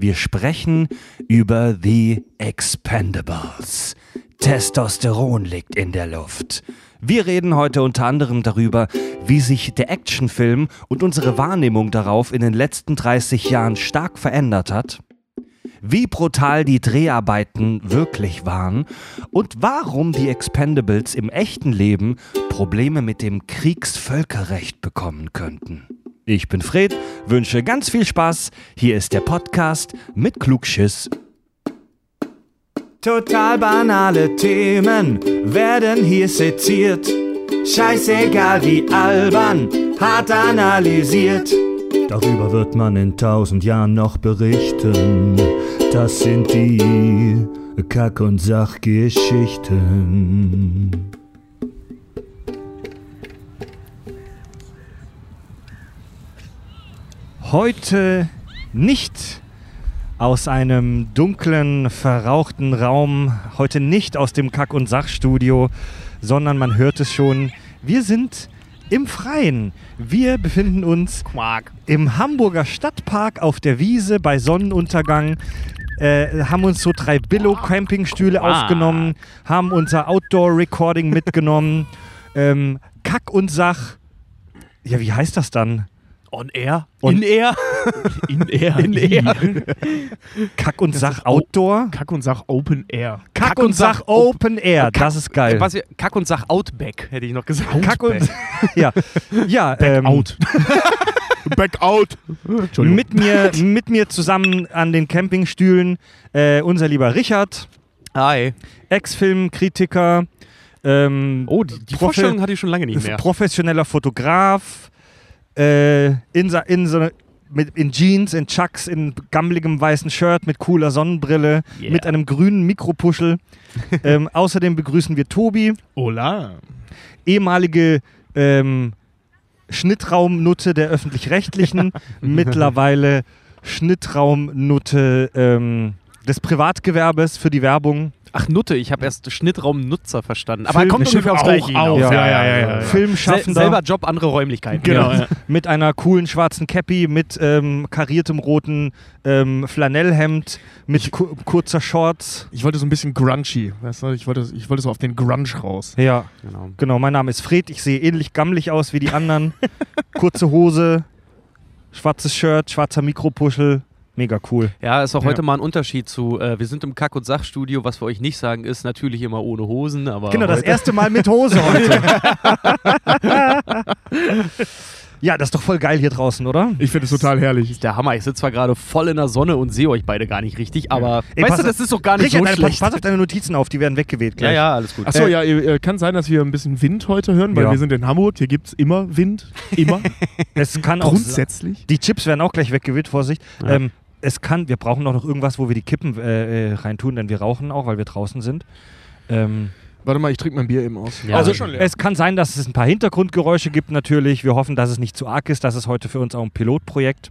Wir sprechen über The Expendables. Testosteron liegt in der Luft. Wir reden heute unter anderem darüber, wie sich der Actionfilm und unsere Wahrnehmung darauf in den letzten 30 Jahren stark verändert hat, wie brutal die Dreharbeiten wirklich waren und warum die Expendables im echten Leben Probleme mit dem Kriegsvölkerrecht bekommen könnten. Ich bin Fred, wünsche ganz viel Spaß. Hier ist der Podcast mit Klugschiss. Total banale Themen werden hier seziert. Scheißegal wie albern, hart analysiert. Darüber wird man in tausend Jahren noch berichten. Das sind die Kack- und Sachgeschichten. Heute nicht aus einem dunklen, verrauchten Raum, heute nicht aus dem Kack- und Sachstudio, sondern man hört es schon, wir sind im Freien. Wir befinden uns Quark. im Hamburger Stadtpark auf der Wiese bei Sonnenuntergang. Äh, haben uns so drei Billo-Campingstühle aufgenommen, haben unser Outdoor-Recording mitgenommen. ähm, Kack und Sach. Ja, wie heißt das dann? On Air? On- In Air? In Air. In Air. Kack und Das Sach Outdoor? Kack und Sach Open Air. Kack und Sach Open Air, das ist geil. Was, Kack und Sach Outback, hätte ich noch gesagt. Kack und ja, ja ähm, Out. Back out. Entschuldigung. mit mir mit mir zusammen an den Campingstühlen äh, unser lieber Richard, Hi. Ex-Filmkritiker, ähm, Oh, die, die Vorstellung hatte ich schon lange nicht mehr. professioneller Fotograf, äh, in, in so mit, in Jeans, in Chucks, in gammeligem weißen Shirt, mit cooler Sonnenbrille, Yeah. mit einem grünen Mikropuschel. ähm, außerdem begrüßen wir Tobi, Hola. ehemalige ähm, Schnittraumnutte der öffentlich-rechtlichen, mittlerweile Schnittraumnutte ähm, des Privatgewerbes für die Werbung, Ach, Nutte, ich habe erst Schnittraumnutzer verstanden. Aber Film- kommt ungefähr aufs auch, Gleiche hinaus. Ja, ja, ja, ja, ja. Sel Filmschaffender selber Job, andere Räumlichkeiten. Genau. Mit einer coolen schwarzen Cappy, mit ähm, kariertem roten ähm, Flanellhemd, mit ku kurzer Shorts. Ich wollte so ein bisschen grungy. Weißt du? ich, wollte, ich wollte so auf den Grunge raus. Ja, Genau. genau. Mein Name ist Fred. Ich sehe ähnlich gammelig aus wie die anderen. Kurze Hose, schwarzes Shirt, schwarzer Mikropuschel. Mega cool. Ja, ist auch Ja. heute mal ein Unterschied zu, äh, wir sind im Kack- und Sachstudio, was wir euch nicht sagen, ist natürlich immer ohne Hosen, aber Genau, das erste Mal mit Hose heute. ja, das ist doch voll geil hier draußen, oder? Ich finde es total herrlich. ist der Hammer. Ich sitze zwar gerade voll in der Sonne und sehe euch beide gar nicht richtig, aber Ey, weißt du, das ist doch gar nicht Richard, so deine, schlecht. pass auf deine Notizen auf, die werden weggeweht ja, gleich. ja, alles gut. Achso, Äh, ja, äh, kann sein, dass wir ein bisschen Wind heute hören, weil Ja. wir sind in Hamburg. Hier gibt es immer Wind. Immer. Es kann auch Grundsätzlich. Die Chips werden auch gleich weggeweht, Vorsicht. Ja. Ähm, es kann, wir brauchen doch noch irgendwas, wo wir die Kippen äh, äh, reintun, denn wir rauchen auch, weil wir draußen sind. Ähm, Warte mal, ich trinke mein Bier eben aus. Ja. also schon es kann sein, dass es ein paar Hintergrundgeräusche gibt natürlich. Wir hoffen, dass es nicht zu arg ist. Das ist heute für uns auch ein Pilotprojekt.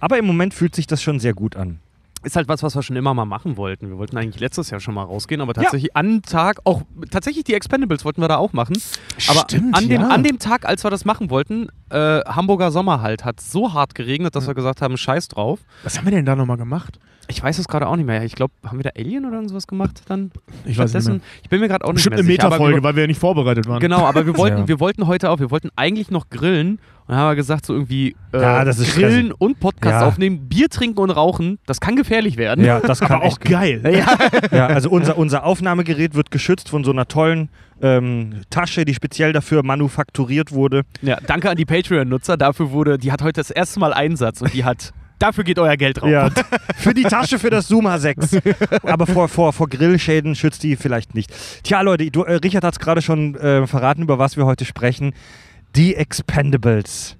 Aber im Moment fühlt sich das schon sehr gut an. Ist halt was, was wir schon immer mal machen wollten. Wir wollten eigentlich letztes Jahr schon mal rausgehen, aber tatsächlich an Tag, auch tatsächlich die Expendables wollten wir da auch machen. Aber Stimmt, an, dem, ja. an dem Tag, als wir das machen wollten, äh, Hamburger Sommer halt, hat so hart geregnet, dass wir gesagt haben, scheiß drauf. Was haben wir denn da nochmal gemacht? Ich weiß es gerade auch nicht mehr. Ich glaube, haben wir da Alien oder sowas gemacht dann? Ich weiß nicht mehr. Ich bin mir gerade auch nicht Bestimmt mehr eine sicher. aber wir- Metafolge, weil wir ja nicht vorbereitet waren. Genau, aber wir wollten, Ja. wir wollten heute auch, wir wollten eigentlich noch grillen und dann haben wir gesagt, so irgendwie äh, Ja, das ist grillen stressig. und Podcast Ja. aufnehmen, Bier trinken und rauchen, das kann gefährlich werden. Ja, das kann Aber auch geil. Ja. Ja, also unser, unser Aufnahmegerät wird geschützt von so einer tollen ähm, Tasche, die speziell dafür manufakturiert wurde. ja, danke an die Patreon-Nutzer, dafür wurde, die hat heute das erste Mal Einsatz und die hat, dafür geht euer Geld drauf. Ja, für die Tasche für das Zoom H6. Aber vor, vor, vor Grillschäden schützt die vielleicht nicht. Tja, Leute, du, äh, Richard hat es gerade schon äh, verraten, über was wir heute sprechen. Die Expendables.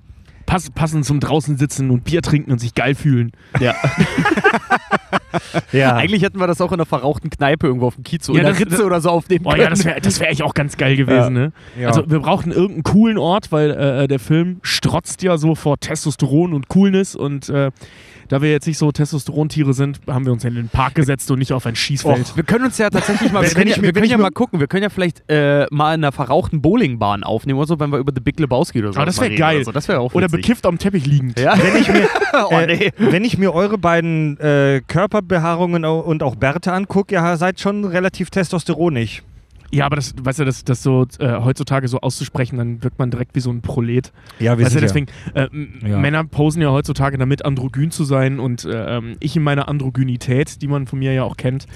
Pass, passend zum draußen sitzen und Bier trinken und sich geil fühlen. Ja. Ja. Eigentlich hätten wir das auch in einer verrauchten Kneipe irgendwo auf dem Kiez, so Ja, in der das- Ritze oder so aufnehmen Oh können. ja, das wäre das wär eigentlich auch ganz geil gewesen, ne? Ja. Also wir brauchen irgendeinen coolen Ort, weil äh, der Film strotzt ja so vor Testosteron und Coolness und äh, da wir jetzt nicht so Testosterontiere sind, haben wir uns in den Park gesetzt und nicht auf ein Schießfeld. Wir können uns ja tatsächlich mal, wir können, ja, wir können ja mal gucken, wir können ja vielleicht äh, mal in einer verrauchten Bowlingbahn aufnehmen oder so, wenn wir über The Big Lebowski oder so Aber das mal wär reden geil. Oder, so. Das wäre auch Oder bekifft am Teppich liegend. Ja. Wenn ich mir, oh, äh, nee. wenn ich mir eure beiden äh, Körperbehaarungen und auch Bärte angucke, ja, seid schon relativ testosteronig. Ja, aber das, weißt du, das, das so äh, heutzutage so auszusprechen, dann wirkt man direkt wie so ein Prolet. Ja, Weißt du, deswegen, äh, Ja. Männer posen ja heutzutage damit, androgyn zu sein und äh, ähm, ich in meiner Androgynität, die man von mir ja auch kennt,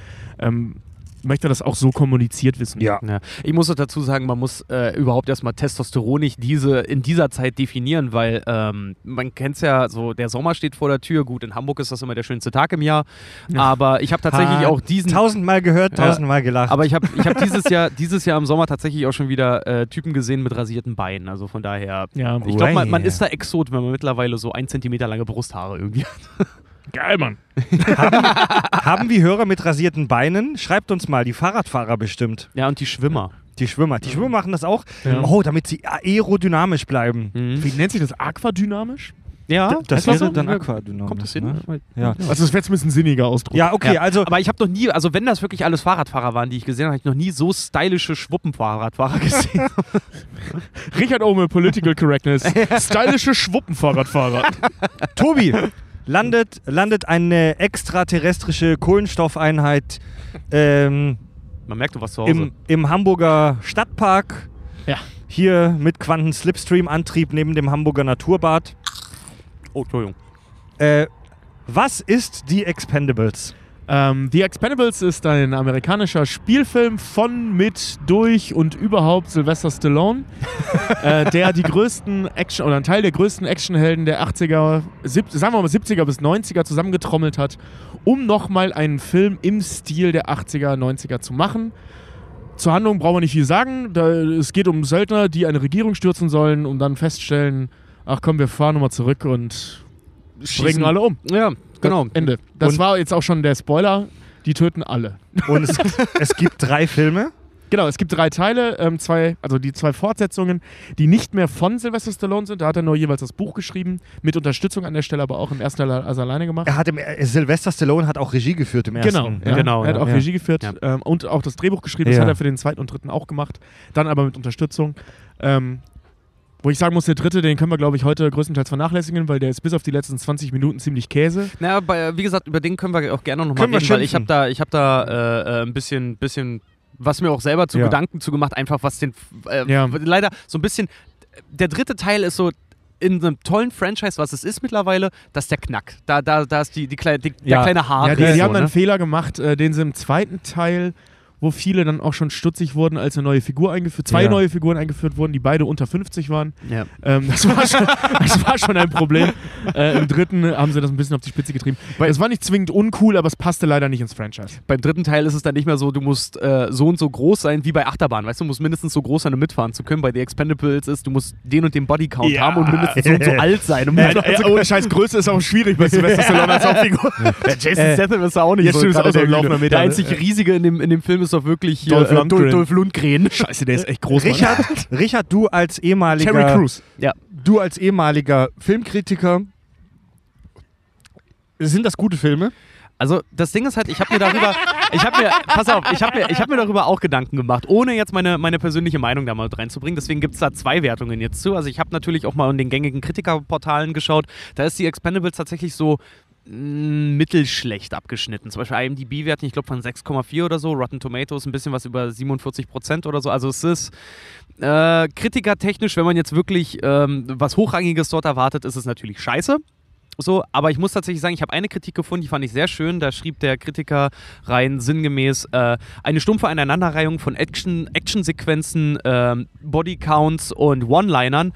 ähm, möchte das auch so kommuniziert wissen. Ja. Ja. Ich muss auch dazu sagen, man muss äh, überhaupt erstmal Testosteron nicht diese, in dieser Zeit definieren, weil ähm, man kennt es ja so, der Sommer steht vor der Tür. Gut, in Hamburg ist das immer der schönste Tag im Jahr. Aber ich habe tatsächlich Ha, auch diesen. Tausendmal gehört, Ja. tausendmal gelacht. Aber ich habe ich hab dieses, Jahr, dieses Jahr im Sommer tatsächlich auch schon wieder äh, Typen gesehen mit rasierten Beinen. Also von daher. Ja, Ich glaube, man, man ist da Exot, wenn man mittlerweile so ein Zentimeter lange Brusthaare irgendwie hat. Geil, Mann. Haben wir Hörer mit rasierten Beinen? Schreibt uns mal, die Fahrradfahrer bestimmt. Ja, und die Schwimmer. Die Schwimmer. Die Schwimmer machen das auch. Ja. Oh, damit sie aerodynamisch bleiben. Mhm. Wie nennt sich das? Aquadynamisch? Ja, Das ist das wäre so? dann Ja, aquadynamisch. Kommt das hin? Ne? Ja. Also das wäre zumindest ein sinniger Ausdruck. ja, okay, Ja, also aber ich habe noch nie, also wenn das wirklich alles Fahrradfahrer waren, die ich gesehen habe, habe ich noch nie so stylische Schwuppenfahrradfahrer gesehen. Richard Ohme, Political Correctness. Stylische Schwuppenfahrradfahrer. Tobi, landet, landet eine extraterrestrische Kohlenstoffeinheit ähm, Man merkt, du warst zu Hause. im, im Hamburger Stadtpark. Ja. Hier mit Quanten-Slipstream-Antrieb neben dem Hamburger Naturbad. oh, Entschuldigung. Äh, was ist die Expendables? Ähm, The Expendables ist ein amerikanischer Spielfilm von, mit, durch und überhaupt Sylvester Stallone, äh, der die größten Action oder ein Teil der größten Actionhelden der 80er, sieb, sagen wir mal 70er bis 90er zusammengetrommelt hat, um nochmal einen Film im Stil der 80er, 90er zu machen. Zur Handlung brauchen wir nicht viel sagen. Da, es geht um Söldner, die eine Regierung stürzen sollen und dann feststellen, ach komm, wir fahren nochmal zurück und bringen alle um. Ja, genau. Ende. Das Und- war jetzt auch schon der Spoiler. Die töten alle. Und es, es gibt drei Filme. Genau, es gibt drei Teile, ähm, zwei, also die zwei Fortsetzungen, die nicht mehr von Sylvester Stallone sind. Da hat er nur jeweils das Buch geschrieben, mit Unterstützung an der Stelle, aber auch im ersten Teil also alleine gemacht. Er hat im, äh, Sylvester Stallone hat auch Regie geführt im ersten. Genau, ja. ja. Genau, er hat ja. auch Ja. Regie geführt Ja. ähm, und auch das Drehbuch geschrieben. Das Ja. hat er für den zweiten und dritten auch gemacht. Dann aber mit Unterstützung. Ähm, wo ich sagen muss, der dritte, den können wir, glaube ich, heute größtenteils vernachlässigen, weil der ist bis auf die letzten 20 Minuten ziemlich Käse. Na, bei, wie gesagt, über den können wir auch gerne noch mal Können wir reden, weil ich habe da, ich hab da äh, äh, ein bisschen, bisschen, was mir auch selber zu Ja. Gedanken zu gemacht, einfach was den, äh, Ja. leider so ein bisschen, der dritte Teil ist so in einem tollen Franchise, was es ist mittlerweile, das ist der Knack. Da, da, da ist die, die kleine, die, der Ja. kleine Haar. Ja, die, die so, haben ne? einen Fehler gemacht, äh, den sie im zweiten Teil, wo viele dann auch schon stutzig wurden, als eine neue Figur eingeführt, zwei Ja. neue Figuren eingeführt wurden, die beide unter 50 waren. ja. Ähm, das, war schon, das war schon ein Problem. Äh, Im dritten haben sie das ein bisschen auf die Spitze getrieben. Weil es war nicht zwingend uncool, aber es passte leider nicht ins Franchise. Beim dritten Teil ist es dann nicht mehr so, du musst äh, so und so groß sein wie bei Achterbahn. Weißt du, du musst mindestens so groß sein, um mitfahren zu können. Bei The Expendables ist, du musst den und den Bodycount Ja. haben und mindestens so und so alt sein. Um Äh, äh, ohne Scheiß, Größe ist auch schwierig bei Sylvester Stallone als Hauptfigur. Jason Äh, Statham ist da auch nicht jetzt so. ist auch so ein der, laufender Meter, der ne? einzig riesige in dem, in dem Film ist doch wirklich hier Dolph äh, Lundgren. Dolph Lundgren. Scheiße, der ist echt groß. Richard, Richard, du als ehemaliger Terry Crews. du als ehemaliger Filmkritiker, sind das gute Filme? Also das Ding ist halt, ich habe mir darüber, ich habe mir, pass auf, ich habe mir, ich hab mir darüber auch Gedanken gemacht, ohne jetzt meine, meine persönliche Meinung da mal reinzubringen. Deswegen gibt es da zwei Wertungen jetzt zu. Also ich habe natürlich auch mal in den gängigen Kritikerportalen geschaut. Da ist die Expendables tatsächlich so mittelschlecht abgeschnitten. Zum Beispiel IMDb-Wertung, ich glaube von 6,4 oder so. Rotten Tomatoes ein bisschen was über 47 Prozent oder so. Also es ist äh, kritikertechnisch, wenn man jetzt wirklich ähm, was Hochrangiges dort erwartet, ist es natürlich scheiße. So, aber ich muss tatsächlich sagen, ich habe eine Kritik gefunden, die fand ich sehr schön. Da schrieb der Kritiker rein sinngemäß äh, eine stumpfe Aneinanderreihung von Action, Actionsequenzen, ähm, Bodycounts und One-Linern.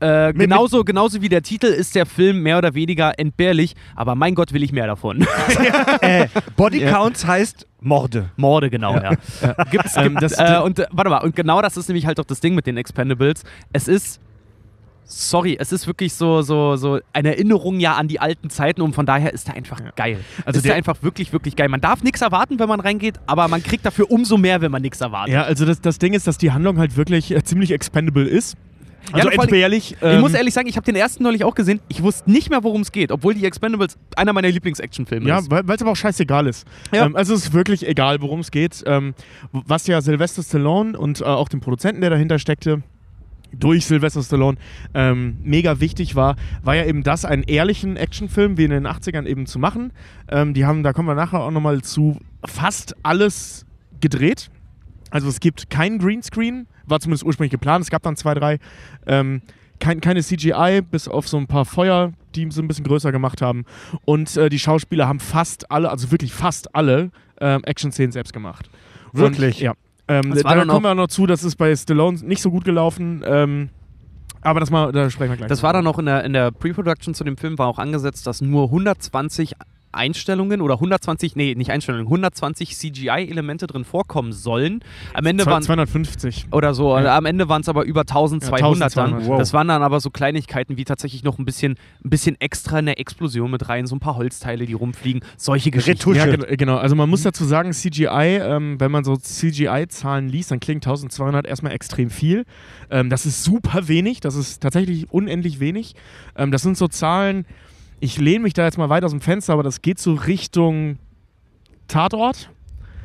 Äh, Mit- genauso, genauso wie der Titel ist der Film mehr oder weniger entbehrlich, aber mein Gott will ich mehr davon. äh, Body Counts heißt Morde. Morde, genau, ja. Gibt's, Ähm, das- äh, und äh, warte mal, und genau das ist nämlich halt doch das Ding mit den Expendables. Es ist sorry, es ist wirklich so, so, so eine Erinnerung ja an die alten Zeiten und von daher ist er einfach Ja. geil. Also ist der- er einfach wirklich, wirklich geil. Man darf nichts erwarten, wenn man reingeht, aber man kriegt dafür umso mehr, wenn man nichts erwartet. Ja, also das, das Ding ist, dass die Handlung halt wirklich äh, ziemlich expendable ist. Also allem- entbehrlich. ich ähm, muss ehrlich sagen, ich habe den ersten neulich auch gesehen. Ich wusste nicht mehr, worum es geht, obwohl die Expendables einer meiner Lieblings-Action-Filme Ja, ist. weil es aber auch scheißegal ist. Ja. Ähm, also es ist wirklich egal, worum es geht. Ähm, was ja Sylvester Stallone und äh, auch dem Produzenten, der dahinter steckte, durch Sylvester Stallone ähm, mega wichtig war, war ja eben das, einen ehrlichen Actionfilm wie in den 80ern eben zu machen. Ähm, die haben, da kommen wir nachher auch nochmal zu, fast alles gedreht. Also es gibt keinen Greenscreen, war zumindest ursprünglich geplant. Es gab dann zwei, drei. Ähm, kein, keine CGI, bis auf so ein paar Feuer, die sie ein bisschen größer gemacht haben. Und äh, die Schauspieler haben fast alle, also wirklich fast alle, ähm, Action-Szenen selbst gemacht. Wirklich? Und, ja. Ähm, Das da kommen wir noch zu, das ist bei Stallone nicht so gut gelaufen. Ähm, aber das mal, da sprechen wir gleich. Das war dann noch in der, in der Pre-Production zu dem Film war auch angesetzt, dass nur 120 Einstellungen oder 120, nee, nicht Einstellungen, 120 CGI-Elemente drin vorkommen sollen. Am Ende Zwei- waren 250. oder so, Ja. am Ende waren es aber über 1200 Ja, dann. 1200, wow. Das waren dann aber so Kleinigkeiten wie tatsächlich noch ein bisschen, ein bisschen extra eine Explosion mit rein, so ein paar Holzteile, die rumfliegen, solche Geschichten. Retusche. Ja, gen- genau. Also man muss dazu sagen, CGI, ähm, wenn man so CGI-Zahlen liest, dann klingt 1200 erstmal extrem viel. Ähm, das ist super wenig, das ist tatsächlich unendlich wenig. Ähm, das sind so Zahlen, ich lehne mich da jetzt mal weit aus dem Fenster, aber das geht so Richtung Tatort.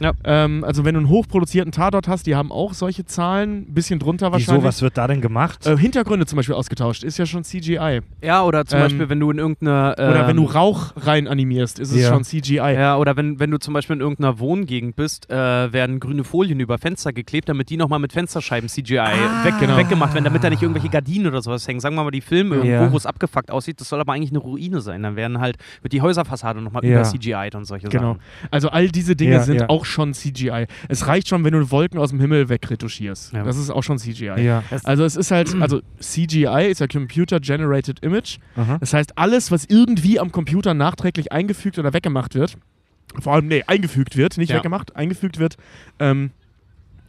Ja. Ähm, also wenn du einen hochproduzierten Tatort hast, die haben auch solche Zahlen, ein bisschen drunter Wieso, wahrscheinlich. was wird da denn gemacht? Äh, Hintergründe zum Beispiel ausgetauscht, ist ja schon CGI. Ja, oder zum Ähm, Beispiel, wenn du in irgendeiner. Oder wenn du ähm, Rauch rein animierst, ist es Ja. schon CGI. Ja, oder wenn, wenn du zum Beispiel in irgendeiner Wohngegend bist, äh, werden grüne Folien über Fenster geklebt, damit die nochmal mit Fensterscheiben CGI weg, genau. weggemacht werden, damit da nicht irgendwelche Gardinen oder sowas hängen. Sagen wir mal, die Filme irgendwo, Ja. wo es abgefuckt aussieht, das soll aber eigentlich eine Ruine sein. Dann werden halt, wird die Häuserfassade nochmal Ja. über CGI und solche Genau. Sachen. Also all diese Dinge sind auch schon CGI. Es reicht schon, wenn du Wolken aus dem Himmel wegretuschierst. Ja. Das ist auch schon CGI. ja. Also es ist halt, also CGI ist ja Computer Generated Image. Aha. Das heißt, alles, was irgendwie am Computer nachträglich eingefügt oder weggemacht wird, vor allem, nee, eingefügt wird, nicht Ja. weggemacht, eingefügt wird, ähm,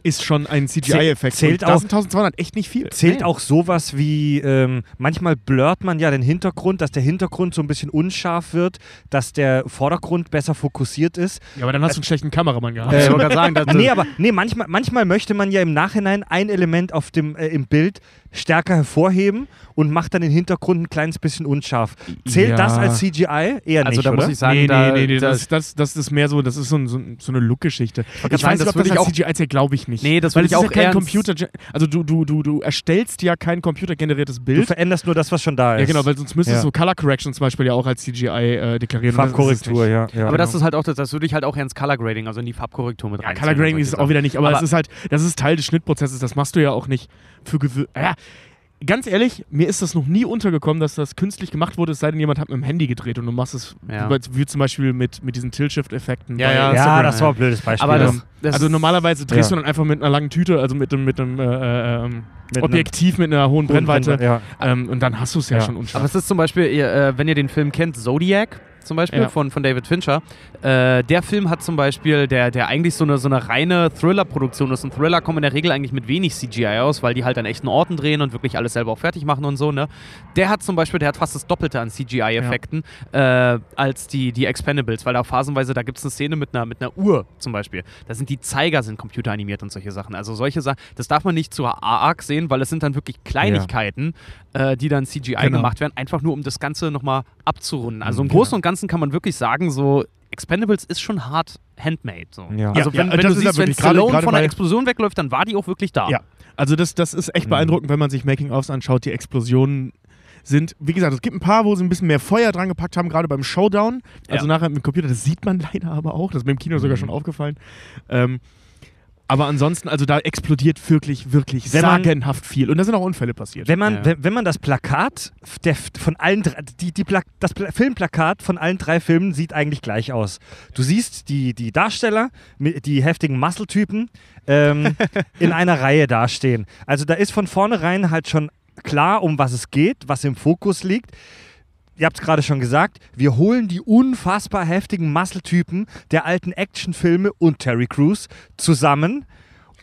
ist schon ein CGI-Effekt. zählt auch- sind 1200 echt nicht viel. Zählt Nee. auch sowas wie, ähm, manchmal blurrt man ja den Hintergrund, dass der Hintergrund so ein bisschen unscharf wird, dass der Vordergrund besser fokussiert ist. Ja, aber dann hast du einen schlechten Kameramann gehabt. Ich wollte gerade sagen, dass Nee, aber nee, manchmal, manchmal möchte man ja im Nachhinein ein Element auf dem, äh, im Bild stärker hervorheben und macht dann den Hintergrund ein kleines bisschen unscharf. Zählt Ja. das als CGI? Eher also nicht, da oder? muss ich sagen, nee, da, nee, nee, nee, das, das, das, das ist mehr so, das ist so, ein- so, so eine Look-Geschichte. Ich sagen, weiß das nicht, ob würde das ich als CGI zählt, glaube ich nicht. Nee, das Weil würde es ich ist auch ja kein ernst- Computer, also du, du, du, du erstellst ja kein computergeneriertes Du Bild. veränderst nur das, was schon da ist. Ja, genau, weil sonst müsstest Ja. du Color Correction zum Beispiel ja auch als CGI äh, deklarieren. Das Farbkorrektur, ja. ja. aber das genau. ist halt auch, das, das würde ich halt auch eher ins Color Grading, also in die Farbkorrektur mit Ja, rein. Color Grading ist es auch wieder nicht, aber, Aber- es ist halt, das ist Teil des Schnittprozesses, das machst du ja auch nicht für gewö ja, Ganz ehrlich, mir ist das noch nie untergekommen, dass das künstlich gemacht wurde, es sei denn, jemand hat mit dem Handy gedreht und du machst es, Ja. wie, zum Beispiel mit, mit diesen Tilt-Shift-Effekten. Ja, ja, ja, das war ein blödes Beispiel. Aber das, das also normalerweise drehst Ja. du dann einfach mit einer langen Tüte, also mit einem, mit einem äh, äh, ähm, Mit Objektiv mit einer hohen Brennweite. Ja. Ähm, und dann hast du es ja, Ja. schon unscharf. Aber es ist zum Beispiel, ihr, äh, wenn ihr den Film kennt, Zodiac zum Beispiel Ja. von, von David Fincher. Äh, der Film hat zum Beispiel, der, der eigentlich so eine, so eine reine Thriller-Produktion ist. Und Thriller kommen in der Regel eigentlich mit wenig CGI aus, weil die halt an echten Orten drehen und wirklich alles selber auch fertig machen und so. Ne? Der hat zum Beispiel, der hat fast das Doppelte an CGI-Effekten äh, als die, die Expendables, weil da phasenweise, da gibt es eine Szene mit einer, mit einer Uhr zum Beispiel. Da sind die Zeiger sind computeranimiert und solche Sachen. Also solche Sachen, das darf man nicht zu arg sehen, weil es sind dann wirklich Kleinigkeiten, äh, die dann CGI Genau. gemacht werden, einfach nur um das Ganze nochmal abzurunden. Also im Genau. Großen und Ganzen kann man wirklich sagen, so Expendables ist schon hart handmade. So. Ja. Also Ja, wenn, ja, wenn das du siehst, wenn gerade- Stallone gerade von der Explosion wegläuft, dann war die auch wirklich da. Ja. Also das, das ist echt Mhm. beeindruckend, wenn man sich Making-ofs anschaut. Die Explosionen sind, wie gesagt, es gibt ein paar, wo sie ein bisschen mehr Feuer dran gepackt haben, gerade beim Showdown. Also Ja. nachher mit dem Computer, das sieht man leider aber auch. Das ist mir im Kino sogar Mhm. schon aufgefallen. Ähm, aber ansonsten, also da explodiert wirklich, wirklich Wenn man- sagenhaft viel. Und da sind auch Unfälle passiert. Wenn man, Ja. wenn, wenn man das Plakat der, von allen drei, die, die Pla das Pla Filmplakat von allen drei Filmen sieht eigentlich gleich aus. Du siehst die, die Darsteller, die heftigen Muscle-Typen ähm, in einer Reihe dastehen. Also da ist von vornherein halt schon klar, um was es geht, was im Fokus liegt. Ihr habt es gerade schon gesagt, wir holen die unfassbar heftigen Muscle-Typen der alten Actionfilme und Terry Crews zusammen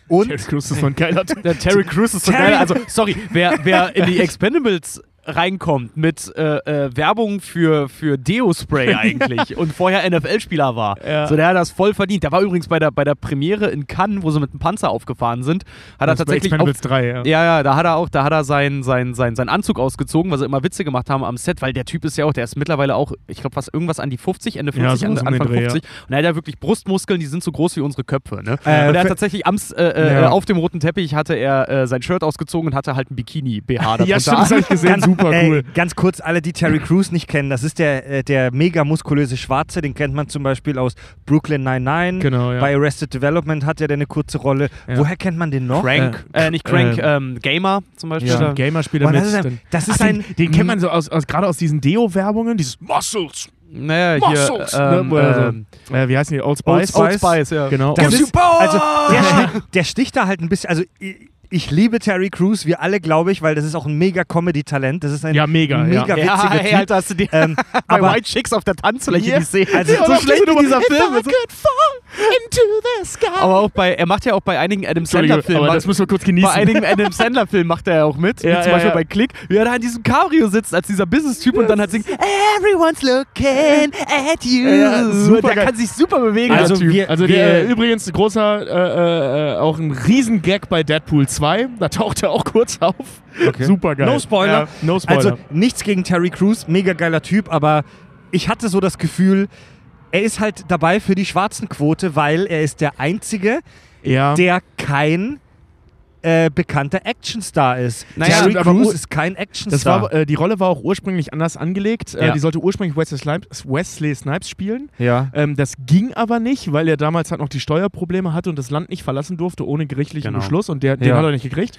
Und Terry Crews ist so ein geiler Typ. Terry Crews ist so Terry- geil. Also, sorry, wer, wer in die Expendables reinkommt mit äh, äh, Werbung für, für Deo-Spray eigentlich und vorher NFL-Spieler war. Ja. So, der hat das voll verdient. Der war übrigens bei der, bei der Premiere in Cannes, wo sie mit dem Panzer aufgefahren sind, hat er Das bei tatsächlich auch, Expendables 3, ja. ja, ja, da hat er auch, da hat er seinen sein, sein, sein Anzug ausgezogen, was sie immer Witze gemacht haben am Set, weil der Typ ist ja auch, der ist mittlerweile auch, ich glaube, was irgendwas an die 50, Ende Ja, 50, sowas Ende, um den Anfang Dreh, ja. 50. Und er hat ja wirklich Brustmuskeln, die sind so groß wie unsere Köpfe. Ne? Äh, und er hat tatsächlich am, äh, äh, Ja. auf dem roten Teppich hatte er äh, sein Shirt ausgezogen und hatte halt ein Bikini-BH darunter. Ja, stimmt, das habe ich gesehen. Super ey, cool. Ganz kurz, alle, die Terry Crews nicht kennen, das ist der, äh, der mega muskulöse Schwarze, den kennt man zum Beispiel aus Brooklyn 99. Genau, ja. Bei Arrested Development hat er eine kurze Rolle. Ja. Woher kennt man den noch? Crank, äh, nicht Crank, äh, ähm, Gamer zum Beispiel. Ja, Gamer spielt er mit. das ist ein- das ist Ach, ein- den, den kennt man so aus, aus gerade aus diesen Deo-Werbungen, dieses Muscles. Naja, hier, Muscles, ähm, ne, so- ähm, Äh, wie heißen die? Old Old Spice? Old Spice, ja. Genau. Das Und- ist, also, der, sticht, der sticht da halt ein bisschen. Also, ich, liebe Terry Crews, wir alle, glaube ich, weil das ist auch ein mega Comedy-Talent. Das ist ein Ja, mega, mega ja. Ja, witziger hey, Typ. Alter, hast du die Ähm, bei aber White Chicks auf der Tanzfläche Ja. die Szene. Also, so schlecht wie dieser Film ist. into the sky. Aber auch bei, er macht ja auch bei einigen Adam Sandler-Filmen. das müssen wir kurz genießen. Bei einigen Adam Sandler-Filmen macht er ja auch mit. Ja, wie zum ja, Beispiel ja. bei Click, wie er da in diesem Cabrio sitzt als dieser Business-Typ und dann halt singt Everyone's looking at you. Ja, super der geil. kann sich super bewegen, Also der Typ. wir- Also wir- der, übrigens ein großer, äh, äh, auch ein Riesengag bei Deadpool 2. Da taucht er auch kurz auf. Super geil. No Spoiler. Ja, no Spoiler. Also nichts gegen Terry Crews, mega geiler Typ, aber ich hatte so das Gefühl, er ist halt dabei für die schwarzen Quote, weil er ist der Einzige, ja. der kein äh, bekannter Actionstar ist. Naja, Terry Crews ist kein Actionstar. war, äh, die Rolle war auch ursprünglich anders angelegt. Äh, Ja. die sollte ursprünglich Wesley Snipes, Wesley Snipes spielen. ja. Ähm, das ging aber nicht, weil er damals halt noch die Steuerprobleme hatte und das Land nicht verlassen durfte ohne gerichtlichen Genau. Beschluss und der, den Ja. hat er nicht gekriegt.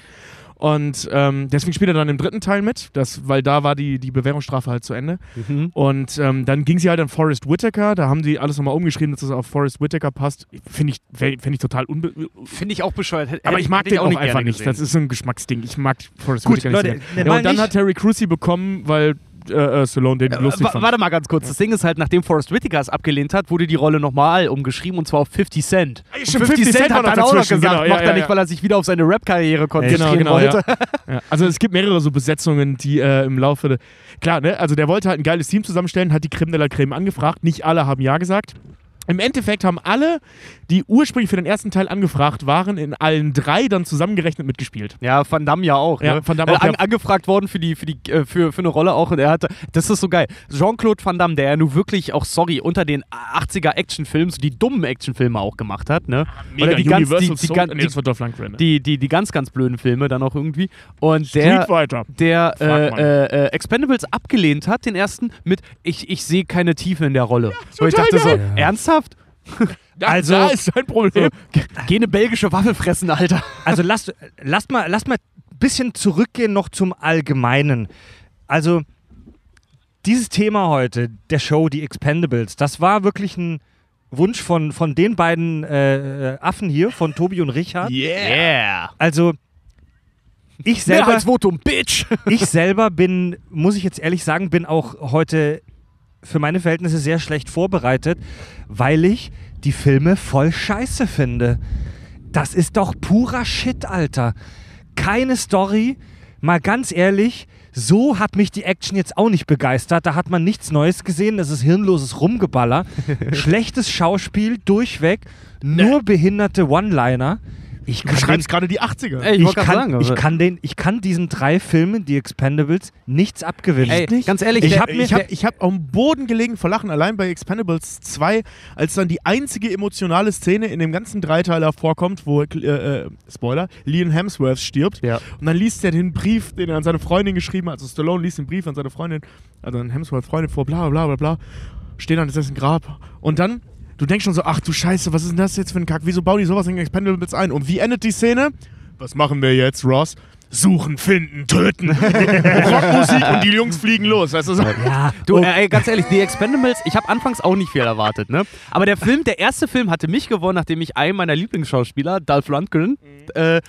Und ähm, deswegen spielt er dann im dritten Teil mit, das, weil da war die, die Bewährungsstrafe halt zu Ende. Mhm. Und ähm, dann ging sie halt an Forrest Whitaker, da haben sie alles nochmal umgeschrieben, dass es auf Forrest Whitaker passt. Finde ich, fänd ich total unbe... Finde ich auch bescheuert. Hätte- Aber ich mag den auch, nicht einfach nicht. Das ist so ein Geschmacksding. Ich mag Forrest Gut, Whitaker Leute, nicht. gerne. ja, und dann nicht- hat Terry Crews sie bekommen, weil äh, äh, Stallone den lustig Wa- fand. Warte mal ganz kurz. Das Ding ist halt, nachdem Forrest Whitaker es abgelehnt hat, wurde die Rolle nochmal umgeschrieben und zwar auf 50 Cent. Und stimmt, 50 Cent war hat dann auch noch gesagt, genau, ja, macht er ja, nicht, ja. weil er sich wieder auf seine Rap-Karriere Genau, konzentrieren genau, wollte. ja. ja. Also es gibt mehrere so Besetzungen, die äh, im Laufe der... Klar, ne? Also der wollte halt ein geiles Team zusammenstellen, hat die Creme de la Creme angefragt. Nicht alle haben Ja gesagt. Im Endeffekt haben alle, die ursprünglich für den ersten Teil angefragt waren, in allen drei dann zusammengerechnet mitgespielt. Ja, Van Damme ja auch. Ja, ne? Van Damme Äh, auch, an, ja. angefragt worden für, die, für, die, äh, für, für eine Rolle auch und er hatte, das ist so geil. Jean-Claude Van Damme, der ja nun wirklich auch, sorry, unter den 80er Actionfilmen, so die dummen Actionfilme auch gemacht hat, ne? Oder die ganz, die, die, die, nee, das war Dolph Lundgren. ne? die, die, die ganz, ganz blöden Filme dann auch irgendwie. Und der, der äh, äh, äh, Expendables abgelehnt hat, den ersten, mit ich, ich sehe keine Tiefe in der Rolle. Und ich total dachte so, geil. Ernsthaft? Ja, Also- da ist sein Problem. Geh eine belgische Waffel fressen, Alter. Also lasst, lasst mal, lasst mal ein bisschen zurückgehen noch zum Allgemeinen. Also dieses Thema heute, der Show, die Expendables, das war wirklich ein Wunsch von, von den beiden äh, äh, Affen hier, von Tobi und Richard. Yeah. Also ich selber, Mehrheitsvotum, Bitch. ich selber bin, muss ich jetzt ehrlich sagen, bin auch heute für meine Verhältnisse sehr schlecht vorbereitet, weil ich die Filme voll scheiße finde. Das ist doch purer Shit, Alter. Keine Story. Mal ganz ehrlich, so hat mich die Action jetzt auch nicht begeistert. Da hat man nichts Neues gesehen. Das ist hirnloses Rumgeballer. Schlechtes Schauspiel, durchweg. Nur behinderte One-Liner. Ich Du schreibst gerade die 80er. Ey, ich ich kann, sagen. ich, kann den, ich kann diesen drei Filmen, die Expendables, nichts abgewinnen. Ey, ganz ehrlich, Ich habe ich hab, ich hab am Boden gelegen vor Lachen, allein bei Expendables 2, als dann die einzige emotionale Szene in dem ganzen Dreiteiler vorkommt, wo, äh, äh, Spoiler, Liam Hemsworth stirbt. Ja. Und dann liest er den Brief, den er an seine Freundin geschrieben hat. Also Stallone liest den Brief an seine Freundin, also an Hemsworth Freundin vor, bla bla bla bla. Steht an dessen Grab. Und dann, du denkst schon so, ach du Scheiße, was ist denn das jetzt für ein Kack? Wieso bauen die sowas in Expendables ein? Und wie endet die Szene? Was machen wir jetzt, Ross? Suchen, finden, töten. Rockmusik und die Jungs fliegen los. Weißt du, so. ja, Du, äh, ganz ehrlich, die Expendables, ich habe anfangs auch nicht viel erwartet, ne? Aber der Film, der erste Film hatte mich gewonnen, nachdem ich einen meiner Lieblingsschauspieler, Dolph Lundgren, äh,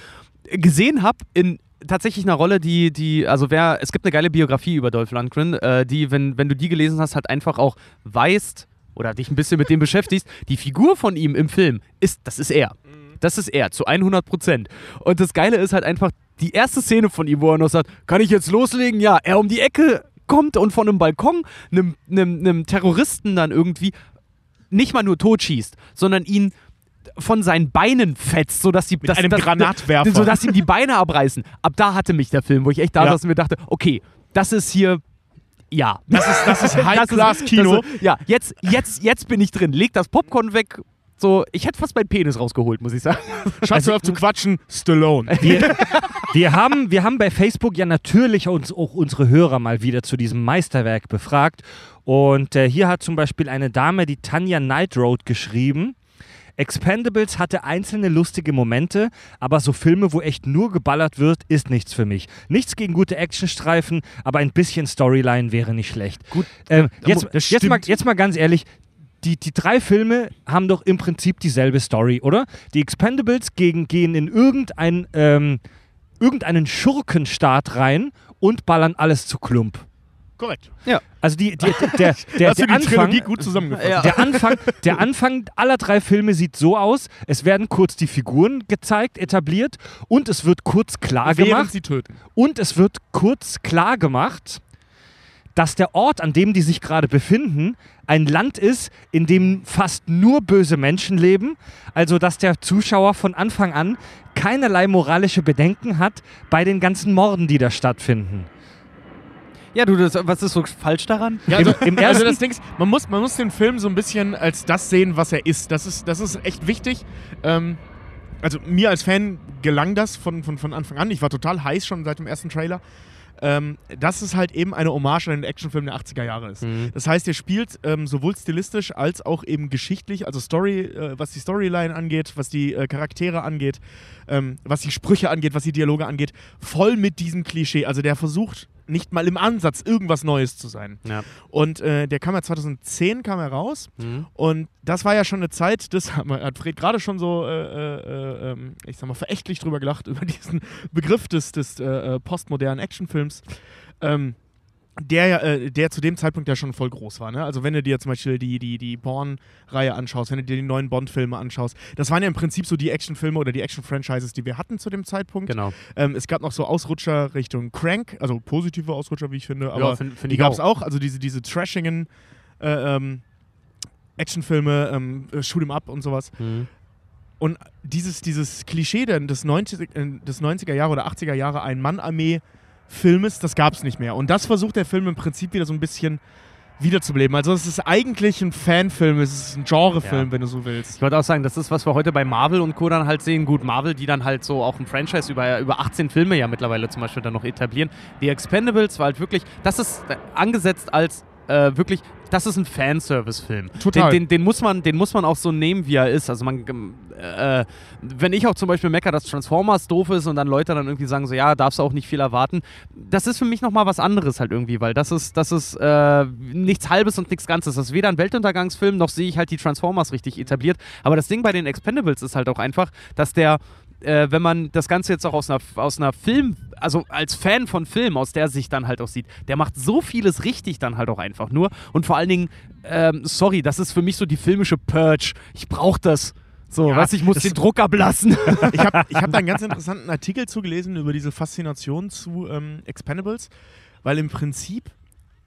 gesehen habe in tatsächlich einer Rolle, die, die, also wer, es gibt eine geile Biografie über Dolph Lundgren, äh, die, wenn, wenn du die gelesen hast, halt einfach auch weißt oder dich ein bisschen mit dem beschäftigst, die Figur von ihm im Film ist, das ist er. das ist er, zu 100 Prozent. Und das Geile ist halt einfach, die erste Szene von ihm, wo er noch sagt, kann ich jetzt loslegen? Ja, er um die Ecke kommt und von einem Balkon einem, einem, einem Terroristen dann irgendwie nicht mal nur totschießt, sondern ihn von seinen Beinen fetzt, sodass die Mit einem Granatwerfer. sodass ihm die Beine abreißen. Ab da hatte mich der Film, wo ich echt da Ja. saß und mir dachte, okay, das ist hier ja. Das ist, das ist High-Class-Kino. Ja, jetzt, jetzt, jetzt bin ich drin. Leg das Popcorn weg. So, ich hätte fast meinen Penis rausgeholt, muss ich sagen. Schatz, hör auf zu quatschen. Stallone. Wir, wir, haben, wir haben bei Facebook ja natürlich uns auch unsere Hörer mal wieder zu diesem Meisterwerk befragt. Und äh, hier hat zum Beispiel eine Dame, die Tanja Nightroad, geschrieben. Expendables hatte einzelne lustige Momente, aber so Filme, wo echt nur geballert wird, ist nichts für mich. Nichts gegen gute Actionstreifen, aber ein bisschen Storyline wäre nicht schlecht. Gut, ähm, jetzt, jetzt, mal, jetzt mal ganz ehrlich, die, die drei Filme haben doch im Prinzip dieselbe Story, oder? Die Expendables gegen, gehen in irgendein, ähm, irgendeinen Schurkenstaat rein und ballern alles zu Klump. Korrekt. Also die, die, der, der, der, die Anfang, gut zusammengefasst? Ja. der, Anfang, der Anfang aller drei Filme sieht so aus, es werden kurz die Figuren gezeigt, etabliert und es wird kurz klar Während gemacht sie töten. und es wird kurz klar gemacht, dass der Ort, an dem die sich gerade befinden, ein Land ist, in dem fast nur böse Menschen leben. Also, dass der Zuschauer von Anfang an keinerlei moralische Bedenken hat bei den ganzen Morden, die da stattfinden. Ja, du, das, was ist so falsch daran? Ja, also, im also ersten- das Ding ist, man muss, man muss den Film so ein bisschen als das sehen, was er ist. Das ist, das ist echt wichtig. Ähm, also mir als Fan gelang das von, von, von Anfang an. Ich war total heiß schon seit dem ersten Trailer. Ähm, dass es halt eben eine Hommage an den Actionfilm der 80er Jahre ist. Mhm. Das heißt, er spielt ähm, sowohl stilistisch als auch eben geschichtlich, also Story, äh, was die Storyline angeht, was die äh, Charaktere angeht, ähm, was die Sprüche angeht, was die Dialoge angeht, voll mit diesem Klischee. Also der versucht nicht mal im Ansatz irgendwas Neues zu sein. Ja. Und äh, der kam ja 2010 kam er raus Mhm. und das war ja schon eine Zeit, das hat, Fred gerade schon so, äh, äh, ähm, ich sag mal, verächtlich drüber gelacht, über diesen Begriff des, des äh, äh, postmodernen Actionfilms. Ähm, der, ja, äh, der zu dem Zeitpunkt ja schon voll groß war. Ne? Also wenn du dir zum Beispiel die, die, die Bourne-Reihe anschaust, wenn du dir die neuen Bond-Filme anschaust, das waren ja im Prinzip so die Actionfilme oder die Action-Franchises, die wir hatten zu dem Zeitpunkt. Genau. Ähm, es gab noch so Ausrutscher Richtung Crank, also positive Ausrutscher, wie ich finde, aber find- find die gab es auch. Also diese, diese trashigen äh, ähm, Actionfilme, ähm, äh, Shoot 'em Up und sowas. Mhm. Und dieses, dieses Klischee denn des, 90, äh, des 90er Jahre oder 80er Jahre Ein-Mann-Armee-Filmes, das gab es nicht mehr. Und das versucht der Film im Prinzip wieder so ein bisschen wiederzubeleben. Also es ist eigentlich ein Fanfilm, es ist ein Genrefilm, Ja. wenn du so willst. Ich wollte auch sagen, das ist, was wir heute bei Marvel und Co. dann halt sehen. Gut, Marvel, die dann halt so auch ein Franchise über, über 18 Filme ja mittlerweile zum Beispiel dann noch etablieren. Die Expendables war halt wirklich, das ist angesetzt als äh, wirklich, das ist ein Fanservice-Film. Total. Den, den, den, muss man, den muss man auch so nehmen, wie er ist. Also man, äh, wenn ich auch zum Beispiel mecker, dass Transformers doof ist und dann Leute dann irgendwie sagen so, ja, darfst du auch nicht viel erwarten. Das ist für mich nochmal was anderes halt irgendwie, weil das ist, das ist äh, nichts Halbes und nichts Ganzes. Das ist weder ein Weltuntergangsfilm, noch sehe ich halt die Transformers richtig etabliert. Aber das Ding bei den Expendables ist halt auch einfach, dass der äh, wenn man das Ganze jetzt auch aus einer, aus einer Film, also als Fan von Film, aus der Sicht dann halt auch sieht, der macht so vieles richtig dann halt auch einfach nur. Und vor allen Dingen, ähm, sorry, das ist für mich so die filmische Purge. Ich brauche das. So, Ja, du, ich muss den Druck ablassen. Ich habe ich hab da einen ganz interessanten Artikel zugelesen über diese Faszination zu ähm, Expendables, weil im Prinzip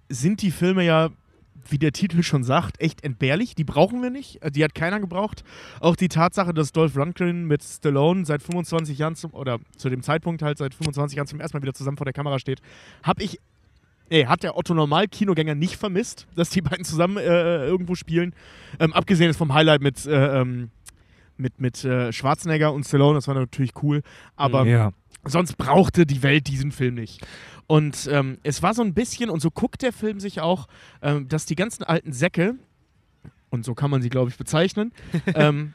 sind die Filme ja, wie der Titel schon sagt, echt entbehrlich. Die brauchen wir nicht. Die hat keiner gebraucht. Auch die Tatsache, dass Dolph Lundgren mit Stallone seit 25 Jahren zum, oder zu dem Zeitpunkt halt seit 25 Jahren zum ersten Mal wieder zusammen vor der Kamera steht, habe ich Ey, hat der Otto Normal-Kinogänger nicht vermisst, dass die beiden zusammen äh, irgendwo spielen. Ähm, abgesehen vom Highlight mit, äh, ähm, mit, mit äh, Schwarzenegger und Stallone, das war natürlich cool. Aber Ja. Sonst brauchte die Welt diesen Film nicht. Und ähm, es war so ein bisschen, und so guckt der Film sich auch, ähm, dass die ganzen alten Säcke, und so kann man sie, glaube ich, bezeichnen, ähm,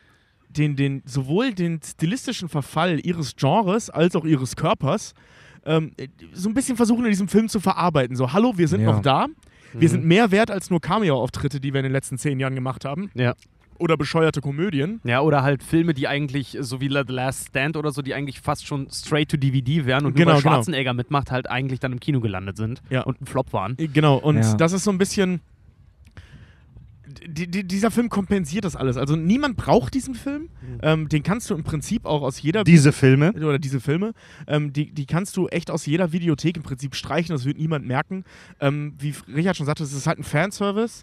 den, den, sowohl den stilistischen Verfall ihres Genres als auch ihres Körpers ähm, so ein bisschen versuchen in diesem Film zu verarbeiten. So, hallo, wir sind Ja. noch da. Wir sind mehr wert als nur Cameo-Auftritte, die wir in den letzten zehn Jahren gemacht haben. Ja. Oder bescheuerte Komödien. Ja, oder halt Filme, die eigentlich, so wie The Last Stand oder so, die eigentlich fast schon straight to DVD wären und Genau, nur weil genau. Schwarzenegger mitmacht, halt eigentlich dann im Kino gelandet sind Ja. und ein Flop waren. Genau, und Ja. das ist so ein bisschen. die, die, dieser Film kompensiert das alles. Also niemand braucht diesen Film. Ähm, den kannst du im Prinzip auch aus jeder Diese Filme. oder diese Filme, ähm, die, die kannst du echt aus jeder Videothek im Prinzip streichen, das wird niemand merken. Ähm, wie Richard schon sagte, es ist halt ein Fanservice.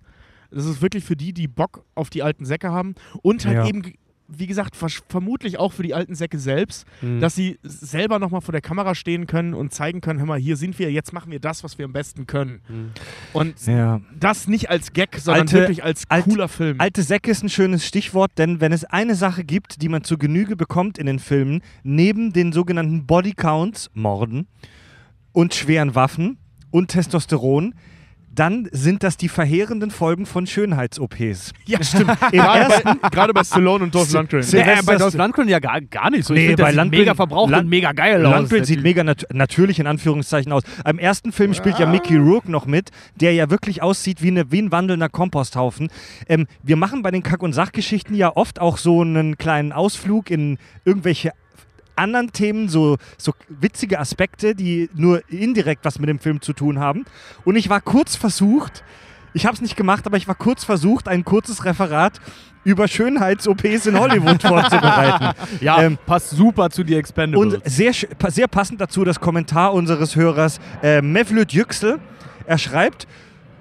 Das ist wirklich für die, die Bock auf die alten Säcke haben und halt Ja. eben, wie gesagt, vermutlich auch für die alten Säcke selbst, Mhm. dass sie selber nochmal vor der Kamera stehen können und zeigen können, hör mal, hier sind wir, jetzt machen wir das, was wir am besten können. Mhm. Und Ja. das nicht als Gag, sondern Alte- wirklich als alt- cooler Film. Alte Säcke ist ein schönes Stichwort, denn wenn es eine Sache gibt, die man zu Genüge bekommt in den Filmen, neben den sogenannten Bodycounts, Morden und schweren Waffen und Testosteron, dann sind das die verheerenden Folgen von Schönheits-OPs. ja, stimmt. Im Gerade bei, gerade bei Stallone und Dolph Lundgren. Ja, bei Dolph Lundgren ja gar, gar nicht so. Nee, ich finde, bei Lundgren- mega verbraucht Lund- und mega geil aus. Lundgren sieht mega nat natürlich in Anführungszeichen aus. Am ersten Film spielt ja Mickey Rourke noch mit, der ja wirklich aussieht wie, eine, wie ein wandelnder Komposthaufen. Ähm, wir machen bei den Kack- und Sachgeschichten ja oft auch so einen kleinen Ausflug in irgendwelche anderen Themen, so, so witzige Aspekte, die nur indirekt was mit dem Film zu tun haben. Und ich war kurz versucht, ich habe es nicht gemacht, aber ich war kurz versucht, ein kurzes Referat über Schönheits-OPs in Hollywood vorzubereiten. Ja, Ähm, passt super zu die Expendables. Und sehr, sehr passend dazu das Kommentar unseres Hörers äh, Mevlüt Yüksel. Er schreibt,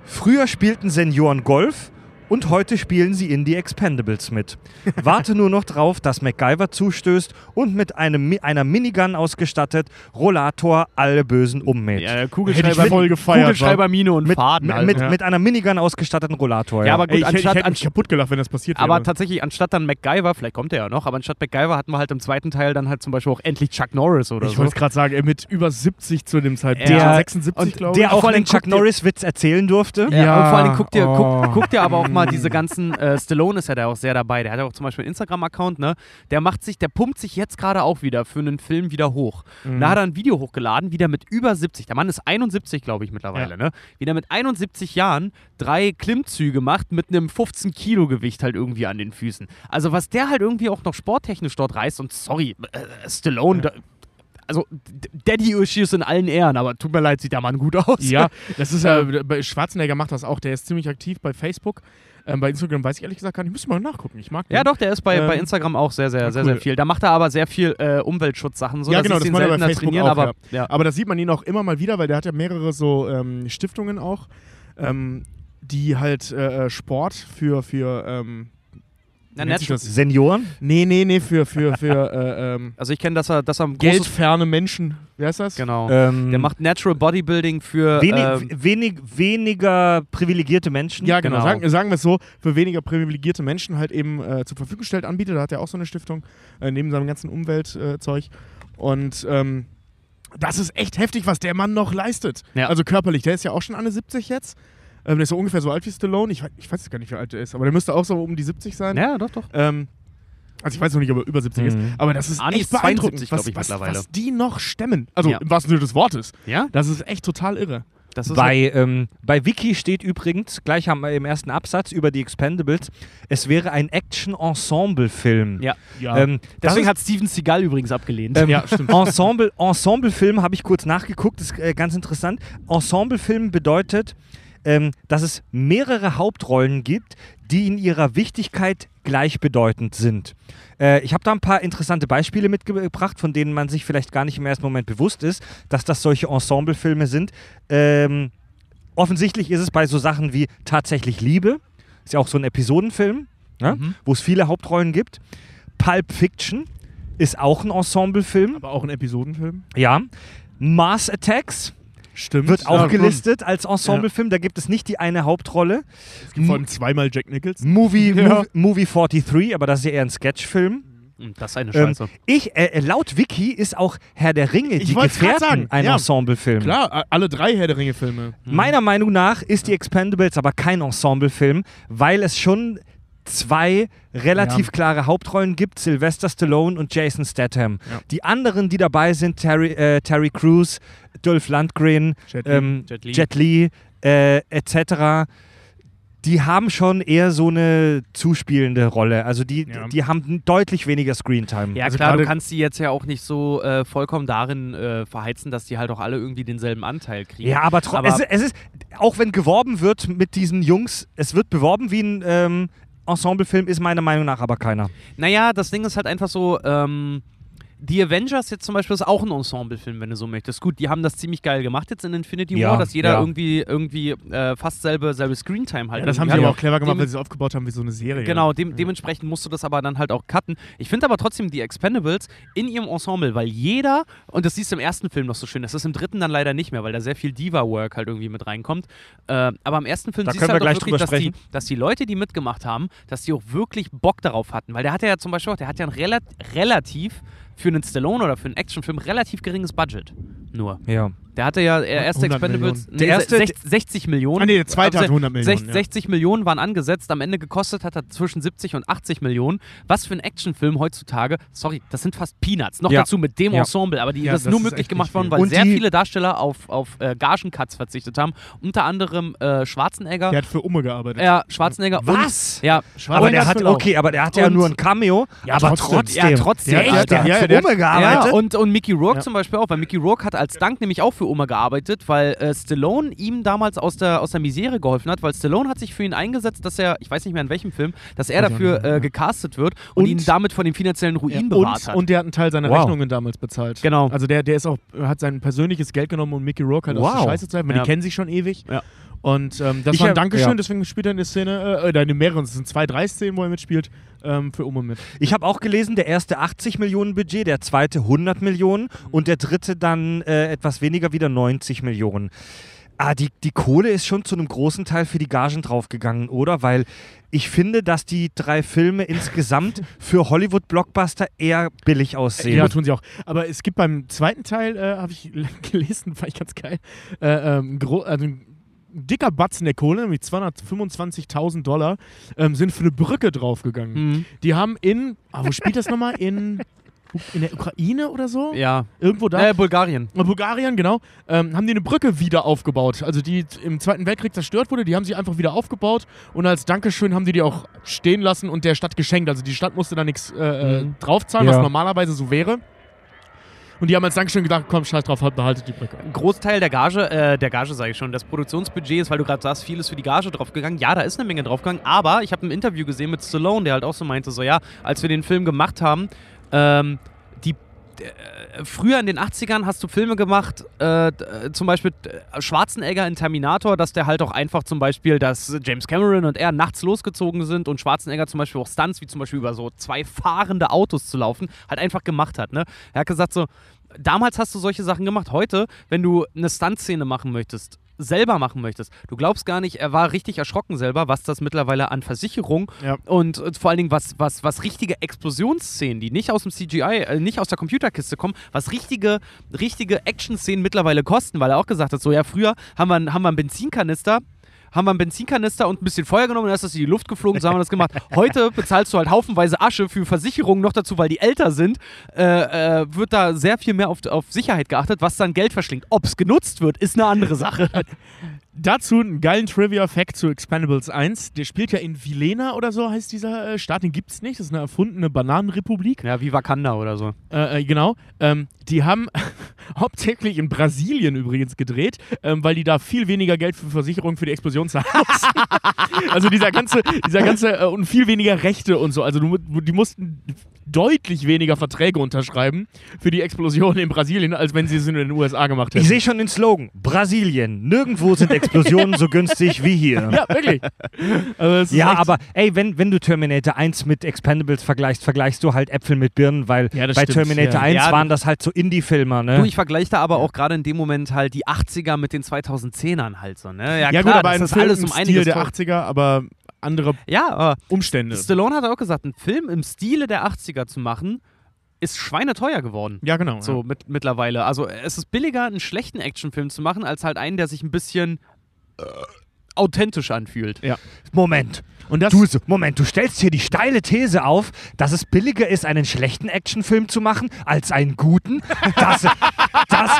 früher spielten Senioren Golf und heute spielen sie in die Expendables mit. Warte nur noch drauf, dass MacGyver zustößt und mit einem, einer Minigun ausgestattet Rollator alle Bösen ummäht. ja, der Kugelschreiber, ich voll gefeiert, Kugelschreiber Mine und mit, Faden. mit, halt. mit, ja. mit einer Minigun ausgestatteten Rollator. Ja, aber Ey, gut, ich, hätte- ich anstatt, hätte mich kaputt gelacht, wenn das passiert wäre. Aber tatsächlich, anstatt dann MacGyver, vielleicht kommt er ja noch, aber anstatt MacGyver hatten wir halt im zweiten Teil dann halt zum Beispiel auch endlich Chuck Norris oder ich so. wollte gerade sagen, ey, mit über 70 zu dem Zeitpunkt. Ja. 76, Und glaube ich. der auch vor allem einen Chuck Norris-Witz erzählen durfte. Ja, Ja, und vor allem guckt ihr, oh. guckt, guckt ihr aber auch mal diese ganzen, äh, Stallone ist ja da auch sehr dabei, der hat ja auch zum Beispiel einen Instagram-Account, ne? Der macht sich, der pumpt sich jetzt gerade auch wieder für einen Film wieder hoch. Mhm. Da hat er ein Video hochgeladen, wieder mit über 70. Der Mann ist 71, glaube ich, mittlerweile, Ja. ne? Wieder mit 71 Jahren drei Klimmzüge macht mit einem 15 Kilo Gewicht halt irgendwie an den Füßen. Also was der halt irgendwie auch noch sporttechnisch dort reißt und sorry, äh, Stallone, da, also Daddy-Issues in allen Ehren, aber tut mir leid, sieht der Mann gut aus. Ja, das ist ja, bei Schwarzenegger macht das auch. Der ist ziemlich aktiv bei Facebook. Ähm, bei Instagram weiß ich ehrlich gesagt gar nicht. Müssen wir mal nachgucken. Ich mag den. Ja, doch, der ist bei, Ähm, bei Instagram auch sehr, sehr, ja, sehr, cool. sehr viel. Da macht er aber sehr viel äh, Umweltschutzsachen. So, Ja, genau, ich das macht er bei Facebook trainieren, auch, aber ja. Aber da sieht man ihn auch immer mal wieder, weil der hat ja mehrere so ähm, Stiftungen auch, ähm, die halt äh, äh, Sport für, für ähm, Na, Natural- das? Senioren? Nee, nee, nee, für, für, für äh, ähm, Also ich kenne, dass er, dass er ein großes, geldferne Menschen. Wie heißt das? genau. Ähm, Der macht Natural Bodybuilding für wenig, ähm, wenig, weniger privilegierte Menschen. Ja, genau. Genau. Sagen, sagen wir es so, für weniger privilegierte Menschen halt eben äh, zur Verfügung stellt, anbietet. Da hat er auch so eine Stiftung, äh, neben seinem ganzen Umweltzeug. Äh, Zeug. Und ähm, das ist echt heftig, was der Mann noch leistet. Ja. Also körperlich, der ist ja auch schon Anne 70 jetzt. Ähm, der ist so ungefähr so alt wie Stallone. Ich, ich weiß jetzt gar nicht, wie alt er ist, aber der müsste auch so um die 70 sein. Ja, doch, doch. Ähm, also ich weiß noch nicht, ob er über 70 ist, Mhm. aber das ist Arnie echt ist 72, beeindruckend, glaub was, ich, was, mittlerweile. was die noch stemmen. Also Ja. im wahrsten Sinne des Wortes. Ja, Das ist echt total irre. das ist halt Bei, ähm, bei Wiki steht übrigens, gleich haben wir im ersten Absatz über die Expendables, es wäre ein Action-Ensemble-Film. Ja. Ja. Ähm, Deswegen ist- hat Steven Seagal übrigens abgelehnt. ähm, Ja, stimmt. Ensemble, Ensemble-Film habe ich kurz nachgeguckt, ist äh, ganz interessant. Ensemble-Film bedeutet, ähm, dass es mehrere Hauptrollen gibt, die in ihrer Wichtigkeit gleichbedeutend sind. Äh, ich habe da ein paar interessante Beispiele mitgebracht, von denen man sich vielleicht gar nicht im ersten Moment bewusst ist, dass das solche Ensemble-Filme sind. Ähm, offensichtlich ist es bei so Sachen wie tatsächlich Liebe, ist ja auch so ein Episodenfilm, ne? Mhm. wo es viele Hauptrollen gibt. Pulp Fiction ist auch ein Ensemble-Film. aber auch ein Episodenfilm. Ja. Mars Attacks Stimmt. wird auch Ja, gelistet als Ensemblefilm. Da gibt es nicht die eine Hauptrolle. Es gibt vor allem zweimal Jack Nicholson. Movie, Ja. Movie, Movie 43, aber das ist ja eher ein Sketchfilm. Hm, Das ist eine Ähm, Scheiße. ich, äh, laut Wiki ist auch Herr der Ringe, Ich die Gefährten, sagen, ein ja. Ensemblefilm. Klar, alle drei Herr der Ringe-Filme. Meiner Meinung nach ist die Expendables aber kein Ensemblefilm, weil es schon zwei relativ Ja. klare Hauptrollen gibt, Sylvester Stallone und Jason Statham. Ja. Die anderen, die dabei sind, Terry, äh, Terry Crews, Dolph Lundgren, Jet Li. ähm, Jet Li. Jet Li, äh, etc. die haben schon eher so eine zuspielende Rolle. Also die, Ja. die haben deutlich weniger Screentime. Ja, Also klar, du kannst die jetzt ja auch nicht so äh, vollkommen darin äh, verheizen, dass die halt auch alle irgendwie denselben Anteil kriegen. Ja, aber, Aber- es, es ist, auch wenn geworben wird mit diesen Jungs, es wird beworben wie ein ähm, Ensemblefilm, ist meiner Meinung nach aber keiner. Naja, das Ding ist halt einfach so, ähm, die Avengers jetzt zum Beispiel ist auch ein Ensemblefilm, wenn du so möchtest. Gut, die haben das ziemlich geil gemacht jetzt in Infinity Ja, War, dass jeder ja. irgendwie, irgendwie äh, fast selbe, selbe Screentime halt Ja, das haben sie hat. aber auch clever gemacht, weil sie es aufgebaut haben wie so eine Serie. Genau, dem, dementsprechend musst du das aber dann halt auch cutten. Ich finde aber trotzdem die Expendables in ihrem Ensemble, weil jeder, und das siehst du im ersten Film noch so schön, das ist im dritten dann leider nicht mehr, weil da sehr viel Diva-Work halt irgendwie mit reinkommt. Äh, aber im ersten Film Da siehst du halt wir wirklich, dass die, dass die Leute, die mitgemacht haben, dass die auch wirklich Bock darauf hatten. Weil der hatte ja zum Beispiel auch, der hat ja ein rela relativ für einen Stallone oder für einen Actionfilm relativ geringes Budget. Nur. Ja. Der hatte ja, er erste 100 Expendables, Der erste- 60, 60 Millionen. Ah, nee, der zweite Also hat 100 Millionen, 60, ja. 60 Millionen waren angesetzt, am Ende gekostet hat er zwischen 70 und 80 Millionen. Was für ein Actionfilm heutzutage, sorry, das sind fast Peanuts. Noch Ja. dazu mit dem Ja. Ensemble, aber die Ja, das, das nur möglich gemacht worden, viel. weil Und sehr die- viele Darsteller auf, auf äh, Gagencuts verzichtet haben. Unter anderem äh, Schwarzenegger. Der hat für Umme gearbeitet. Ja, Schwarzenegger. Was? Und, ja, Aber Schwarzenegger der ist hat, okay, aber der hatte ja nur ein Cameo. Ja, aber trotzdem. trotzdem. Ja, trotzdem. Der, der, der hat für der- Umme gearbeitet. Und, und Mickey Rourke zum Beispiel auch, weil Mickey Rourke hat als Dank nämlich auch für Oma gearbeitet, weil äh, Stallone ihm damals aus der, aus der Misere geholfen hat, weil Stallone hat sich für ihn eingesetzt, dass er, ich weiß nicht mehr in welchem Film, dass er dafür äh, gecastet wird und, Und- ihn damit von dem finanziellen Ruin bewahrt und, hat. und der hat einen Teil seiner Wow. Rechnungen damals bezahlt. Genau. Also der, der ist auch, hat sein persönliches Geld genommen, um Mickey Rourke halt aus Wow. der Scheiße zu helfen, Ja. die kennen sich schon ewig. Ja. Und ähm, das Ich war ein Dankeschön, ja. deswegen spielt er in der Szene, äh, oder in mehreren, es sind zwei, drei Szenen, wo er mitspielt, ähm, für Umme mit. Ich habe auch gelesen, der erste 80 Millionen Budget, der zweite 100 Millionen und der dritte dann äh, etwas weniger, wieder 90 Millionen. Ah, die, die Kohle ist schon zu einem großen Teil für die Gagen draufgegangen, oder? Weil ich finde, dass die drei Filme insgesamt für Hollywood-Blockbuster eher billig aussehen. Ja, tun sie auch. Aber es gibt beim zweiten Teil, äh, habe ich gelesen, fand ich ganz geil, äh, ähm, also ein dicker Batzen der Kohle, nämlich 225.000 Dollar, ähm, sind für eine Brücke draufgegangen. Mhm. Die haben in, ah, wo spielt das nochmal? In, in der Ukraine oder so? Ja. Irgendwo da? Äh, Bulgarien. In Bulgarien, genau, ähm, haben die eine Brücke wieder aufgebaut. Also die im Zweiten Weltkrieg zerstört wurde, die haben sie einfach wieder aufgebaut und als Dankeschön haben die die auch stehen lassen und der Stadt geschenkt. Also die Stadt musste da nichts äh, äh, Mhm. draufzahlen, Ja. was normalerweise so wäre. Und die haben als Dankeschön gedacht, komm, scheiß drauf, halt, behaltet die Brücke. Ein Großteil der Gage, äh, der Gage sage ich schon, des Produktionsbudgets, weil du gerade sagst, viel ist für die Gage draufgegangen. Ja, da ist eine Menge draufgegangen, aber ich habe ein Interview gesehen mit Stallone, der halt auch so meinte, so ja, als wir den Film gemacht haben, ähm, äh, früher in den 80ern hast du Filme gemacht, äh, äh, zum Beispiel äh, Schwarzenegger in Terminator, dass der halt auch einfach zum Beispiel, dass James Cameron und er nachts losgezogen sind und Schwarzenegger zum Beispiel auch Stunts, wie zum Beispiel über so zwei fahrende Autos zu laufen, halt einfach gemacht hat. Ne? Er hat gesagt so, damals hast du solche Sachen gemacht. Heute, wenn du eine Stuntszene machen möchtest, selber machen möchtest, du glaubst gar nicht, er war richtig erschrocken selber, was das mittlerweile an Versicherung Ja. und, äh, vor allen Dingen was, was, was richtige Explosionsszenen, die nicht aus dem CGI, äh, nicht aus der Computerkiste kommen, was richtige, richtige Action-Szenen mittlerweile kosten, weil er auch gesagt hat, so ja, früher haben wir, haben wir einen Benzinkanister, haben wir einen Benzinkanister und ein bisschen Feuer genommen dann ist das in die Luft geflogen, so haben wir das gemacht. Heute bezahlst du halt haufenweise Asche für Versicherungen noch dazu, weil die älter sind, äh, äh, wird da sehr viel mehr auf, auf Sicherheit geachtet, was dann Geld verschlingt. Ob es genutzt wird, ist eine andere Sache. Dazu einen geilen Trivia-Fact zu Expendables 1. Der spielt ja in Vilena oder so, heißt dieser äh, Staat. Den gibt es nicht. Das ist eine erfundene Bananenrepublik. Ja, wie Wakanda oder so. Äh, äh, genau. Ähm, die haben hauptsächlich in Brasilien übrigens gedreht, ähm, weil die da viel weniger Geld für Versicherungen für die Explosion zahlen mussten. also dieser ganze, dieser ganze äh, und viel weniger Rechte und so. Also du, die mussten deutlich weniger Verträge unterschreiben für die Explosion in Brasilien, als wenn sie es in den USA gemacht hätten. Ich sehe schon den Slogan: Brasilien. Nirgendwo sind Explosionen so günstig wie hier. ja, wirklich. Also Ja, aber ey, wenn, wenn du Terminator 1 mit Expendables vergleichst, vergleichst du halt Äpfel mit Birnen, weil Ja, bei stimmt, Terminator ja. 1 Ja, waren das halt so Indie-Filmer, ne? Du, ich vergleiche da aber auch gerade in dem Moment halt die 80er mit den 2010ern halt so, ne? Ja, klar, gut, aber das ist Film alles um Stil der teurer. 80er, aber andere Ja, aber Umstände. Stallone hat auch gesagt, ein Film im Stile der 80er zu machen, ist schweineteuer geworden. Ja, genau. So mit, mittlerweile. Also es ist billiger, einen schlechten Actionfilm zu machen, als halt einen, der sich ein bisschen äh, authentisch anfühlt. Moment. Und das, Du, Moment, du stellst hier die steile These auf, dass es billiger ist, einen schlechten Actionfilm zu machen, als einen guten? Das, Das,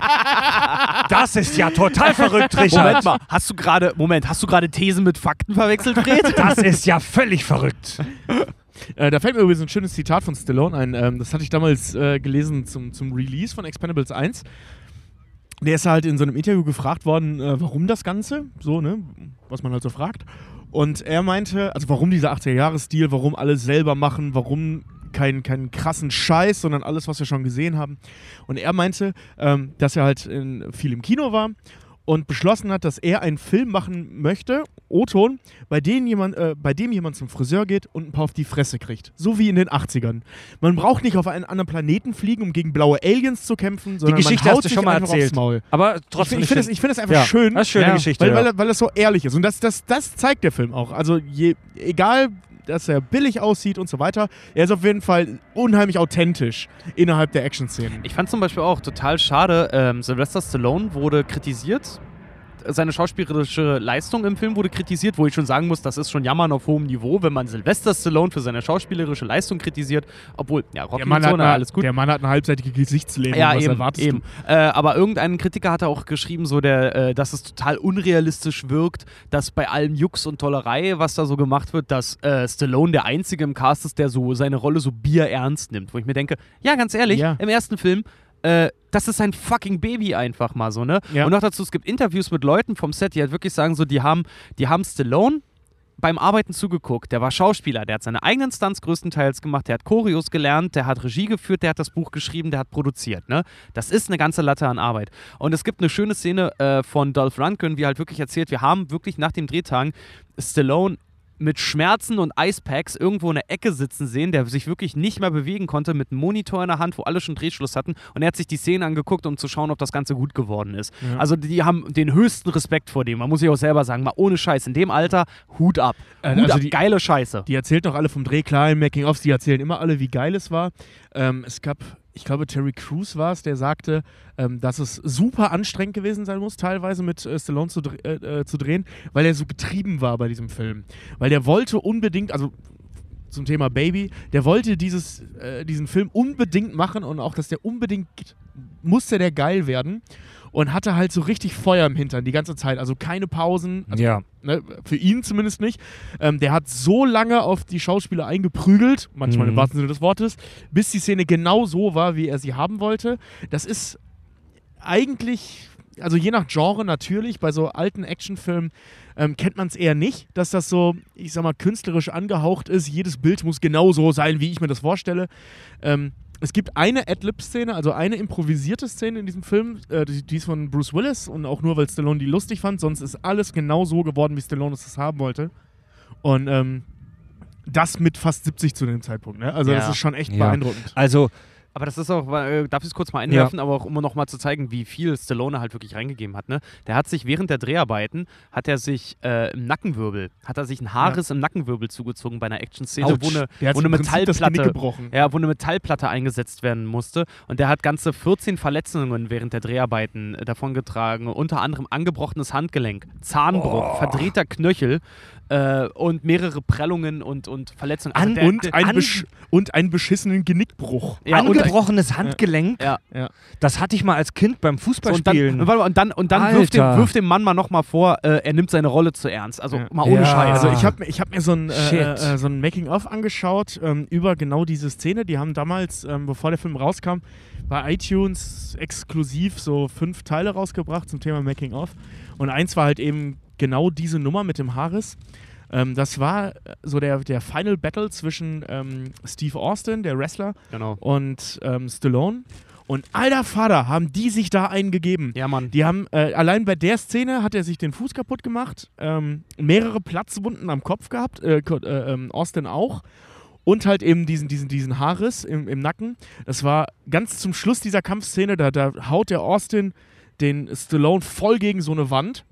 das ist ja total verrückt, Richard. Moment mal, hast du gerade, Moment, hast du gerade Thesen mit Fakten verwechselt, Fred? Das ist ja völlig verrückt. Äh, da fällt mir übrigens ein schönes Zitat von Stallone ein. Ähm, das hatte ich damals äh, gelesen zum, zum Release von Expendables 1. Der ist halt in so einem Interview gefragt worden, äh, warum das Ganze, so, ne, was man halt so fragt. Und er meinte, also warum dieser 80er-Jahres-Stil, warum alles selber machen, warum keinen keinen krassen Scheiß, sondern alles, was wir schon gesehen haben. Und er meinte, ähm, dass er halt in, viel im Kino war und beschlossen hat, dass er einen Film machen möchte, O-Ton, bei, dem jemand, äh, bei dem jemand zum Friseur geht und ein paar auf die Fresse kriegt. So wie in den 80ern. Man braucht nicht auf einen anderen Planeten fliegen, um gegen blaue Aliens zu kämpfen, Die sondern Geschichte man haut hast du sich schon mal einfach erzählt. aufs Maul. Aber trotzdem. ich finde es, ich find es einfach Ja, schön, das ist eine schöne Geschichte, weil, ja. weil, weil es so ehrlich ist. Und das, das, das zeigt der Film auch. Also je, egal, dass er billig aussieht und so weiter, er ist auf jeden Fall unheimlich authentisch innerhalb der Action-Szenen. Ich fand zum Beispiel auch total schade, ähm, Sylvester Stallone wurde kritisiert. Seine schauspielerische Leistung im Film wurde kritisiert, wo ich schon sagen muss, das ist schon Jammern auf hohem Niveau, wenn man Sylvester Stallone für seine schauspielerische Leistung kritisiert, obwohl, ja, Rocky Der Mann, so, hat na, alles gut. der Mann hat eine halbseitige Gesichtslähmung. Ja, was eben, erwartest eben. Äh, aber irgendein Kritiker hat auch geschrieben, so der, äh, dass es total unrealistisch wirkt, dass bei allem Jux und Tollerei, was da so gemacht wird, dass äh, Stallone der Einzige im Cast ist, der so seine Rolle so bierernst nimmt. Wo ich mir denke, ja, ganz ehrlich, Ja. im ersten Film, äh, das ist ein fucking Baby einfach mal so, ne? Ja. Und noch dazu, es gibt Interviews mit Leuten vom Set, die halt wirklich sagen, so, die haben, die haben Stallone beim Arbeiten zugeguckt. Der war Schauspieler, der hat seine eigenen Stunts größtenteils gemacht, der hat Choreos gelernt, der hat Regie geführt, der hat das Buch geschrieben, der hat produziert. Ne? Das ist eine ganze Latte an Arbeit. Und es gibt eine schöne Szene äh, von Dolph Lundgren, wie halt wirklich erzählt, wir haben wirklich nach den Drehtagen Stallone mit Schmerzen und Eispacks irgendwo in der Ecke sitzen sehen, der sich wirklich nicht mehr bewegen konnte, mit einem Monitor in der Hand, wo alle schon Drehschluss hatten. Und er hat sich die Szene angeguckt, um zu schauen, ob das Ganze gut geworden ist. Ja. Also die haben den höchsten Respekt vor dem. Man muss sich auch selber sagen, mal ohne Scheiß. In dem Alter, Hut ab. Äh, Hut also ab, die- geile Scheiße. Die erzählt doch alle vom Dreh, klar, in Making-ofs, die erzählen immer alle, wie geil es war. Ähm, es gab, ich glaube, Terry Crews war es, der sagte, ähm, dass es super anstrengend gewesen sein muss, teilweise mit äh, Stallone zu, dre äh, äh, zu drehen, weil er so getrieben war bei diesem Film. Weil der wollte unbedingt, also zum Thema Baby, der wollte dieses, äh, diesen Film unbedingt machen und auch, dass der unbedingt, musste der geil werden. Und hatte halt so richtig Feuer im Hintern die ganze Zeit. Also keine Pausen. Also Ja. ne, für ihn zumindest nicht. Ähm, der hat so lange auf die Schauspieler eingeprügelt, manchmal Mhm. im wahrsten Sinne des Wortes, bis die Szene genau so war, wie er sie haben wollte. Das ist eigentlich, also je nach Genre natürlich, bei so alten Actionfilmen ähm, kennt man es eher nicht, dass das so, ich sag mal, künstlerisch angehaucht ist. Jedes Bild muss genau so sein, wie ich mir das vorstelle. Ähm, es gibt eine Adlib-Szene, also eine improvisierte Szene in diesem Film, äh, die, die ist von Bruce Willis und auch nur, weil Stallone die lustig fand, sonst ist alles genau so geworden, wie Stallone es das haben wollte. Und ähm, das mit fast 70 zu dem Zeitpunkt, ne? Also das Ja. ist schon echt Ja. beeindruckend. Also, Aber das ist auch, äh, darf ich es kurz mal einwerfen, aber auch um noch mal zu zeigen, wie viel Stallone halt wirklich reingegeben hat. Ne? Der hat sich während der Dreharbeiten, hat er sich äh, im Nackenwirbel, hat er sich ein Haarriss im Nackenwirbel zugezogen bei einer Action-Szene, wo eine, wo eine Metallplatte gebrochen. Ja, wo eine Metallplatte eingesetzt werden musste. Und der hat ganze 14 Verletzungen während der Dreharbeiten äh, davongetragen. Unter anderem angebrochenes Handgelenk, Zahnbruch, verdrehter Knöchel äh, und mehrere Prellungen und, und Verletzungen. Also An- der- Und, der- ein an- und einen beschissenen Genickbruch. ja, angebrochenes Handgelenk, ja. Ja. das hatte ich mal als Kind beim So, und dann, Fußballspielen. und, dann, und dann wirft, dem, wirft dem Mann mal nochmal vor, äh, er nimmt seine Rolle zu ernst. Also Ja. mal ohne Ja. Scheiß. Also ich habe ich hab mir so ein, Shit. äh, äh, so ein Making-of angeschaut ähm, über genau diese Szene. Die haben damals, ähm, bevor der Film rauskam, bei iTunes exklusiv so fünf Teile rausgebracht zum Thema Making-of. Und eins war halt eben genau diese Nummer mit dem Haares. Ähm, das war äh, so der, der Final Battle zwischen ähm, Steve Austin, der Wrestler, genau. und ähm, Stallone. Und alter Vater, haben die sich da einen gegeben. Ja, Mann. Die haben, äh, allein bei der Szene hat er sich den Fuß kaputt gemacht, ähm, mehrere Platzwunden am Kopf gehabt, äh, äh, ähm, Austin auch. Und halt eben diesen, diesen, diesen Haarriss im, im Nacken. Das war ganz zum Schluss dieser Kampfszene, da, da haut der Austin den Stallone voll gegen so eine Wand.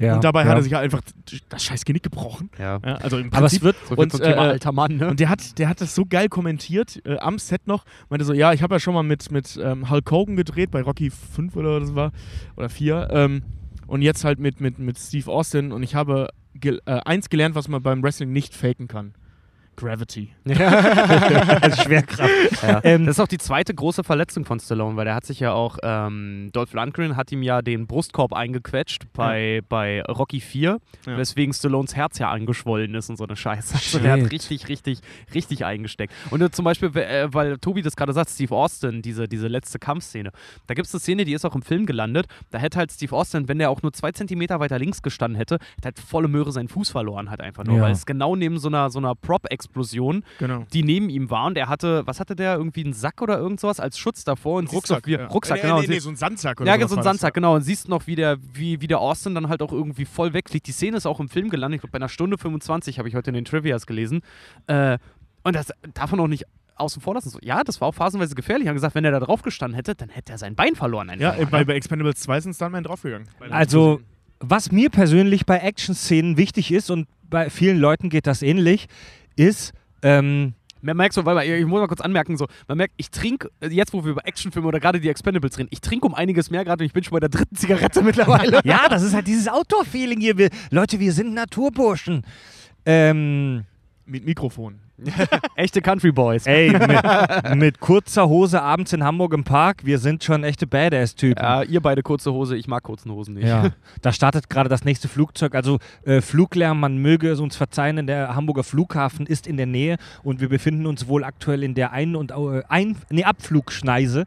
Ja, und dabei ja. hat er sich halt einfach das scheiß Genick gebrochen. Ja. Ja, also im Aber es Prinzip wird, So Und, zum Thema äh, alter Mann, ne? und der hat, der hat das so geil kommentiert, äh, am Set noch, meinte so, ja, ich habe ja schon mal mit, mit ähm, Hulk Hogan gedreht, bei Rocky 5 oder was das war, oder 4, ähm, und jetzt halt mit, mit, mit Steve Austin und ich habe gel äh, eins gelernt, was man beim Wrestling nicht faken kann. Gravity. Also Schwerkraft. Ja. Ähm, das ist auch die zweite große Verletzung von Stallone, weil der hat sich ja auch, ähm, Dolph Lundgren hat ihm ja den Brustkorb eingequetscht bei, bei Rocky 4, Ja. weswegen Stallones Herz ja angeschwollen ist und so eine Scheiße. Also der hat Shit. richtig, richtig, richtig eingesteckt. Und äh, zum Beispiel, äh, weil Tobi das gerade sagt, Steve Austin, diese, diese letzte Kampfszene. Da gibt es eine Szene, die ist auch im Film gelandet. Da hätte halt Steve Austin, wenn der auch nur zwei Zentimeter weiter links gestanden hätte, hätte halt volle Möhre seinen Fuß verloren hat einfach nur, Ja. weil es genau neben so einer, so einer Prop-Explosion Genau. die neben ihm war und er hatte, was hatte der, irgendwie einen Sack oder irgend sowas als Schutz davor und noch, wie, ja. Rucksack, nee, genau. Nee, nee, so ein Sandsack oder ja, sowas so ein Sandsack, genau. Und siehst noch, wie der, wie, wie der Austin dann halt auch irgendwie voll wegfliegt. Die Szene ist auch im Film gelandet, ich glaube bei einer Stunde 25, habe ich heute in den Trivias gelesen. Äh, und das darf man auch nicht außen vor lassen. So, ja, das war auch phasenweise gefährlich. Haben gesagt, wenn er da drauf gestanden hätte, dann hätte er sein Bein verloren. Ja, äh, mal, bei, ne? bei Expendables 2 sind Stuntmen draufgegangen. Also, Explosion. was mir persönlich bei Action-Szenen wichtig ist und bei vielen Leuten geht das ähnlich, ist, ähm, Man merkt so, weil man, ich muss mal kurz anmerken, so, man merkt, ich trinke, äh, jetzt wo wir über Actionfilme oder gerade die Expendables reden, ich trinke um einiges mehr gerade und ich bin schon bei der dritten Zigarette mittlerweile. ja, das ist halt dieses Outdoor-Feeling hier. Wir, Leute, wir sind Naturburschen. Ähm, Mit Mikrofon. Echte Country Boys. ey, mit, mit kurzer Hose abends in Hamburg im Park, wir sind schon echte Badass-Typen. Ja, ihr beide kurze Hose, ich mag kurzen Hosen nicht. Ja, da startet gerade das nächste Flugzeug. Also äh, Fluglärm, man möge es uns verzeihen, der Hamburger Flughafen ist in der Nähe und wir befinden uns wohl aktuell in der Ein- und äh, Ein nee, Abflugschneise.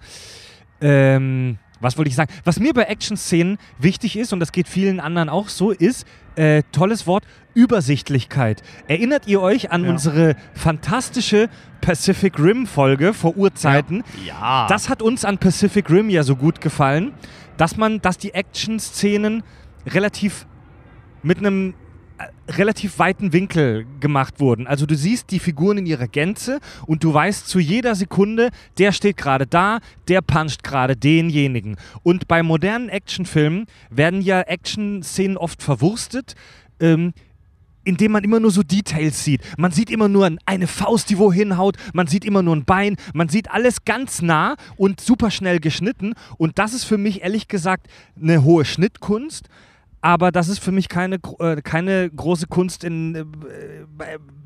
Ähm, was wollte ich sagen? Was mir bei Action-Szenen wichtig ist, und das geht vielen anderen auch so, ist, äh, tolles Wort, Übersichtlichkeit. Erinnert ihr euch an Ja. unsere fantastische Pacific Rim-Folge vor Urzeiten? Ja. Das hat uns an Pacific Rim ja so gut gefallen, dass man, dass die Action-Szenen relativ mit einem relativ weiten Winkel gemacht wurden. Also du siehst die Figuren in ihrer Gänze und du weißt zu jeder Sekunde, der steht gerade da, der puncht gerade denjenigen. Und bei modernen Actionfilmen werden ja Action-Szenen oft verwurstet. Ähm, indem man immer nur so Details sieht. Man sieht immer nur eine Faust, die wohin haut, man sieht immer nur ein Bein, man sieht alles ganz nah und super schnell geschnitten. Und das ist für mich ehrlich gesagt eine hohe Schnittkunst. Aber das ist für mich keine, äh, keine große Kunst in, äh,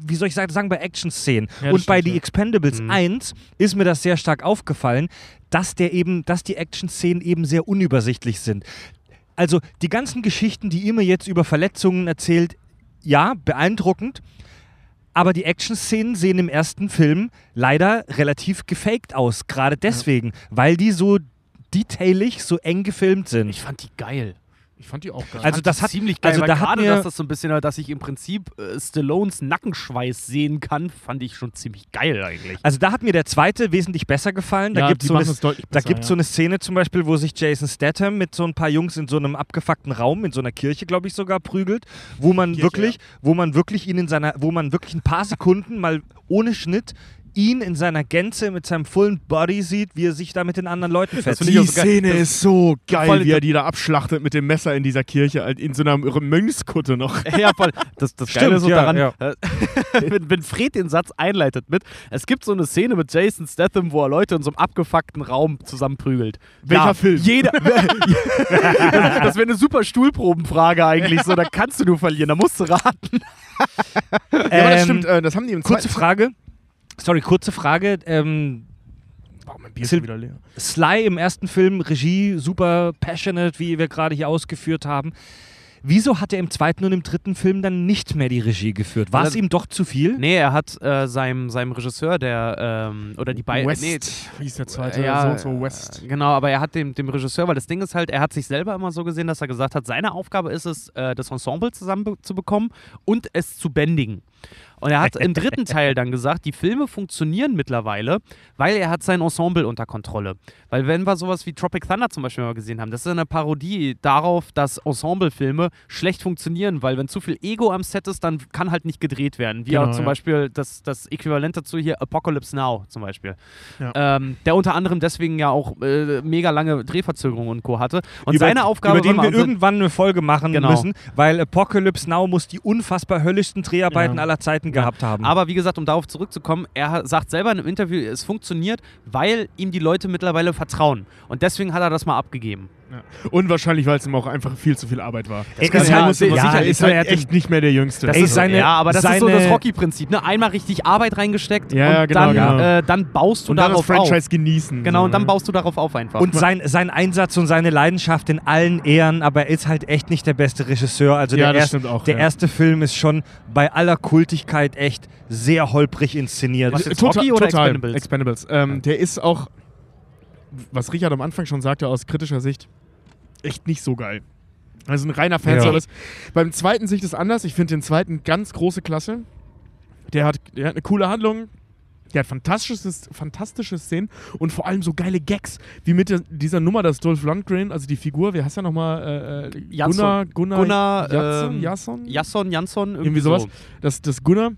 wie soll ich sagen, bei Action-Szenen. Ja, und bei stimmt, The ja. Expendables Mhm. 1 ist mir das sehr stark aufgefallen, dass, der eben, dass die Action-Szenen eben sehr unübersichtlich sind. Also die ganzen Geschichten, die ihr mir jetzt über Verletzungen erzählt, ja, beeindruckend. Aber die Action-Szenen sehen im ersten Film leider relativ gefaked aus. Gerade deswegen, weil die so detailig, so eng gefilmt sind. ich fand die geil. Ich fand die auch geil. Also das hat- ziemlich geil. also da hat gerade, mir- dass das so ein bisschen, dass ich im Prinzip äh, Stallones Nackenschweiß sehen kann, fand ich schon ziemlich geil eigentlich. Also da hat mir der zweite wesentlich besser gefallen. Da ja, gibt so, es da gibt's so ja. eine Szene zum Beispiel, wo sich Jason Statham mit so ein paar Jungs in so einem abgefuckten Raum, in so einer Kirche, glaube ich, sogar prügelt, wo man Kirche, wirklich, wo man wirklich ihn in seiner, wo man wirklich ein paar Sekunden mal ohne Schnitt ihn in seiner Gänze mit seinem fullen Body sieht, wie er sich da mit den anderen Leuten ich Die. Szene Das- ist so geil, voll- wie er die da abschlachtet mit dem Messer in dieser Kirche, halt in so einer Mönchskutte noch. ja, voll. Das, das Stimmt, Geile so ja, daran, ja. äh, wenn, wenn Fred den Satz einleitet mit, es gibt so eine Szene mit Jason Statham, wo er Leute in so einem abgefuckten Raum zusammenprügelt. Welcher ja, Film? Jeder. das das wäre eine super Stuhlprobenfrage eigentlich, so, da kannst du nur verlieren, da musst du raten. Ja, aber das Ähm, stimmt, äh, das haben die im Kurze Frage. Sorry, kurze Frage. Ähm, Oh, mein Bier ist wieder leer. Sly im ersten Film, Regie, super passionate, wie wir gerade hier ausgeführt haben. Wieso hat er im zweiten und im dritten Film dann nicht mehr die Regie geführt? War es ihm doch zu viel? Nee, er hat äh, seinem, seinem Regisseur, der, ähm, oder die beiden, West, nee, wie ist der zweite? ja, so und so West. äh, Genau, aber er hat dem, dem Regisseur, weil das Ding ist halt, er hat sich selber immer so gesehen, dass er gesagt hat, seine Aufgabe ist es, äh, das Ensemble zusammenzubekommen und es zu bändigen. Und er hat im dritten Teil dann gesagt, die Filme funktionieren mittlerweile, weil er hat sein Ensemble unter Kontrolle. Weil wenn wir sowas wie Tropic Thunder zum Beispiel mal gesehen haben, das ist eine Parodie darauf, dass Ensemblefilme schlecht funktionieren, weil wenn zu viel Ego am Set ist, dann kann halt nicht gedreht werden. Wie Genau, auch zum ja. Beispiel das, das Äquivalent dazu hier Apocalypse Now zum Beispiel. Ja. Ähm, der unter anderem deswegen ja auch äh, mega lange Drehverzögerungen und Co. hatte. Und über, seine Aufgabe über den wir irgendwann eine Folge machen Genau. müssen, weil Apocalypse Now muss die unfassbar höllischsten Dreharbeiten Ja. aller Zeiten gehabt haben. Aber wie gesagt, um darauf zurückzukommen, er sagt selber in einem Interview, es funktioniert, weil ihm die Leute mittlerweile vertrauen. Und deswegen hat er das mal abgegeben. Und wahrscheinlich, weil es ihm auch einfach viel zu viel Arbeit war. Kann ist ja- halt, sicher- ja, sicherlich, ist er halt hat echt nicht mehr der Jüngste. Das Ey, ist so, seine- ja, aber das ist so seine- das Rocky-Prinzip. Ne? Einmal richtig Arbeit reingesteckt Ja, und genau, dann, genau. Äh, dann baust du und dann das darauf auf. Franchise genießen. Genau, so, und dann ne? baust du darauf auf einfach. und sein, sein Einsatz und seine Leidenschaft in allen Ehren, aber er ist halt echt nicht der beste Regisseur. Also Ja, der, das erst, stimmt auch, der ja. erste Film ist schon bei aller Kultigkeit echt sehr holprig inszeniert. Was Total- Rocky oder total. Expendables? Expendables. Ähm, Der ist auch, was Richard am Anfang schon sagte, aus kritischer Sicht, echt nicht so geil. Also ein reiner Fanservice. Beim zweiten Sicht ist anders. Ich finde den zweiten ganz große Klasse. Der hat, der hat eine coole Handlung. Der hat fantastisches, fantastische Szenen und vor allem so geile Gags, wie mit der, dieser Nummer, das Dolph Lundgren, also die Figur, wie heißt er nochmal? Äh, äh, Jansson. Gunnar, Gunnar, Gunnar, Jasson, ähm, Jasson? Jasson, Jansson, irgendwie, Irgendwie sowas. So. dass, dass Gunnar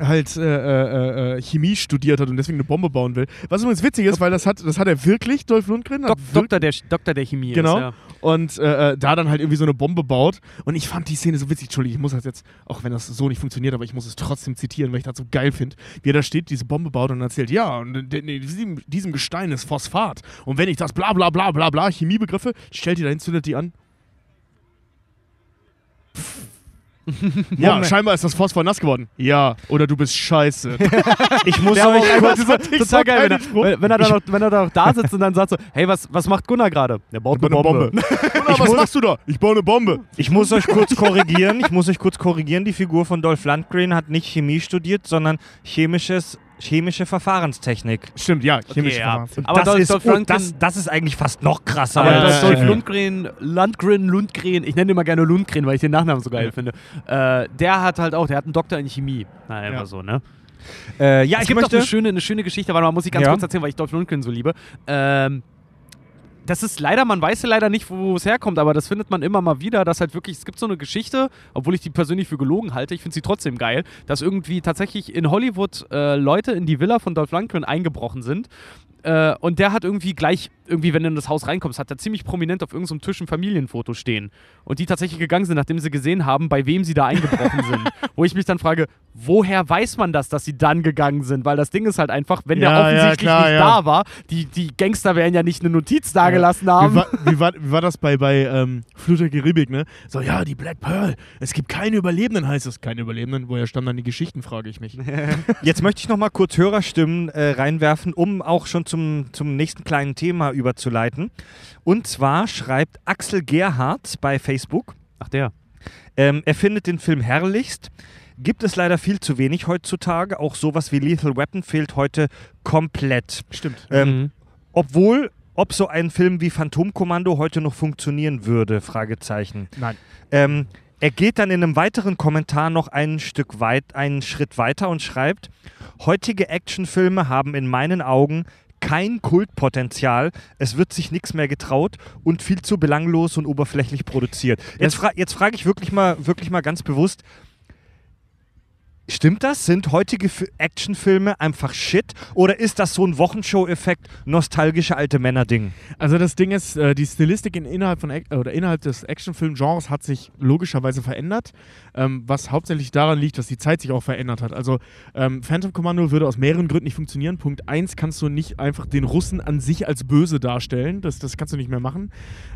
halt äh, äh, äh, Chemie studiert hat und deswegen eine Bombe bauen will. Was übrigens witzig ist, weil das hat, das hat er wirklich, Dolph Lundgren. Dok Doktor, der, Doktor der Chemie Genau. ist, ja. und äh, äh, da dann halt irgendwie so eine Bombe baut. Und ich fand die Szene so witzig. Entschuldigung, ich muss das jetzt, auch wenn das so nicht funktioniert, aber ich muss es trotzdem zitieren, weil ich das so geil finde. Wie er da steht, diese Bombe baut und erzählt, ja, und in, diesem, diesem Gestein ist Phosphat. Und wenn ich das bla bla bla bla bla, Chemiebegriffe, stellt die dahin, zündet die an. Ja, Moment. scheinbar ist das Phosphor nass geworden. Ja, oder du bist scheiße. Ich muss aber kurz, total, ich so total geil, wenn er, wenn, wenn, er da noch, wenn er da noch da sitzt und dann sagt so, hey, was, was macht Gunnar gerade? Der baut eine Bombe. Gunnar, was machst du da? Ich baue eine Bombe. ich muss euch kurz korrigieren. Ich muss euch kurz korrigieren. Die Figur von Dolph Lundgren hat nicht Chemie studiert, sondern chemisches, chemische Verfahrenstechnik. Stimmt, ja, Okay, chemische ja. Verfahren. Aber das, ist, Lundgren- das, das ist eigentlich fast noch krasser. Aber Ja, das ja, Dolph ja. Lundgren, Lundgren, Lundgren, ich nenne ihn immer gerne Lundgren, weil ich den Nachnamen so geil finde. Äh, der hat halt auch, der hat einen Doktor in Chemie. Na, einfach Ja. so, ne? äh, ja, es ich gibt möchte. auch eine schöne, eine schöne Geschichte, aber man muss ich ganz Ja. kurz erzählen, weil ich Dolph Lundgren so liebe. Ähm, das ist leider, man weiß ja leider nicht, wo es herkommt, aber das findet man immer mal wieder, dass halt wirklich, es gibt so eine Geschichte, obwohl ich die persönlich für gelogen halte, ich finde sie trotzdem geil, dass irgendwie tatsächlich in Hollywood äh, Leute in die Villa von Dolph Lundgren eingebrochen sind äh, und der hat irgendwie gleich, irgendwie, wenn du in das Haus reinkommst, hat er ziemlich prominent auf irgendeinem Tisch ein Familienfoto stehen. Und die tatsächlich gegangen sind, nachdem sie gesehen haben, bei wem sie da eingebrochen sind. Wo ich mich dann frage, woher weiß man das, dass sie dann gegangen sind? Weil das Ding ist halt einfach, wenn Ja, der ja, offensichtlich klar, nicht ja. da war, die, die Gangster werden ja nicht eine Notiz dagelassen Wie haben. war, wie, war, wie war das bei, bei ähm, Flut der Karibik, ne? So, ja, die Black Pearl, es gibt keine Überlebenden, heißt es. Keine Überlebenden? Woher stammen dann die Geschichten, frage ich mich. Jetzt möchte ich noch mal kurz Hörerstimmen äh, reinwerfen, um auch schon zum, zum nächsten kleinen Thema überzuleiten. Und zwar schreibt Axel Gerhardt bei Facebook, Ach der. ähm, er findet den Film herrlichst. Gibt es leider viel zu wenig heutzutage. Auch sowas wie Lethal Weapon fehlt heute komplett. Stimmt. Ähm, Mhm. Obwohl, ob so ein Film wie Phantomkommando heute noch funktionieren würde, Fragezeichen. Nein. Ähm, er geht dann in einem weiteren Kommentar noch ein Stück weit, einen Schritt weiter und schreibt: Heutige Actionfilme haben in meinen Augen kein Kultpotenzial, es wird sich nichts mehr getraut und viel zu belanglos und oberflächlich produziert. Jetzt, fra jetzt frage ich wirklich mal, wirklich mal ganz bewusst, Stimmt das? Sind heutige Fi- Actionfilme einfach Shit? Oder ist das so ein Wochenshow-Effekt, nostalgische alte Männer-Ding? Also das Ding ist, äh, die Stilistik in, innerhalb, von, oder innerhalb des Actionfilm-Genres hat sich logischerweise verändert, ähm, was hauptsächlich daran liegt, dass die Zeit sich auch verändert hat. Also ähm, Phantom Commando würde aus mehreren Gründen nicht funktionieren. Punkt 1 kannst du nicht einfach den Russen an sich als böse darstellen. Das, das kannst du nicht mehr machen.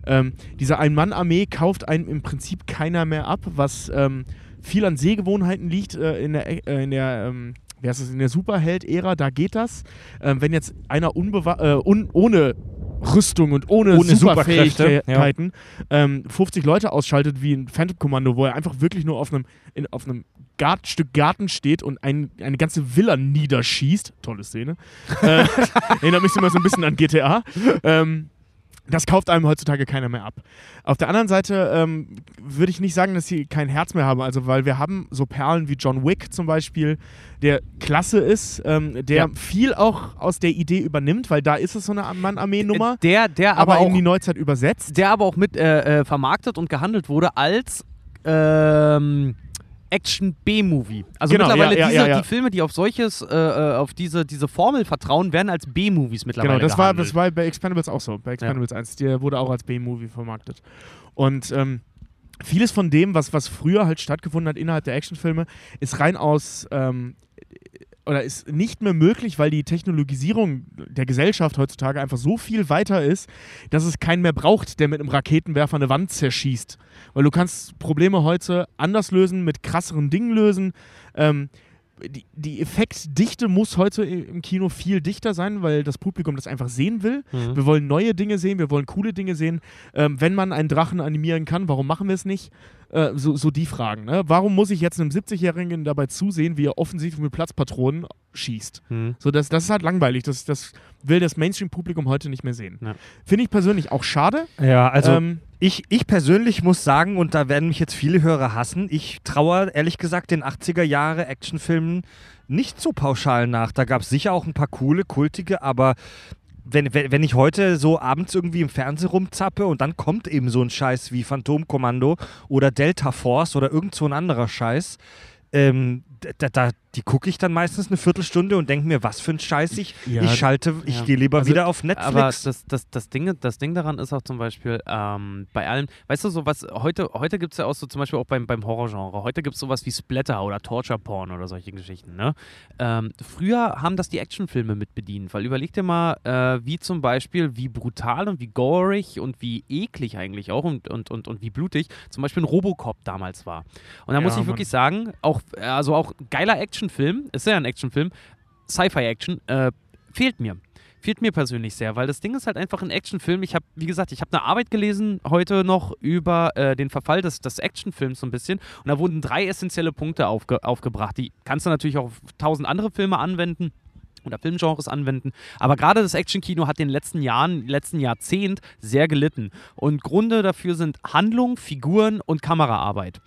Ähm, diese Ein-Mann-Armee kauft einem im Prinzip keiner mehr ab, was viel an Sehgewohnheiten liegt äh, in der, äh, in der ähm, wie heißt das, in der Superheld-Ära, da geht das. Ähm, wenn jetzt einer unbewa äh, un ohne Rüstung und ohne, Ohne Superfähigkeiten ähm, 50 Leute ausschaltet wie ein Phantom Kommando, wo er einfach wirklich nur auf einem, in, auf einem Gart Stück Garten steht und ein, eine ganze Villa niederschießt. Tolle Szene. äh, erinnert mich immer so ein bisschen an GTA. Ähm, das kauft einem heutzutage keiner mehr ab. Auf der anderen Seite ähm, würde ich nicht sagen, dass sie kein Herz mehr haben. Also, weil wir haben so Perlen wie John Wick zum Beispiel, der klasse ist, ähm, der Ja. viel auch aus der Idee übernimmt, weil da ist es so eine Mann-Armee-Nummer, Der, der aber, aber, auch in die Neuzeit übersetzt. der aber auch mit äh, äh, vermarktet und gehandelt wurde als ähm, Action-B-Movie. Also Genau, mittlerweile ja, ja, diese, ja, ja. die Filme, die auf solches, äh, äh, auf diese, diese Formel vertrauen, werden als B-Movies mittlerweile Genau, das war, gehandelt. das war bei Expendables auch so. Bei Expendables 1, der wurde auch als B-Movie vermarktet. Und ähm, vieles von dem, was, was früher halt stattgefunden hat innerhalb der Actionfilme, ist rein aus, ähm, oder ist nicht mehr möglich, weil die Technologisierung der Gesellschaft heutzutage einfach so viel weiter ist, dass es keinen mehr braucht, der mit einem Raketenwerfer eine Wand zerschießt. Weil du kannst Probleme heute anders lösen, mit krasseren Dingen lösen. Ähm, die, die Effektdichte muss heute im Kino viel dichter sein, weil das Publikum das einfach sehen will. Mhm. Wir wollen neue Dinge sehen, wir wollen coole Dinge sehen. Ähm, wenn man einen Drachen animieren kann, warum machen wir es nicht? Äh, so, so die Fragen. Ne? Warum muss ich jetzt einem 70-Jährigen dabei zusehen, wie er offensiv mit Platzpatronen schießt? Mhm. So, das, das ist halt langweilig. Das, das will das Mainstream-Publikum heute nicht mehr sehen. Ja. Finde ich persönlich auch schade. Ja, also ähm, ich, ich persönlich muss sagen, und da werden mich jetzt viele Hörer hassen, ich traue ehrlich gesagt den 80er Jahre Actionfilmen nicht so pauschal nach. Da gab es sicher auch ein paar coole, kultige, aber wenn, wenn, wenn ich heute so abends irgendwie im Fernsehen rumzappe und dann kommt eben so ein Scheiß wie Phantomkommando oder Delta Force oder irgend so ein anderer Scheiß, ähm, da, da, die gucke ich dann meistens eine Viertelstunde und denke mir, was für ein Scheiß ich. Ja, ich schalte, ich ja. gehe lieber Also, wieder auf Aber Netflix. das, das, das, Ding, das Ding daran ist auch zum Beispiel, ähm, bei allem, weißt du, so was, heute, heute gibt es ja auch so zum Beispiel auch beim, beim Horrorgenre, heute gibt es sowas wie Splatter oder Torture Porn oder solche Geschichten, ne? Ähm, früher haben das die Actionfilme mit bedient, weil überleg dir mal, äh, wie zum Beispiel, wie brutal und wie gorig und wie eklig eigentlich auch und, und, und, und wie blutig zum Beispiel ein Robocop damals war. Und da muss Ja, ich wirklich sagen, auch, also auch geiler Actionfilm, ist ja ein Actionfilm, Sci-Fi-Action, äh, fehlt mir. Fehlt mir persönlich sehr, weil das Ding ist halt einfach ein Actionfilm. Ich habe, wie gesagt, ich habe eine Arbeit gelesen heute noch über äh, den Verfall des, des Actionfilms so ein bisschen. Und da wurden drei essentielle Punkte aufge aufgebracht. Die kannst du natürlich auch auf tausend andere Filme anwenden oder Filmgenres anwenden. Aber gerade das Actionkino hat in den letzten Jahren, letzten Jahrzehnt sehr gelitten. Und Gründe dafür sind Handlung, Figuren und Kameraarbeit.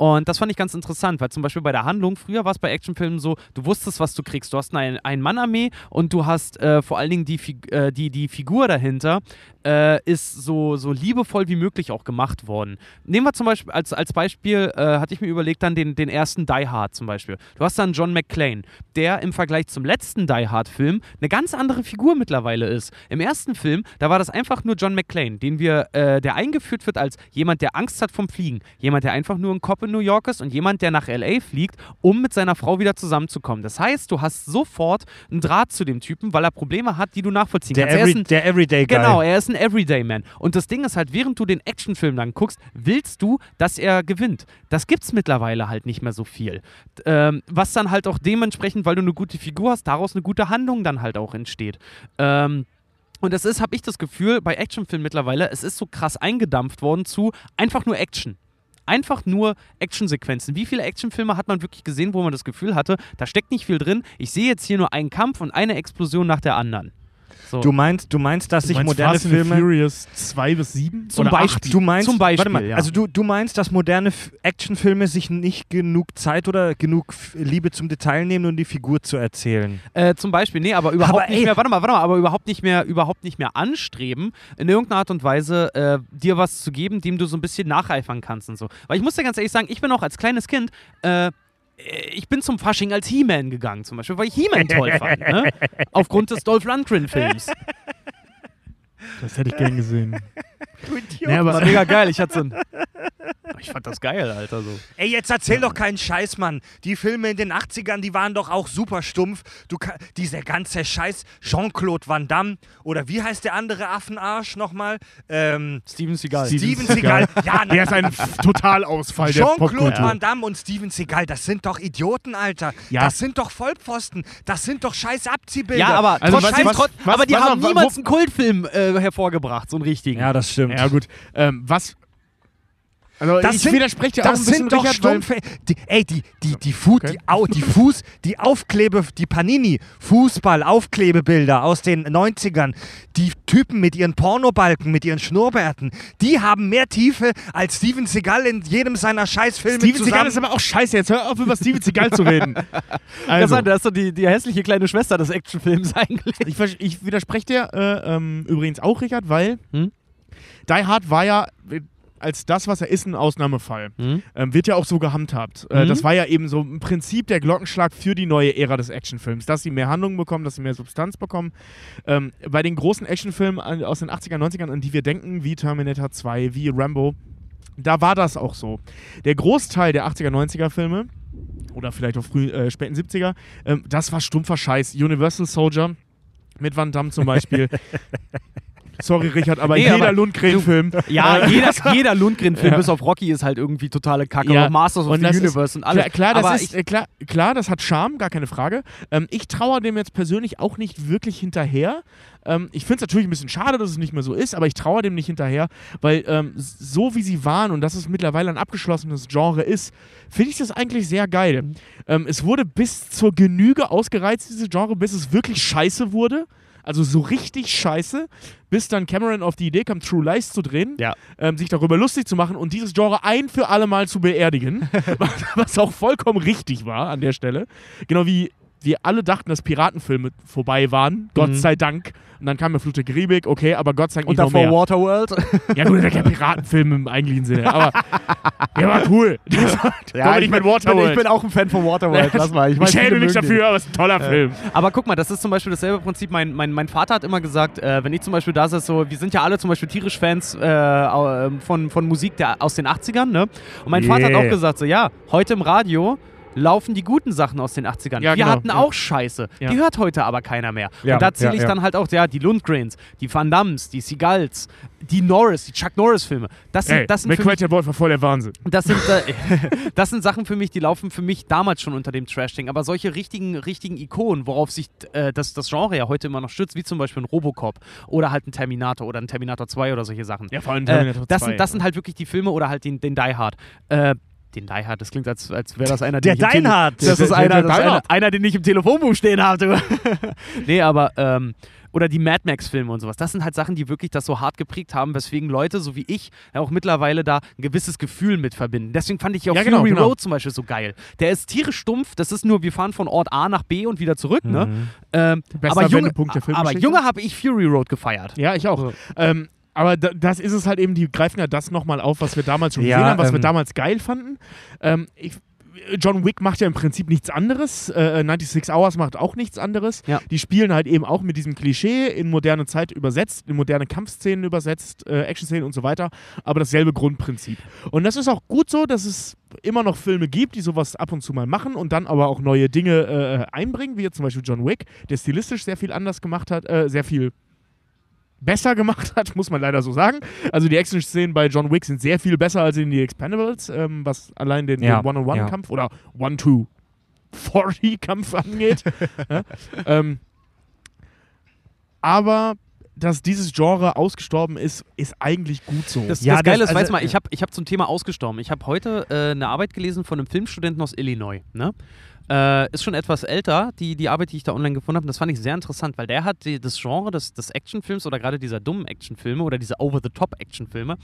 Und das fand ich ganz interessant, weil zum Beispiel bei der Handlung, früher war es bei Actionfilmen so, du wusstest, was du kriegst. Du hast eine Ein-Mann-Armee und du hast äh, vor allen Dingen die, äh, die, die Figur dahinter, äh, ist so, so liebevoll wie möglich auch gemacht worden. Nehmen wir zum Beispiel als, als Beispiel, äh, hatte ich mir überlegt, dann den, den ersten Die Hard zum Beispiel. Du hast dann John McClane, der im Vergleich zum letzten Die Hard-Film eine ganz andere Figur mittlerweile ist. Im ersten Film, da war das einfach nur John McClane, den wir, äh, der eingeführt wird als jemand, der Angst hat vom Fliegen. Jemand, der einfach nur ein Cop in New York ist und jemand, der nach L.A. fliegt, um mit seiner Frau wieder zusammenzukommen. Das heißt, du hast sofort einen Draht zu dem Typen, weil er Probleme hat, die du nachvollziehen der, kannst. Er ist Every, ein- der Everyday Guy. Genau, er ist ein Everyday-Man. Und das Ding ist halt, während du den Actionfilm dann guckst, willst du, dass er gewinnt. Das gibt's mittlerweile halt nicht mehr so viel. Ähm, was dann halt auch dementsprechend, weil du eine gute Figur hast, daraus eine gute Handlung dann halt auch entsteht. Ähm, und es ist, habe ich das Gefühl, bei Actionfilmen mittlerweile, es ist so krass eingedampft worden zu einfach nur Action. Einfach nur Actionsequenzen. Wie viele Actionfilme hat man wirklich gesehen, wo man das Gefühl hatte, da steckt nicht viel drin. Ich sehe jetzt hier nur einen Kampf und eine Explosion nach der anderen. So. Du meinst, du meinst, dass du sich meinst moderne Fast and Filme. Furious 2 bis 7? Zum? Beispiel. Du meinst, Zum Beispiel, warte mal, ja. also du, du meinst, dass moderne Actionfilme sich nicht genug Zeit oder genug Liebe zum Detail nehmen, um die Figur zu erzählen. Äh, zum Beispiel, nee, aber überhaupt Aber nicht ey- mehr, warte mal, warte mal, aber überhaupt nicht mehr, überhaupt nicht mehr anstreben, in irgendeiner Art und Weise äh, dir was zu geben, dem du so ein bisschen nacheifern kannst und so. Weil ich muss dir ganz ehrlich sagen, ich bin auch als kleines Kind, äh, ich bin zum Fasching als He-Man gegangen, zum Beispiel, weil ich He-Man toll fand, ne? Aufgrund des Dolph Lundgren-Films. Das hätte ich gern gesehen. Du Idiot. Nee, aber War mega geil, ich hatte so ein. Ich fand das geil, Alter, so. Ey, jetzt erzähl doch keinen Scheiß, Mann. Die Filme in den 80ern, die waren doch auch super stumpf. Du dieser ganze Scheiß, Jean-Claude Van Damme oder wie heißt der andere Affenarsch nochmal? Ähm, Steven Seagal. Steven Seagal. Ja, na, Der ist ein Totalausfall der Jean-Claude. Van Damme und Steven Seagal, das sind doch Idioten, Alter. Ja. Das sind doch Vollpfosten. Das sind doch scheiß Abziehbilder. Ja, aber, Also trotzdem, was- trot- was- aber die was- haben was- niemals wo- einen Kultfilm äh, hervorgebracht, so einen richtigen. Ja, das stimmt. Ja, gut. Ähm, was. Also, Das ich sind- widerspreche dir auch ein Das bisschen, sind doch Richard, weil-. Die, ey, die, die, die, Fu Okay. die, Au die Fuß, die Aufklebe, die Panini, Fußball-Aufklebebilder aus den 90ern, die Typen mit ihren Pornobalken, mit ihren Schnurrbärten, die haben mehr Tiefe als Steven Seagal in jedem seiner Scheißfilme Steven zusammen. Seagal ist aber auch scheiße. Jetzt hör auf, über Steven Seagal zu reden. Also, Das, das ist so die, die hässliche kleine Schwester des Actionfilms eigentlich. ich, ich widerspreche dir äh, ähm, übrigens auch, Richard, weil Hm? Die Hard war ja als das, was er ist, ein Ausnahmefall. Hm? Ähm, wird ja auch so gehandhabt. Äh, Mhm. Das war ja eben so im Prinzip der Glockenschlag für die neue Ära des Actionfilms, dass sie mehr Handlung bekommen, dass sie mehr Substanz bekommen. Ähm, bei den großen Actionfilmen aus den 80er, 90ern, an die wir denken, wie Terminator 2, wie Rambo, da war das auch so. Der Großteil der 80er, 90er Filme oder vielleicht auch früh, äh, späten 70er, ähm, das war stumpfer Scheiß. Universal Soldier mit Van Damme zum Beispiel. Sorry, Richard, aber Nee, jeder Lundgren-Film. Ja, jeder, jeder Lundgren-Film bis auf Rocky ist halt irgendwie totale Kacke. Ja, Und Masters of und the das ist- Universe und alles. Klar, klar, das ist, ich, äh, klar, klar, das hat Charme, gar keine Frage. Ähm, ich traue dem jetzt persönlich auch nicht wirklich hinterher. Ähm, ich finde es natürlich ein bisschen schade, dass es nicht mehr so ist, aber ich traue dem nicht hinterher, weil ähm, so wie sie waren und dass es mittlerweile ein abgeschlossenes Genre ist, finde ich das eigentlich sehr geil. Ähm, es wurde bis zur Genüge ausgereizt, dieses Genre, bis es wirklich scheiße wurde. Also so richtig scheiße, bis dann Cameron auf die Idee kam, True Lies zu drehen, Ja. ähm, sich darüber lustig zu machen und dieses Genre ein für alle Mal zu beerdigen, was, was auch vollkommen richtig war an der Stelle. Genau wie wir alle dachten, dass Piratenfilme vorbei waren, Gott Mhm. sei Dank. Und dann kam der Flut der Karibik, okay, aber Gott sei Dank und nicht davor mehr. Waterworld. Ja gut, das ist ja kein Piratenfilm im eigentlichen Sinne, aber der war cool. Das war, ja, ich, mit bin, Waterworld. ich bin auch ein Fan von Waterworld. Lass mal. Ich, ich schäme mich den. dafür, aber es ist ein toller Film. Aber guck mal, das ist zum Beispiel dasselbe Prinzip. Mein, mein, mein Vater hat immer gesagt, äh, wenn ich zum Beispiel da sitze, so, wir sind ja alle zum Beispiel tierisch Fans äh, ähm, von, von Musik der, aus den 80ern, ne? Und mein Vater hat Yeah. auch gesagt, so, ja, heute im Radio laufen die guten Sachen aus den 80ern. Ja, wir genau, hatten ja. auch Scheiße. Ja. Die hört heute aber keiner mehr. Und da zähle ich dann halt auch, ja, die Lundgrens, die Van Dams, die Seagulls, die Norris, die Chuck Norris-Filme. Das sind, Ey, das sind mich Wort war voll der Wahnsinn. das sind, äh, das sind Sachen für mich, die laufen für mich damals schon unter dem Trash-Ding. Aber solche richtigen, richtigen Ikonen, worauf sich äh, das, das Genre ja heute immer noch stützt, wie zum Beispiel ein Robocop oder halt ein Terminator oder ein Terminator 2 oder solche Sachen. Ja, vor allem äh, Terminator das, 2. sind, das sind halt wirklich die Filme oder halt den, den Die Hard. Äh, den Die Hard, das klingt, als, als wäre das einer, Der den Deinhard. Das Der- ist einer, der das ist einer, Deinhard. einer, den ich im Telefonbuch stehen habe. nee, aber ähm, oder die Mad Max-Filme und sowas. Das sind halt Sachen, die wirklich das so hart geprägt haben, weswegen Leute, so wie ich, ja auch mittlerweile da ein gewisses Gefühl mit verbinden. Deswegen fand ich auch Ja, genau, Fury genau. Road zum Beispiel so geil. Der ist tierisch stumpf, das ist nur, wir fahren von Ort A nach B und wieder zurück, ne? Ähm, Bester aber Junge, Wendepunkt der aber Filmgeschichte. Junge habe ich Fury Road gefeiert. Ja, ich auch. Ähm, aber da, das ist es halt eben, die greifen ja das nochmal auf, was wir damals schon Ja, gesehen haben, was wir ähm, damals geil fanden. Ähm, ich, John Wick macht ja im Prinzip nichts anderes. Äh, 96 Hours macht auch nichts anderes. Ja. Die spielen halt eben auch mit diesem Klischee in moderne Zeit übersetzt, in moderne Kampfszenen übersetzt, äh, Actionszenen und so weiter. Aber dasselbe Grundprinzip. Und das ist auch gut so, dass es immer noch Filme gibt, die sowas ab und zu mal machen und dann aber auch neue Dinge äh, einbringen, wie jetzt zum Beispiel John Wick, der stilistisch sehr viel anders gemacht hat, äh, sehr viel besser gemacht hat, muss man leider so sagen. Also die Action-Szenen bei John Wick sind sehr viel besser als in die Expendables, ähm, was allein den, Ja, One-on-One-Kampf oder One-to-40-Kampf angeht. ja? ähm, aber dass dieses Genre ausgestorben ist, ist eigentlich gut so. Das, Ja, das Geile ist, weißt also- mal, ich habe ich hab zum Thema ausgestorben. Ich habe heute äh, eine Arbeit gelesen von einem Filmstudenten aus Illinois. Ne? Äh, ist schon etwas älter, die, die Arbeit, die ich da online gefunden habe. Und das fand ich sehr interessant, weil der hat die, das Genre des, des Actionfilms oder gerade dieser dummen Actionfilme oder diese Over-the-Top-Actionfilme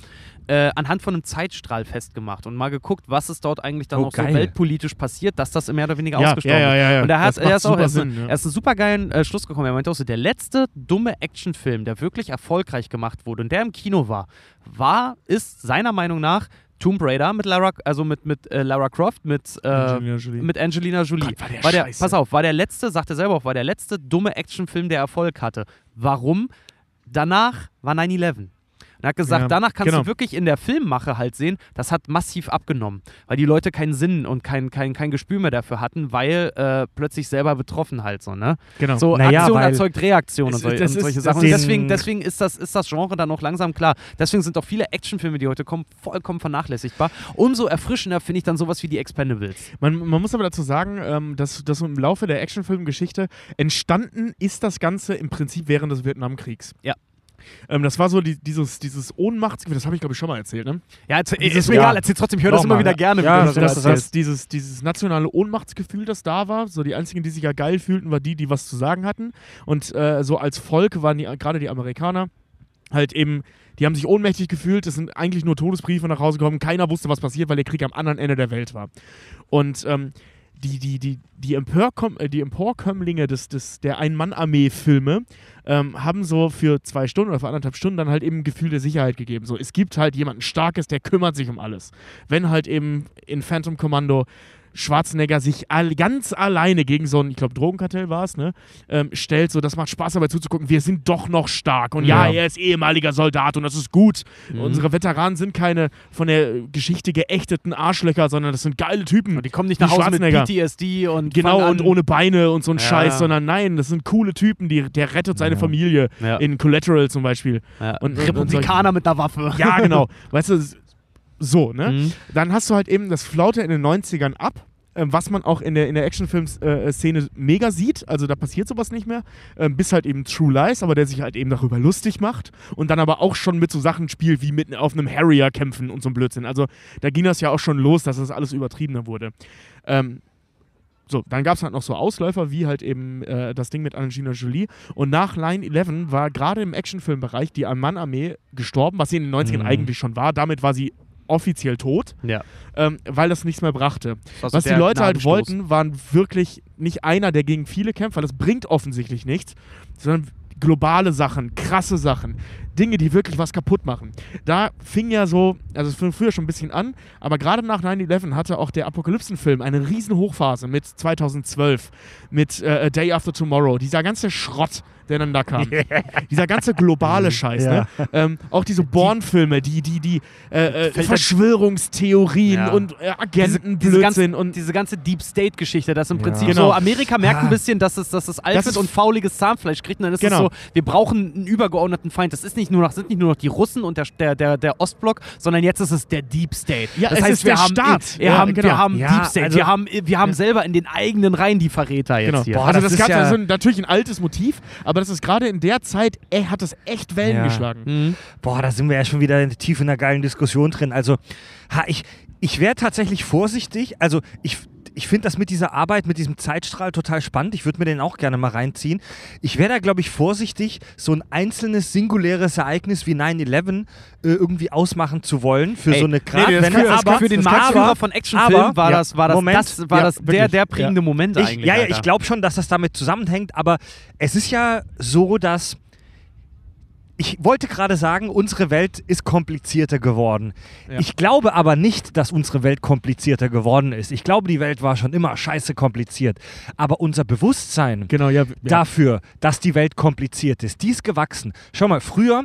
äh, anhand von einem Zeitstrahl festgemacht und mal geguckt, was ist dort eigentlich dann Oh, auch so geil. weltpolitisch passiert, dass das mehr oder weniger Ja, ausgestorben ja, ja, ja, ja. ist. Und er, hat, er, ist auch, er, ist, Sinn, ja. er ist einen super geilen äh, Schluss gekommen. Er meinte auch so, der letzte dumme Actionfilm, der wirklich erfolgreich gemacht wurde und der im Kino war, war, ist seiner Meinung nach Tomb Raider mit Lara, also mit, mit äh, Lara Croft, mit, äh, Angelina Jolie. mit Angelina Jolie. Gott, war der war der, pass auf, war der letzte, sagt er selber auch, war der letzte dumme Actionfilm, der Erfolg hatte. Warum? Danach war 9-11. Er hat gesagt, Ja, danach kannst genau. du wirklich in der Filmmache halt sehen, das hat massiv abgenommen, weil die Leute keinen Sinn und kein, kein, kein Gespür mehr dafür hatten, weil äh, plötzlich selber betroffen halt so, ne? genau. So Naja, Aktion erzeugt Reaktion und, das und ist- solche das Sachen. Und deswegen, deswegen ist, das, ist das Genre dann auch langsam klar. Deswegen sind auch viele Actionfilme, die heute kommen, vollkommen vernachlässigbar. Umso erfrischender finde ich dann sowas wie die Expendables. Man, man muss aber dazu sagen, ähm, dass, dass im Laufe der Actionfilmgeschichte entstanden ist das Ganze im Prinzip während des Vietnamkriegs. Ja. Ähm, das war so die, dieses, dieses Ohnmachtsgefühl, das habe ich glaube ich schon mal erzählt, ne? Ja, jetzt, Dieses- ist mir ja. egal, erzähl trotzdem, ich höre das immer wieder gerne. Ja, das- das das- dieses, dieses nationale Ohnmachtsgefühl, das da war, so die einzigen, die sich ja geil fühlten, war die, die was zu sagen hatten. Und äh, so als Volk waren die, gerade die Amerikaner halt eben, die haben sich ohnmächtig gefühlt, es sind eigentlich nur Todesbriefe nach Hause gekommen, keiner wusste, was passiert, weil der Krieg am anderen Ende der Welt war. Und ähm, die, die, die, die, Emporkom äh, die Emporkömmlinge des, des, der Ein-Mann-Armee-Filme ähm, haben so für zwei Stunden oder für anderthalb Stunden dann halt eben ein Gefühl der Sicherheit gegeben. So, es gibt halt jemanden Starkes, der kümmert sich um alles. Wenn halt eben in Phantom Commando Schwarzenegger sich all, ganz alleine gegen so ein, ich glaube, Drogenkartell war es, ne, ähm, stellt. So, das macht Spaß dabei zuzugucken. Wir sind doch noch stark. Und ja, Ja. er ist ehemaliger Soldat und das ist gut. Mhm. Unsere Veteranen sind keine von der Geschichte geächteten Arschlöcher, sondern das sind geile Typen. Und die kommen nicht nach Hause mit. PTSD und Genau, und ohne Beine und so ein Ja. Scheiß, sondern nein, das sind coole Typen, die, der rettet seine Familie. Ja. In Collateral zum Beispiel. und- und- Republikaner mit einer Waffe. Ja, genau. weißt du, so, ne? Mhm. Dann hast du halt eben, das flaute in den 90ern ab. ähm, Was man auch in der, in der Actionfilm-Szene mega sieht, also da passiert sowas nicht mehr, ähm, bis halt eben True Lies, aber der sich halt eben darüber lustig macht und dann aber auch schon mit so Sachen spielt, wie mit auf einem Harrier kämpfen und so ein Blödsinn. Also da ging das ja auch schon los, dass das alles übertriebener wurde. Ähm, so, dann gab es halt noch so Ausläufer, wie halt eben äh, das Ding mit Angelina Jolie. Und nach 9-11 war gerade im Actionfilmbereich die Ein-Mann-Armee gestorben, was sie in den 90ern Mhm. eigentlich schon war. Damit war sie offiziell tot, Ja. ähm, weil das nichts mehr brachte. Das war so Was die Leute halt wollten, waren wirklich nicht einer, der gegen viele kämpft, weil das bringt offensichtlich nichts, sondern globale Sachen, krasse Sachen, Dinge, die wirklich was kaputt machen. Da fing ja so, also es fing früher schon ein bisschen an, aber gerade nach 9-11 hatte auch der Apokalypsenfilm eine riesen Hochphase mit 2012, mit äh, A Day After Tomorrow, dieser ganze Schrott, der dann da kam. Dieser ganze globale Scheiß, ne? Ähm, auch diese Born-Filme, die, die, die äh, äh, Verschwörungstheorien und äh, diese Agentenblödsinn und diese ganze Deep State Geschichte, dass im. Prinzip Genau. so Amerika merkt ein Ah. bisschen, dass es, dass es alt Das wird und fauliges Zahnfleisch kriegt und dann ist Genau. es so, wir brauchen einen übergeordneten Feind. Das ist nicht nur noch, sind nicht nur noch die Russen und der, der, der, Ostblock, sondern jetzt ist es der Deep State. Ja, das es heißt, ist wir der haben, Staat. Wir Ja, haben, genau. wir haben Ja, Deep State, also- wir haben, wir haben selber in den eigenen Reihen die Verräter jetzt Genau. hier. Boah, also das das, ist gab ja- also natürlich ein altes Motiv, aber das ist gerade in der Zeit, ey, hat das echt Wellen Ja. geschlagen. Mhm. Boah, da sind wir ja schon wieder tief in einer geilen Diskussion drin. Also, ha, ich, ich wäre tatsächlich vorsichtig. Also, ich, ich finde das mit dieser Arbeit, mit diesem Zeitstrahl total spannend. Ich würde mir den auch gerne mal reinziehen. Ich wäre da, glaube ich, vorsichtig, so ein einzelnes singuläres Ereignis wie 9-11 äh, irgendwie ausmachen zu wollen für Ey, so eine nee, das für, aber für den Marktführer von Actionfilmen war ja, das, war das, Moment, das, war ja, das der, wirklich, der prägende ja. Moment Ich, eigentlich. ja, ja, Alter. ich glaube schon, dass das damit zusammenhängt, aber es ist ja so, dass ich wollte gerade sagen, unsere Welt ist komplizierter geworden. Ja. Ich glaube aber nicht, dass unsere Welt komplizierter geworden ist. Ich glaube, die Welt war schon immer scheiße kompliziert. Aber unser Bewusstsein Genau, ja. ja. dafür, dass die Welt kompliziert ist, die ist gewachsen. Schau mal, früher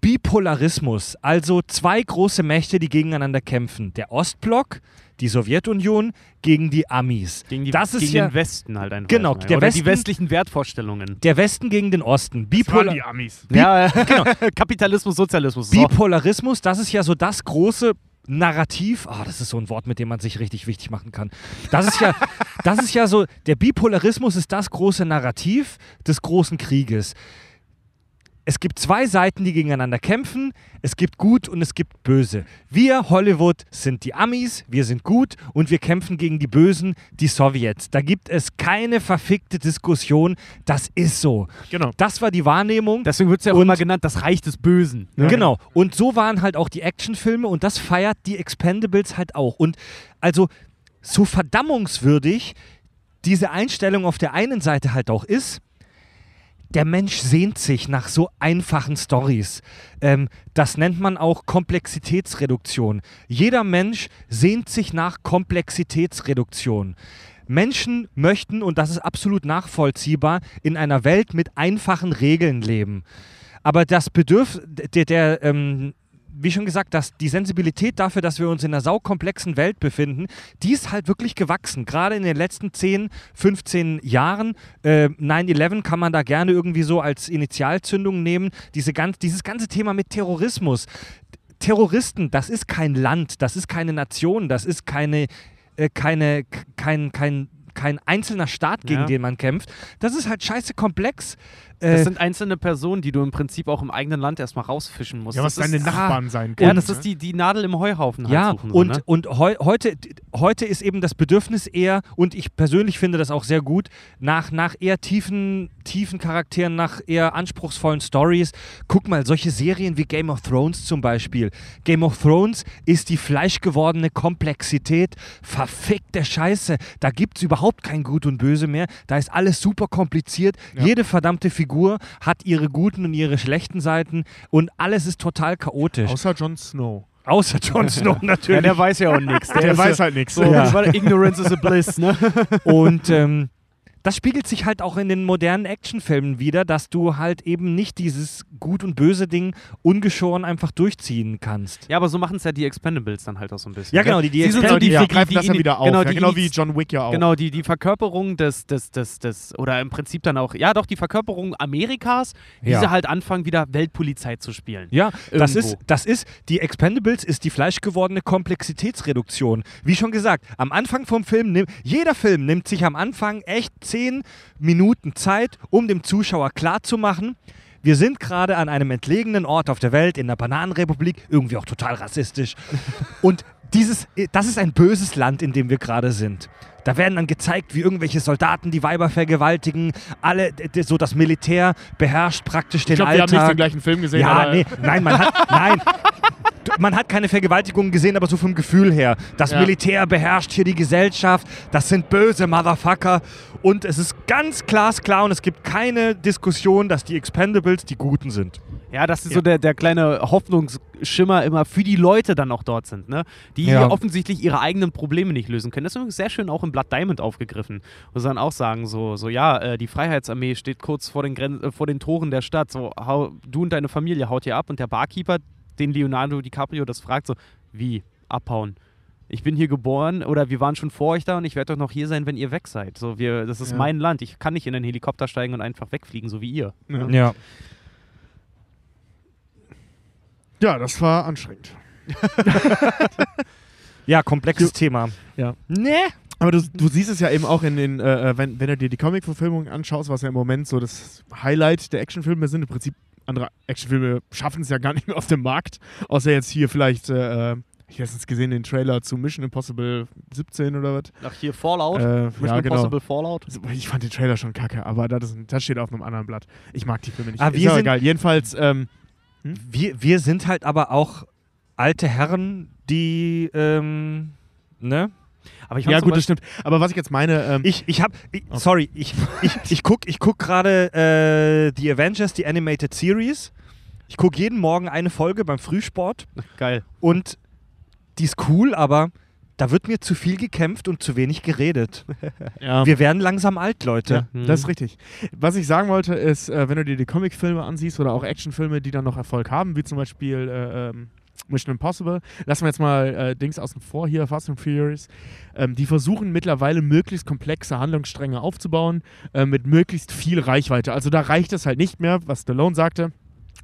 Bipolarismus, also zwei große Mächte, die gegeneinander kämpfen. Der Ostblock, die Sowjetunion gegen die Amis. Gegen, die, das ist gegen ja den Westen halt einfach. Genau, der Oder Westen- die westlichen Wertvorstellungen. der Westen gegen den Osten. Das waren Bipolar die Amis. Ja, genau. Kapitalismus, Sozialismus. So. Bipolarismus, das ist ja so das große Narrativ, ah, das ist so ein Wort, mit dem man sich richtig wichtig machen kann. Das ist ja, das ist ja so, der Bipolarismus ist das große Narrativ des großen Krieges. Es gibt zwei Seiten, die gegeneinander kämpfen. Es gibt gut und es gibt böse. Wir, Hollywood, sind die Amis, wir sind gut und wir kämpfen gegen die Bösen, die Sowjets. Da gibt es keine verfickte Diskussion. Das ist so. Genau. Das war die Wahrnehmung. Deswegen wird es ja auch immer genannt, das Reich des Bösen. Ne? Genau. Und so waren halt auch die Actionfilme und das feiert die Expendables halt auch. Und also so verdammungswürdig diese Einstellung auf der einen Seite halt auch ist, der Mensch sehnt sich nach so einfachen Stories. Ähm, das nennt man auch Komplexitätsreduktion. Jeder Mensch sehnt sich nach Komplexitätsreduktion. Menschen möchten, und das ist absolut nachvollziehbar, in einer Welt mit einfachen Regeln leben. Aber das Bedürf der, der ähm, wie schon gesagt, dass die Sensibilität dafür, dass wir uns in einer saukomplexen Welt befinden, die ist halt wirklich gewachsen. Gerade in den letzten 10, 15 Jahren. Äh, 9-11 kann man da gerne irgendwie so als Initialzündung nehmen. Diese ganz, dieses ganze Thema mit Terrorismus. Terroristen, das ist kein Land, das ist keine Nation, das ist keine, äh, keine, kein, kein, kein einzelner Staat, gegen Ja. den man kämpft. Das ist halt scheiße komplex. Das Äh, sind einzelne Personen, die du im Prinzip auch im eigenen Land erstmal rausfischen musst. Ja, was das deine ist, Nachbarn sein Ja, können. das ne? ist die, die Nadel im Heuhaufen halt Ja, suchen. So, und, ne? und heu heute, heute ist eben das Bedürfnis eher, und ich persönlich finde das auch sehr gut, nach, nach eher tiefen, tiefen Charakteren, nach eher anspruchsvollen Stories. Guck mal, solche Serien wie Game of Thrones zum Beispiel. Game of Thrones ist die fleischgewordene Komplexität verfickte Scheiße. Da gibt es überhaupt kein Gut und Böse mehr. Da ist alles super kompliziert. Ja. Jede verdammte Figur hat ihre guten und ihre schlechten Seiten und alles ist total chaotisch. Außer Jon Snow. Außer Jon Snow Ja, natürlich. der weiß ja auch nichts. Der ist weiß ja halt nichts. So, Ja. ja. Ignorance is a bliss, ne? Und ähm, das spiegelt sich halt auch in den modernen Actionfilmen wieder, dass du halt eben nicht dieses Gut und Böse Ding ungeschoren einfach durchziehen kannst. Ja, aber so machen es ja die Expendables dann halt auch so ein bisschen. Ja, ne? genau, die, die Sie sind Expen- so die, die die, greifen die, das ja wieder auf. Genau, ja, genau wie John Wick ja auch. Genau, die, die Verkörperung des, des, des, des, oder im Prinzip dann auch, ja doch, die Verkörperung Amerikas, wie Ja. sie halt anfangen, wieder Weltpolizei zu spielen. Ja, das ist, das ist, die Expendables ist die fleischgewordene Komplexitätsreduktion. Wie schon gesagt, am Anfang vom Film, jeder Film nimmt sich am Anfang echt zehn Minuten Zeit, um dem Zuschauer klarzumachen, wir sind gerade an einem entlegenen Ort auf der Welt, in der Bananenrepublik, irgendwie auch total rassistisch. Und dieses, das ist ein böses Land, in dem wir gerade sind. Da werden dann gezeigt, wie irgendwelche Soldaten die Weiber vergewaltigen. Alle, so das Militär beherrscht praktisch den ich glaube, wir haben Alltag. nicht den gleichen Film gesehen. Ja, nee, nein, man hat, nein. Man hat keine Vergewaltigungen gesehen, aber so vom Gefühl her. Das Ja. Militär beherrscht hier die Gesellschaft. Das sind böse Motherfucker. Und es ist ganz glasklar und es gibt keine Diskussion, dass die Expendables die Guten sind. Ja, das ist so der, der kleine Hoffnungsschimmer immer für die Leute dann auch dort sind, ne? Die Ja. offensichtlich ihre eigenen Probleme nicht lösen können. Das ist übrigens sehr schön auch im Blood Diamond aufgegriffen. Sie dann auch sagen, so, so ja, äh, die Freiheitsarmee steht kurz vor den, Gren äh, vor den Toren der Stadt. So, hau, du und deine Familie haut hier ab und der Barkeeper, den Leonardo DiCaprio das fragt, so, wie? Abhauen. Ich bin hier geboren oder wir waren schon vor euch da und ich werde doch noch hier sein, wenn ihr weg seid. So, wir, das ist Ja. mein Land. Ich kann nicht in einen Helikopter steigen und einfach wegfliegen, so wie ihr. Ja. Ja. ja, das war anstrengend. Ja, komplexes Thema. Ja. Nee. Aber du, du siehst es ja eben auch in den, äh, äh, wenn, wenn du dir die Comic-Verfilmungen anschaust, was ja im Moment so das Highlight der Actionfilme sind. Im Prinzip, andere Actionfilme schaffen es ja gar nicht mehr auf dem Markt. Außer jetzt hier vielleicht, äh, äh, ich habe letztens gesehen, den Trailer zu Mission Impossible 17 oder was. Ach, hier Fallout. Äh, Mission ja, genau. Impossible Fallout. Ich fand den Trailer schon kacke, aber das, ist, das steht auf einem anderen Blatt. Ich mag die Filme nicht. Ah, ist wir aber sind- egal. Jedenfalls, ähm, Wir, wir sind halt aber auch alte Herren, die, ähm, ne? Aber ich ja gut, das stimmt. Aber was ich jetzt meine, ähm, Ich, ich hab, ich, sorry, ich, ich, ich guck, ich guck gerade äh, die Avengers, die Animated Series. Ich guck jeden Morgen eine Folge beim Frühsport Geil. und die ist cool, aber da wird mir zu viel gekämpft und zu wenig geredet. ja. Wir werden langsam alt, Ja, Leute. Mhm. das ist richtig. Was ich sagen wollte, ist, äh, wenn du dir die Comicfilme ansiehst oder auch Actionfilme, die dann noch Erfolg haben, wie zum Beispiel äh, ähm, Mission Impossible, lassen wir jetzt mal äh, Dings außen vor hier, Fast and Furious, ähm, die versuchen mittlerweile möglichst komplexe Handlungsstränge aufzubauen, äh, mit möglichst viel Reichweite. Also da reicht es halt nicht mehr, was Stallone sagte,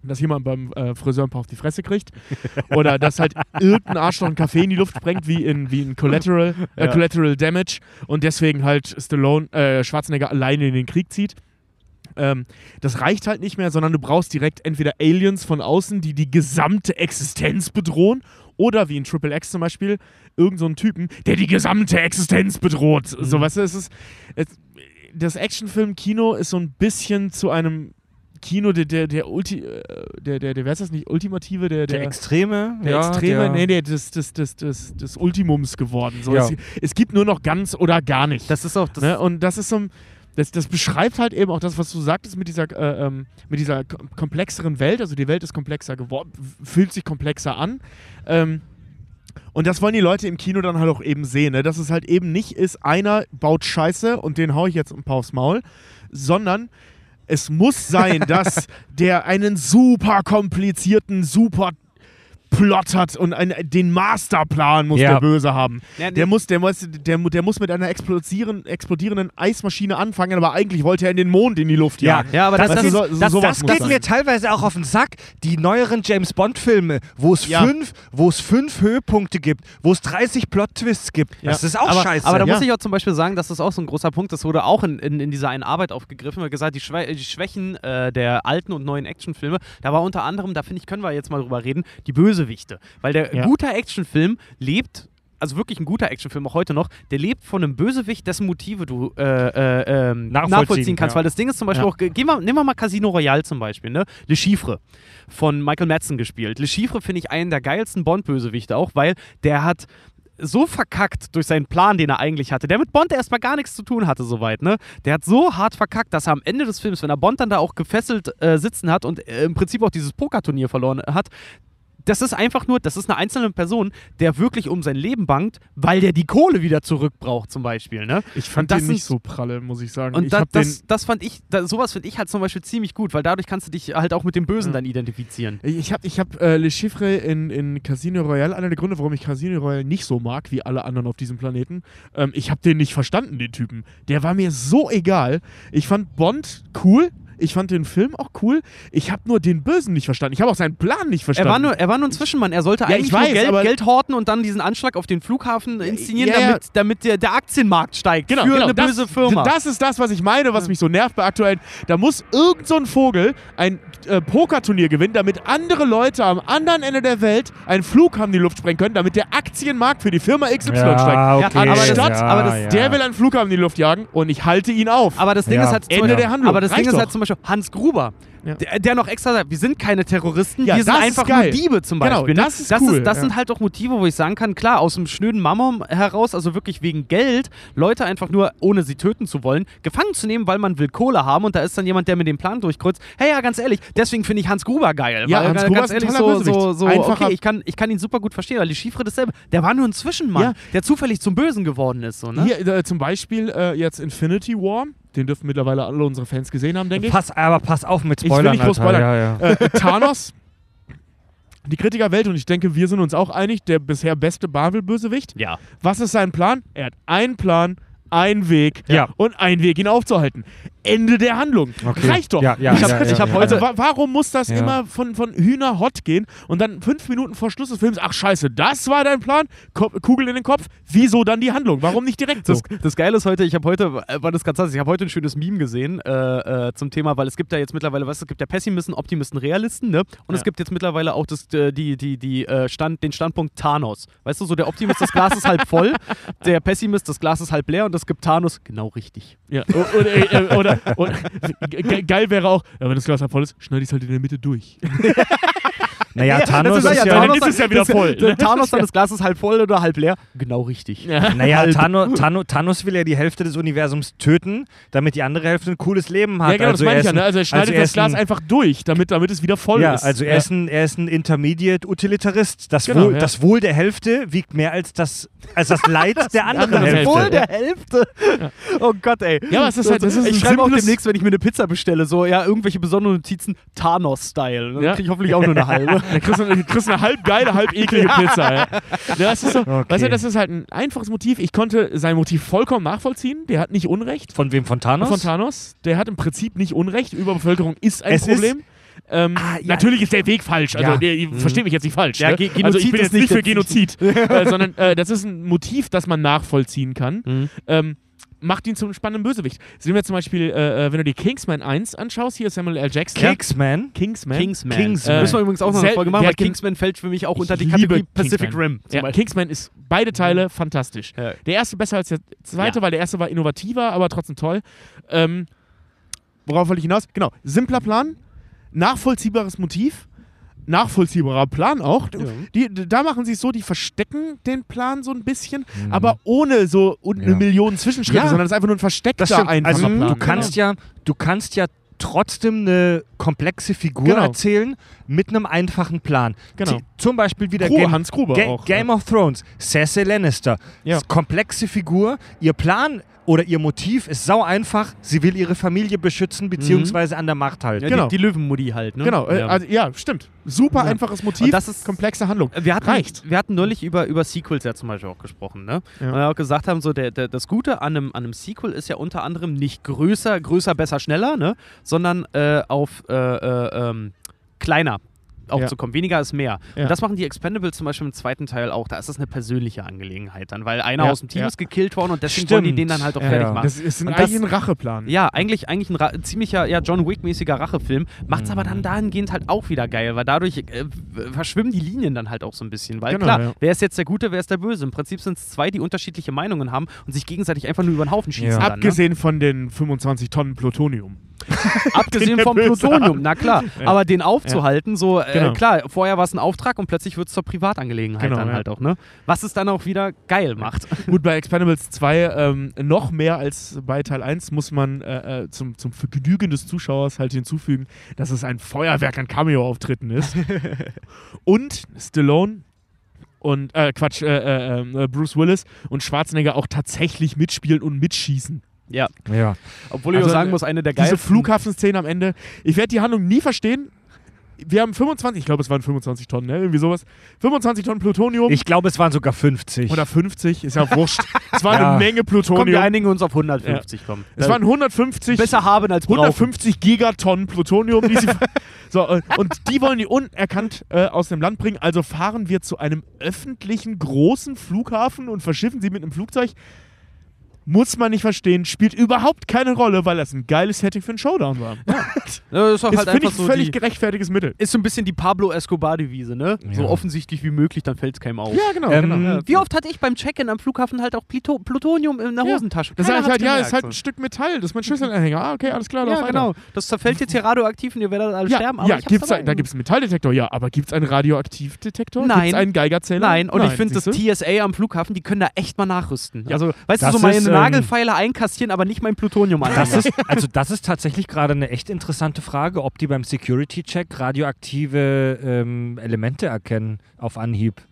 dass jemand beim äh, Friseur ein paar auf die Fresse kriegt. Oder dass halt irgendein Arschloch einen Kaffee in die Luft sprengt, wie in, wie in Collateral, äh, Ja. Collateral Damage und deswegen halt Stallone, äh, Schwarzenegger alleine in den Krieg zieht. Ähm, das reicht halt nicht mehr, sondern du brauchst direkt entweder Aliens von außen, die die gesamte Existenz bedrohen, oder wie in Triple X zum Beispiel, irgend so einen Typen, der die gesamte Existenz bedroht. So, weißt du, es ist. Es, das Actionfilm-Kino ist so ein bisschen zu einem Kino der, der, der Ulti, äh, der, der, der, wer ist das nicht, Ultimative, der, Der der, Extreme, der ja, Extreme, der, nee, nee, des, des, des, des, des Ultimums geworden. So, Ja. es, es gibt nur noch ganz oder gar nicht. Das ist auch. Das ne? Und das ist so ein, das, das beschreibt halt eben auch das, was du sagtest mit dieser, äh, ähm, mit dieser kom komplexeren Welt. Also die Welt ist komplexer geworden, fühlt sich komplexer an. Ähm, und das wollen die Leute im Kino dann halt auch eben sehen, ne? dass es halt eben nicht ist, einer baut Scheiße und den hau ich jetzt ein paar aufs Maul, sondern es muss sein, dass der einen super komplizierten, super Plot hat und ein, den Masterplan muss Ja. der Böse haben. Ja. Der muss, der, muss, der, der muss mit einer explodieren, explodierenden Eismaschine anfangen, aber eigentlich wollte er in den Mond in die Luft Ja, jagen. Ja, aber das, das, Weißt das, so- das, das geht sein. mir teilweise auch auf den Sack. Die neueren James Bond-Filme, wo es Ja. fünf, wo es fünf Höhepunkte gibt, wo es 30 Plot-Twists gibt. Ja. Das ist auch aber, scheiße. aber da Ja. muss ich auch zum Beispiel sagen, das ist auch so ein großer Punkt, das wurde auch in, in, in dieser einen Arbeit aufgegriffen, wird gesagt, die, Schwä die Schwächen äh, der alten und neuen Actionfilme, da war unter anderem, da finde ich, können wir jetzt mal drüber reden, die Bösewichte. Weil der Ja. guter Actionfilm lebt also wirklich ein guter Actionfilm, auch heute noch, der lebt von einem Bösewicht, dessen Motive du äh, äh, ähm, Nachvollziehen, nachvollziehen, kannst. ja. Weil das Ding ist zum Beispiel Ja. auch, ge- gehen wir, nehmen wir mal Casino Royale zum Beispiel, ne? Le Chiffre von Michael Madsen gespielt. Le Chiffre finde ich einen der geilsten Bond-Bösewichte auch, weil der hat so verkackt durch seinen Plan, den er eigentlich hatte, der mit Bond erstmal gar nichts zu tun hatte, soweit, ne? Der hat so hart verkackt, dass er am Ende des Films, wenn er Bond dann da auch gefesselt äh, sitzen hat und äh, im Prinzip auch dieses Pokerturnier verloren hat, das ist einfach nur, das ist eine einzelne Person, der wirklich um sein Leben bangt, weil der die Kohle wieder zurück braucht, zum Beispiel. Ne? Ich fand das den nicht so pralle, muss ich sagen. Und ich da, das, das fand ich, da, sowas finde ich halt zum Beispiel ziemlich gut, weil dadurch kannst du dich halt auch mit dem Bösen dann identifizieren. ich habe ich hab, äh, Le Chiffre in, in Casino Royale, einer der Gründe, warum ich Casino Royale nicht so mag wie alle anderen auf diesem Planeten. Ähm, ich habe den nicht verstanden, den Typen. Der war mir so egal. Ich fand Bond cool. Ich fand den Film auch cool. Ich habe nur den Bösen nicht verstanden. Ich habe auch seinen Plan nicht Er verstanden. war, nur, er war nur ein Zwischenmann. Er sollte Ja, ich eigentlich weiß, nur Geld, Geld horten und dann diesen Anschlag auf den Flughafen inszenieren, ja, ja. damit, damit der, der Aktienmarkt steigt Genau, für genau, eine das, böse Firma. Das ist das, was ich meine, was mich so nervt bei aktuellen. Da muss irgend so ein Vogel ein äh, Pokerturnier gewinnen, damit andere Leute am anderen Ende der Welt einen Flughafen in die Luft sprengen können, damit der Aktienmarkt für die Firma XY steigt. Okay. aber das- Anstatt, aber das- ja. Der will einen Flughafen in die Luft jagen und ich halte ihn auf. Aber das Ding Ja. ist halt zum Ende der Handlung. Aber das Ding Reicht ist doch. halt zum Beispiel Hans Gruber. Ja. Der, der noch extra sagt, wir sind keine Terroristen, Ja, wir sind ist einfach nur Diebe zum Genau, Beispiel. ne? das ist das, cool, das ja. sind halt auch Motive, wo ich sagen kann, klar, aus dem schnöden Mammon heraus, also wirklich wegen Geld, Leute einfach nur, ohne sie töten zu wollen, gefangen zu nehmen, weil man will Kohle haben und da ist dann jemand, der mit dem Plan durchkreuzt. Hey, ja, ganz ehrlich, deswegen finde ich Hans Gruber geil. Ja, weil, Hans Gruber ganz ist ehrlich, so, so, so okay, ich kann, ich kann ihn super gut verstehen, weil die Chiffre dasselbe. Der war nur ein Zwischenmann, der zufällig zum Bösen geworden ist. So, ne? Hier äh, zum Beispiel äh, jetzt Infinity War. Den dürfen mittlerweile alle unsere Fans gesehen haben, denke ich. Pass, aber pass auf mit Ich will Spoilern. nicht groß Alter. spoilern. Ja, ja. äh, Thanos, die Kritikerwelt, und ich denke, wir sind uns auch einig, der bisher beste Marvel-Bösewicht. ja. Was ist sein Plan? Er hat einen Plan, einen Weg Ja. und einen Weg, ihn aufzuhalten. Ende der Handlung. Okay. Reicht doch. Ja, ja, Ich hab- ja, hab ja. heute- Also wa warum muss das Ja. immer von, von Hühner hot gehen und dann fünf Minuten vor Schluss des Films, ach scheiße, das war dein Plan? Ko Kugel in den Kopf. Wieso dann die Handlung? Warum nicht direkt so? Das, das Geile ist heute, ich habe heute, äh, war das ganz ich habe heute ein schönes Meme gesehen äh, äh, zum Thema, weil es gibt ja jetzt mittlerweile, weißt du, es gibt ja Pessimisten, Optimisten, Realisten, ne? Und es gibt jetzt mittlerweile auch das, äh, die, die, die, äh, Stand, den Standpunkt Thanos. Weißt du, so der Optimist, das Glas ist halb voll, der Pessimist, das Glas ist halb leer und es gibt Thanos, genau richtig. Ja. Oder, ge- geil wäre auch, ja, wenn das Glas halb voll ist, schneide ich es halt in der Mitte durch. Naja, Thanos das ist ja, ja. Thanos- dann ist es ja wieder das- voll, ne? Thanos dann das Glas ist halb voll oder halb leer, genau richtig. Naja, Thanos, Thanos, Thanos will ja die Hälfte des Universums töten, damit die andere Hälfte ein cooles Leben hat. Ja, genau, also das meine er ich ja. Ne? Also er schneidet er das Glas ein- einfach durch, damit, damit es wieder voll ja, ist. also er, ist ein, er ist ein Intermediate Utilitarist. Das, Genau, Wohl, ja. das Wohl der Hälfte wiegt mehr als das, als das Leid der anderen andere Hälfte. Wohl der Hälfte. Oh Gott, ey. Ja, aber es ist halt- das ist ich schreibe auch demnächst, wenn ich mir eine Pizza bestelle, so, ja, irgendwelche besonderen Notizen, Thanos-Style. Dann Ja. kriege ich hoffentlich auch nur eine halbe. Da kriegst du, du kriegst eine halb geile, halb eklige Pizza. Ja. Das ist so, Okay. Weißt du, das ist halt ein einfaches Motiv. Ich konnte sein Motiv vollkommen nachvollziehen. Der hat nicht Unrecht. Von wem? Von Thanos? Von Thanos. Der hat im Prinzip nicht Unrecht. Überbevölkerung ist ein Es ist- Problem. ähm, Ah, ja. Natürlich ist der Weg falsch. Also, Ja. ihr versteht mich jetzt nicht falsch. Ja, ne? Also, ich bin ist jetzt nicht für Genozid, äh, sondern äh, das ist ein Motiv, das man nachvollziehen kann. Mhm. Ähm, macht ihn zum spannenden Bösewicht. Sehen wir zum Beispiel, äh, äh, wenn du die Kingsman 1 anschaust, hier ist Samuel L. Jackson. Kingsman? Kingsman. Kingsman. Kingsman. Äh, Müssen wir übrigens auch noch eine Folge machen, der weil gen- Kingsman fällt für mich auch unter die Kategorie Pacific Kingsman. Rim Ja. Kingsman ist beide Teile fantastisch. Ja. Der erste besser als der zweite, Ja. weil der erste war innovativer, aber trotzdem toll. Ähm, worauf wollte ich hinaus? Genau, simpler Plan, nachvollziehbares Motiv, nachvollziehbarer Plan auch. Die, d- da machen sie es so, die verstecken den Plan so ein bisschen, aber ohne so eine Ja. Million Zwischenschritte, Ja. sondern es ist einfach nur ein versteckter, einfacher Also, Plan. du kannst ja, du kannst ja trotzdem eine komplexe Figur Genau. erzählen mit einem einfachen Plan. Genau. T- Zum Beispiel wieder Gruber, Game, Hans Gruber Ga auch, Game of Thrones, Cersei Lannister. Ja. Komplexe Figur, ihr Plan oder ihr Motiv ist sau einfach. Sie will ihre Familie beschützen beziehungsweise an der Macht halten. Ja, Genau. die, die Löwenmutti halt, ne? Genau, äh, ja. also, ja, stimmt. Super Ja. einfaches Motiv, Und das ist- komplexe Handlung. Wir hatten, Reicht. wir hatten neulich über, über Sequels ja zum Beispiel auch gesprochen, ne? Ja. Und wir auch gesagt haben, so der, der, das Gute an einem, an einem Sequel ist ja unter anderem nicht größer, größer, besser, schneller, ne? Sondern äh, auf äh, äh, ähm, kleiner auch Ja. zu kommen. Weniger ist mehr. Ja. Und das machen die Expendables zum Beispiel im zweiten Teil auch. Da ist das eine persönliche Angelegenheit dann, weil einer Ja, aus dem Team ist gekillt worden und deswegen wollen die Stimmt. den dann halt auch fertig machen. Das ist ein, das- eigentlich ein Racheplan. Ja, eigentlich, eigentlich ein Ra ziemlicher ja, John Wick-mäßiger Rachefilm. Macht's aber Mhm. dann dahingehend halt auch wieder geil, weil dadurch äh, verschwimmen die Linien dann halt auch so ein bisschen. Weil Genau, klar, wer ist jetzt der Gute, wer ist der Böse? Im Prinzip sind es zwei, die unterschiedliche Meinungen haben und sich gegenseitig einfach nur über den Haufen schießen. Ja. Dann, ne? Abgesehen von den 25 Tonnen Plutonium. Abgesehen vom Plutonium, na klar. Ja. Aber den aufzuhalten, so, äh, Genau. klar, vorher war es ein Auftrag und plötzlich wird es zur Privatangelegenheit Genau, dann ja. halt auch, ne? Was es dann auch wieder geil macht. Gut, bei Expendables 2 ähm, noch mehr als bei Teil 1 muss man äh, äh, zum, zum Vergnügen des Zuschauers halt hinzufügen, dass es ein Feuerwerk an Cameo-Auftritten ist. und Stallone und, äh, Quatsch, äh, äh, äh, Bruce Willis und Schwarzenegger auch tatsächlich mitspielen und mitschießen. Ja. Ja. Obwohl ich Also, auch sagen muss, eine der Diese geilsten. Flughafenszene am Ende, ich werde die Handlung nie verstehen. Wir haben 25, ich glaube, es waren 25 Tonnen, ne? irgendwie sowas. 25 Tonnen Plutonium Ich glaube, es waren sogar 50. oder 50, ist ja wurscht. Es war Ja. eine Menge Komm, wir Plutonium. einigen uns auf 150, komm. Es waren 150, besser haben als brauchen. 150 Gigatonnen Plutonium. Die sie so, äh, und die wollen die unerkannt äh, aus dem Land bringen. Also fahren wir zu einem öffentlichen großen Flughafen und verschiffen sie mit einem Flugzeug. Muss man nicht verstehen, spielt überhaupt keine Rolle, weil das ein geiles Setting für einen Showdown war. Ja. Das ist doch Ist, halt finde einfach ich, so völlig die, gerechtfertigtes Mittel. ist so ein bisschen die Pablo Escobar-Devise, ne? So Ja. offensichtlich wie möglich, dann fällt es keinem auf. Ja, genau. Ähm, genau. Ja, Wie oft hatte ich beim Check-in am Flughafen halt auch Plito Plutonium in der Ja. Hosentasche? Das sage ich halt, ja, ist halt so. ein Stück Metall, das ist mein Schlüsselanhänger. Ah, okay, alles klar, lauf Ja, weiter. genau. Das zerfällt jetzt hier radioaktiv und ihr werdet alle Ja, sterben. Aber ja gibt's da gibt es einen Metalldetektor, ja, aber gibt es einen Radioaktivdetektor? Nein. Gibt es einen Geigerzähler? Nein, und ich finde das? TSA am Flughafen, die können da echt mal nachrüsten. Also, weißt du, so meine ähm, Nagelfeile einkassieren, aber nicht mein Plutonium an. Das ist, also das ist tatsächlich gerade eine echt interessante Frage, ob die beim Security-Check radioaktive ähm, Elemente erkennen auf Anhieb.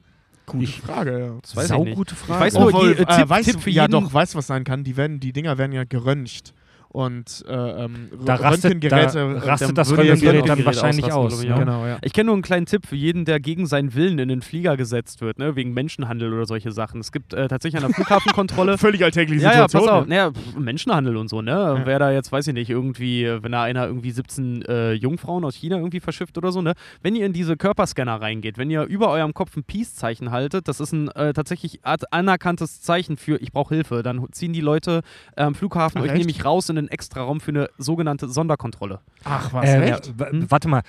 Gute Ich- Frage, ja. Das weiß ich nicht. Saugute Frage. Ich weiß nur, Obwohl, die, äh, Tipp, weiß, Tipp für ja jeden, doch, weiß was sein kann. Die, werden, die Dinger werden ja geröntgt. Und äh, ähm, Da rastet- Röntgengeräte, da äh, rastet dann das Röntgengerät dann wahrscheinlich aus, ich, ne? ja. Genau, ja. Ich kenne nur einen kleinen Tipp für jeden, der gegen seinen Willen in den Flieger gesetzt wird, ne? wegen Menschenhandel oder solche Sachen. Es gibt äh, tatsächlich an der Flughafenkontrolle. Völlig alltägliche Ja, ja, Situation. pass auf. ne? Naja, Menschenhandel und so, ne? Wer da jetzt, weiß ich nicht, irgendwie, wenn da einer irgendwie 17 äh, Jungfrauen aus China irgendwie verschifft oder so, ne? Wenn ihr in diese Körperscanner reingeht, wenn ihr über eurem Kopf ein Peace-Zeichen haltet, das ist ein äh, tatsächlich anerkanntes Zeichen für ich brauche Hilfe, dann ziehen die Leute äh, am Flughafen Ach, euch echt? nämlich raus in den Extraraum für eine sogenannte Sonderkontrolle. Ach, was, Ähm, echt? Hm? Warte mal,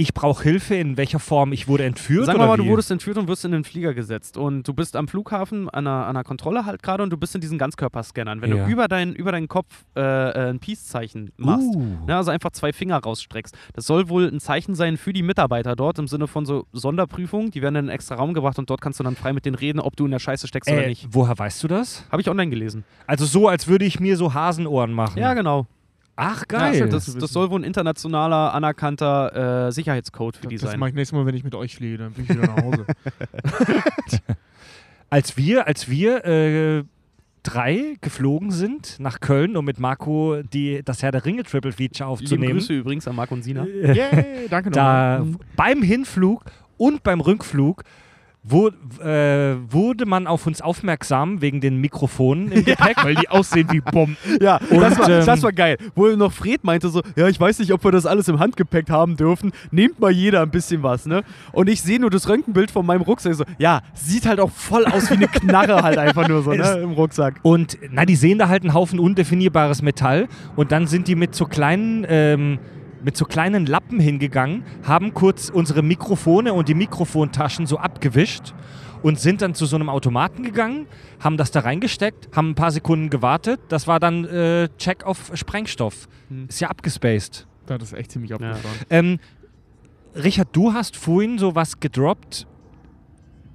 ich brauche Hilfe, in welcher Form? Ich wurde entführt Sagen wir oder mal, du wie? wurdest entführt und wirst in den Flieger gesetzt und du bist am Flughafen an einer, an einer Kontrolle halt gerade und du bist in diesen Ganzkörperscannern. Wenn Ja. du über, dein, über deinen Kopf äh, äh, ein Peace-Zeichen machst, Uh. ne, also einfach zwei Finger rausstreckst, das soll wohl ein Zeichen sein für die Mitarbeiter dort im Sinne von so Sonderprüfung. Die werden in einen extra Raum gebracht und dort kannst du dann frei mit denen reden, ob du in der Scheiße steckst oder Äh, nicht. woher weißt du das? Habe ich online gelesen. Also so, als würde ich mir so Hasenohren machen. Ja, genau. Ach, Ja, geil. das, das soll wohl ein internationaler, anerkannter äh, Sicherheitscode für die Das sein. mache ich nächstes Mal, wenn ich mit euch fliege. Dann fliege ich wieder nach Hause. als wir, als wir äh, drei geflogen sind nach Köln, um mit Marco die, das Herr der Ringe Triple Feature aufzunehmen, Grüße übrigens an Marc und Sina. Yay, danke da nochmal. beim Hinflug und beim Rückflug wo, äh, wurde man auf uns aufmerksam wegen den Mikrofonen im Gepäck. Weil die aussehen wie Bomben. Ja, Und, das, war, ähm, das war geil. Wo noch Fred meinte so, ja, ich weiß nicht, ob wir das alles im Handgepäck haben dürfen. Nehmt mal jeder ein bisschen was, ne? Und ich sehe nur das Röntgenbild von meinem Rucksack. So, ja, sieht halt auch voll aus wie eine Knarre halt einfach nur so, ne? Im Rucksack. Und na, die sehen da halt einen Haufen undefinierbares Metall und dann sind die mit so kleinen, ähm, mit so kleinen Lappen hingegangen, haben kurz unsere Mikrofone und die Mikrofontaschen so abgewischt und sind dann zu so einem Automaten gegangen, haben das da reingesteckt, haben ein paar Sekunden gewartet. Das war dann äh, Check auf Sprengstoff. Hm. Ist ja abgespaced. Das ist echt ziemlich abgefahren. Ähm, Richard, du hast vorhin sowas gedroppt.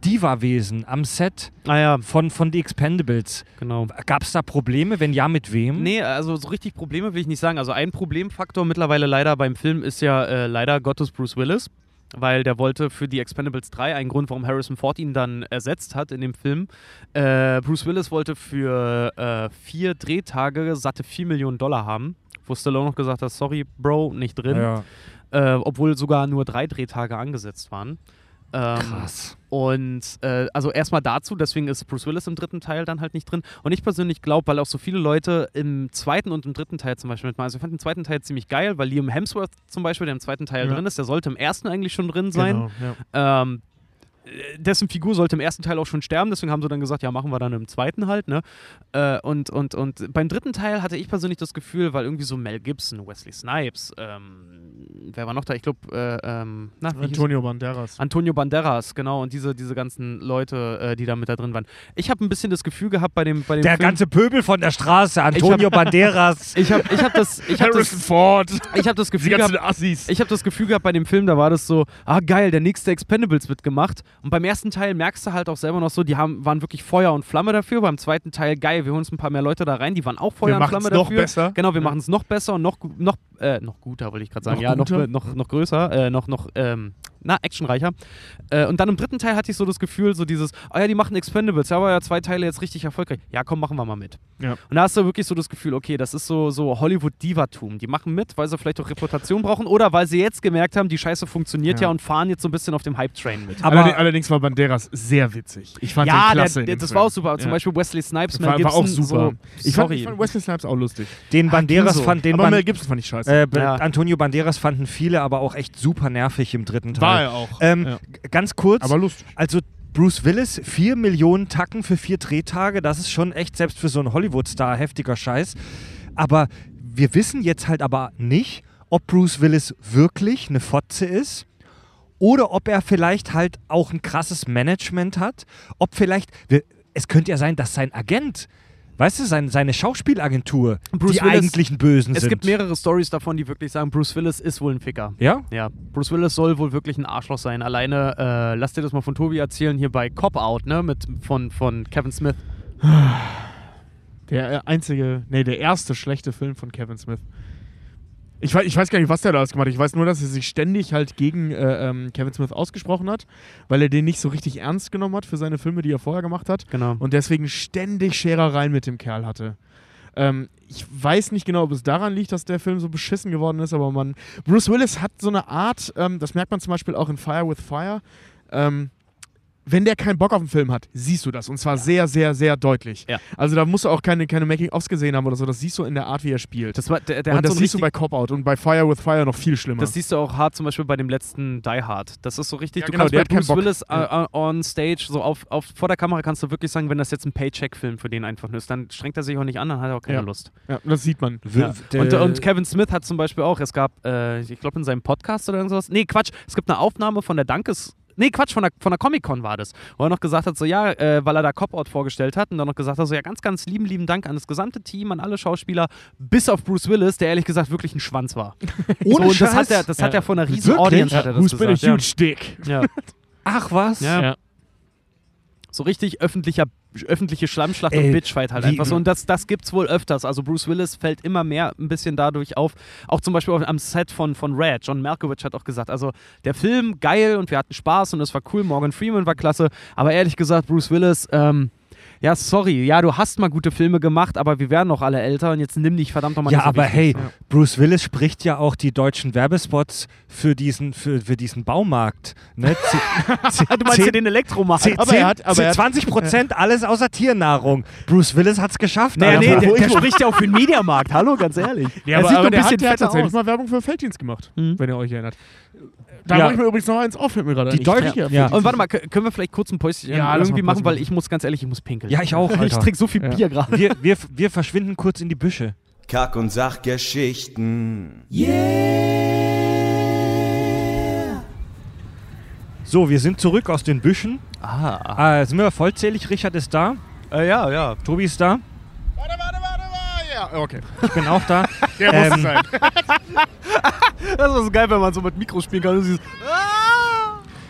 Diva-Wesen am Set Ah ja, von, von The Expendables. genau. Gab es da Probleme? Wenn ja, mit wem? Nee, also so richtig Probleme will ich nicht sagen. Also ein Problemfaktor mittlerweile leider beim Film ist ja äh, leider Gottes Bruce Willis. Weil der wollte für die Expendables 3, ein Grund, warum Harrison Ford ihn dann ersetzt hat in dem Film. Äh, Bruce Willis wollte für äh, vier Drehtage satte 4 Millionen Dollar haben. Wo Stallone noch gesagt hat, sorry, Bro, nicht drin. Ja, Äh, obwohl sogar nur drei Drehtage angesetzt waren. Ähm, krass. und äh, also erstmal dazu, deswegen ist Bruce Willis im dritten Teil dann halt nicht drin. Und ich persönlich glaube, weil auch so viele Leute im zweiten und im dritten Teil zum Beispiel mitmachen. Also ich fand den zweiten Teil ziemlich geil, weil Liam Hemsworth zum Beispiel, der im zweiten Teil Ja. drin ist, der sollte im ersten eigentlich schon drin sein. Genau, ja. Ähm, äh, dessen Figur sollte im ersten Teil auch schon sterben, deswegen haben sie dann gesagt, ja, machen wir dann im zweiten halt, ne? Äh, und, und, und beim dritten Teil hatte ich persönlich das Gefühl, weil irgendwie so Mel Gibson, Wesley Snipes, ähm, wer war noch da? Ich glaube, äh, ähm, na, Antonio Banderas. Antonio Banderas, genau, und diese, diese ganzen Leute, äh, die da mit da drin waren. Ich habe ein bisschen das Gefühl gehabt bei dem, bei dem Der Film, ganze Pöbel von der Straße, Antonio Banderas. ich habe ich hab das, ich hab Harrison das, Ford. ich hab das Die Gefühl ganzen gehabt, Assis. ich habe das Gefühl gehabt, bei dem Film, da war das so, ah geil, der nächste Expendables wird gemacht. Und beim ersten Teil merkst du halt auch selber noch so, die haben, waren wirklich Feuer und Flamme dafür. Beim zweiten Teil, geil, wir holen uns ein paar mehr Leute da rein, die waren auch Feuer Wir und Flamme noch dafür. besser. Genau, wir Ja. machen es noch besser und noch, noch, äh, noch guter, wollte ich gerade sagen. Noch ja, noch, noch, noch größer, äh, noch, noch, ähm, na, actionreicher. Äh, und dann im dritten Teil hatte ich so das Gefühl, so dieses, oh ja, die machen Expendables, ja, aber ja, zwei Teile jetzt richtig erfolgreich. Ja, komm, machen wir mal mit. Ja. Und da hast du wirklich so das Gefühl, okay, das ist so, so Hollywood-Divatum. Die machen mit, weil sie vielleicht auch Reputation brauchen oder weil sie jetzt gemerkt haben, die Scheiße funktioniert ja, Ja. und fahren jetzt so ein bisschen auf dem Hype-Train mit. Aber- Allerdings, allerdings war Banderas sehr witzig. Ich fand ja, den klasse. der, der, das Film. war auch super. Zum Ja. Beispiel Wesley Snipes, Mel war, war Gibson. auch super. So, ich, fand, sorry. ich fand Wesley Snipes auch lustig. Den Banderas so. fand den aber Ban Mel Gibson fand ich scheiße. Äh, Ja. Antonio Banderas fanden viele aber auch echt super nervig im dritten Teil. war er auch. Ähm, ja. Ganz kurz, Aber lustig. also Bruce Willis, 4 Millionen Tacken für vier Drehtage, das ist schon echt selbst für so einen Hollywood-Star heftiger Scheiß. Aber wir wissen jetzt halt aber nicht, ob Bruce Willis wirklich eine Fotze ist oder ob er vielleicht halt auch ein krasses Management hat. Ob vielleicht, es könnte ja sein, dass sein Agent, weißt du, sein, seine Schauspielagentur, Bruce die Willis- eigentlichen Bösen Es sind. gibt mehrere Stories davon, die wirklich sagen, Bruce Willis ist wohl ein Ficker. Ja? Ja, Bruce Willis soll wohl wirklich ein Arschloch sein. Alleine, äh, lass dir das mal von Tobi erzählen, hier bei Cop Out, ne, mit, von, von Kevin Smith. Der äh, einzige, nee, der erste schlechte Film von Kevin Smith. Ich weiß, ich weiß gar nicht, was der da alles gemacht hat. Ich weiß nur, dass er sich ständig halt gegen äh, ähm, Kevin Smith ausgesprochen hat, weil er den nicht so richtig ernst genommen hat für seine Filme, die er vorher gemacht hat. Genau. Und deswegen ständig Scherereien mit dem Kerl hatte. Ähm, ich weiß nicht genau, ob es daran liegt, dass der Film so beschissen geworden ist, aber man. Bruce Willis hat so eine Art, ähm, das merkt man zum Beispiel auch in Fire with Fire. Ähm, wenn der keinen Bock auf den Film hat, siehst du das. Und zwar sehr, sehr, sehr deutlich. Ja. Also da musst du auch keine, keine Making-ofs gesehen haben oder so. Das siehst du in der Art, wie er spielt. Das, war, der, der und hat das so siehst du bei Cop-Out und bei Fire with Fire noch viel schlimmer. das siehst du auch hart zum Beispiel bei dem letzten Die Hard. Das ist so richtig, Ja, du genau, kannst der bei hat keinen Bruce. Willis äh, on stage, so auf, auf, vor der Kamera kannst du wirklich sagen, wenn das jetzt ein Paycheck-Film für den einfach nur ist, dann strengt er sich auch nicht an, dann hat er auch keine Ja. Lust. ja, das sieht man. Ja. Und, und Kevin Smith hat zum Beispiel auch, es gab, äh, ich glaube in seinem Podcast oder irgendwas, nee, Quatsch, es gibt eine Aufnahme von der Dankes, nee, Quatsch, von der, von der Comic-Con war das, wo er noch gesagt hat, so ja, äh, weil er da Cop-Out vorgestellt hat und dann noch gesagt hat, so ja, ganz, ganz lieben, lieben Dank an das gesamte Team, an alle Schauspieler, bis auf Bruce Willis, der ehrlich gesagt wirklich ein Schwanz war. Ohne so, und das hat er, das hat Ja. er von einer riesen Wirklich? Audience hat er das Who's been a gesagt. huge dick? Ja. Ja. Ach was? Ja. Ja. So richtig öffentlicher, öffentliche Schlammschlacht Ey, und Bitchfight halt wie- einfach so. Und das, das gibt's wohl öfters. Also Bruce Willis fällt immer mehr ein bisschen dadurch auf. Auch zum Beispiel am Set von, von Red. John Malkovich hat auch gesagt, also der Film geil und wir hatten Spaß und es war cool. Morgan Freeman war klasse. Aber ehrlich gesagt, Bruce Willis, ähm, ja, sorry, ja, du hast mal gute Filme gemacht, aber wir werden noch alle älter und jetzt nimm dich verdammt nochmal Ja, nicht so aber hey, wichtig. Bruce Willis spricht ja auch die deutschen Werbespots für diesen, für, für diesen Baumarkt. Ne? Du meinst ja den Elektromarkt. zehn- aber er hat- aber er hat- 20 Prozent alles außer Tiernahrung. Bruce Willis hat's geschafft. Nee, Alter. nee, der, ich der spricht ja auch für den Mediamarkt. Hallo, ganz ehrlich. Ja, er aber, sieht aber ein der, bisschen hat, der hat tatsächlich aus. mal Werbung für Felddienst gemacht, Mhm. wenn ihr euch erinnert. Da Ja. mache ich mir übrigens noch eins auf, fällt mir gerade Die Ich trinke ja. Und warte mal, kö- können wir vielleicht kurz ein Päuschen Ja, irgendwie machen, weil ich muss ganz ehrlich, ich muss pinkeln. Ja, ich auch, Ich Alter. trinke so viel Ja. Bier gerade. wir, wir, wir verschwinden kurz in die Büsche. Kack- und Sachgeschichten. So, wir sind zurück aus den Büschen. Ah. Äh, sind wir vollzählig? Richard ist da. Äh, ja, ja. Tobi ist da. Warte, warte, warte. Ja, okay. Ich bin auch da. Der muss Ähm, es sein. Das ist geil, wenn man so mit Mikro spielen kann. Und siehst,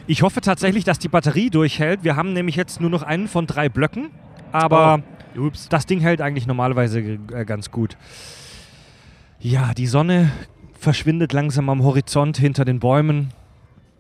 Ich hoffe tatsächlich, dass die Batterie durchhält. Wir haben nämlich jetzt nur noch einen von drei Blöcken. Aber Ups. das Ding hält eigentlich normalerweise äh, ganz gut. Ja, die Sonne verschwindet langsam am Horizont hinter den Bäumen.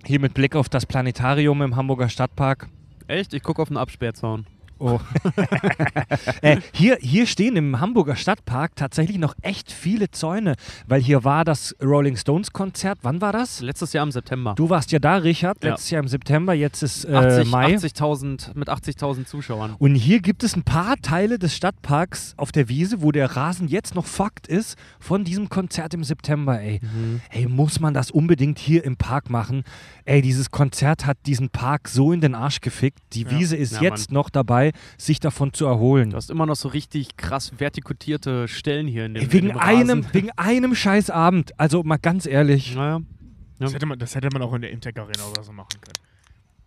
Hier mit Blick auf das Planetarium im Hamburger Stadtpark. Echt? Ich gucke auf den Absperrzaun. Oh. äh, hier, hier stehen im Hamburger Stadtpark tatsächlich noch echt viele Zäune, weil hier war das Rolling Stones Konzert. Wann war das? Letztes Jahr im September. Du warst ja da, Richard, Ja. letztes Jahr im September, jetzt ist äh, 80 Mai. 80.000 mit 80.000 Zuschauern. Und hier gibt es ein paar Teile des Stadtparks auf der Wiese, wo der Rasen jetzt noch fucked ist von diesem Konzert im September, ey. Mhm. Ey, muss man das unbedingt hier im Park machen? Ey, dieses Konzert hat diesen Park so in den Arsch gefickt. Die Ja. Wiese ist Ja, jetzt noch dabei, sich davon zu erholen. Du hast immer noch so richtig krass vertikutierte Stellen hier in dem Ey, wegen in dem einem, wegen einem scheiß Abend. Also mal ganz ehrlich. Naja. Das hätte, man, das hätte man auch in der Imtech Arena oder so machen können.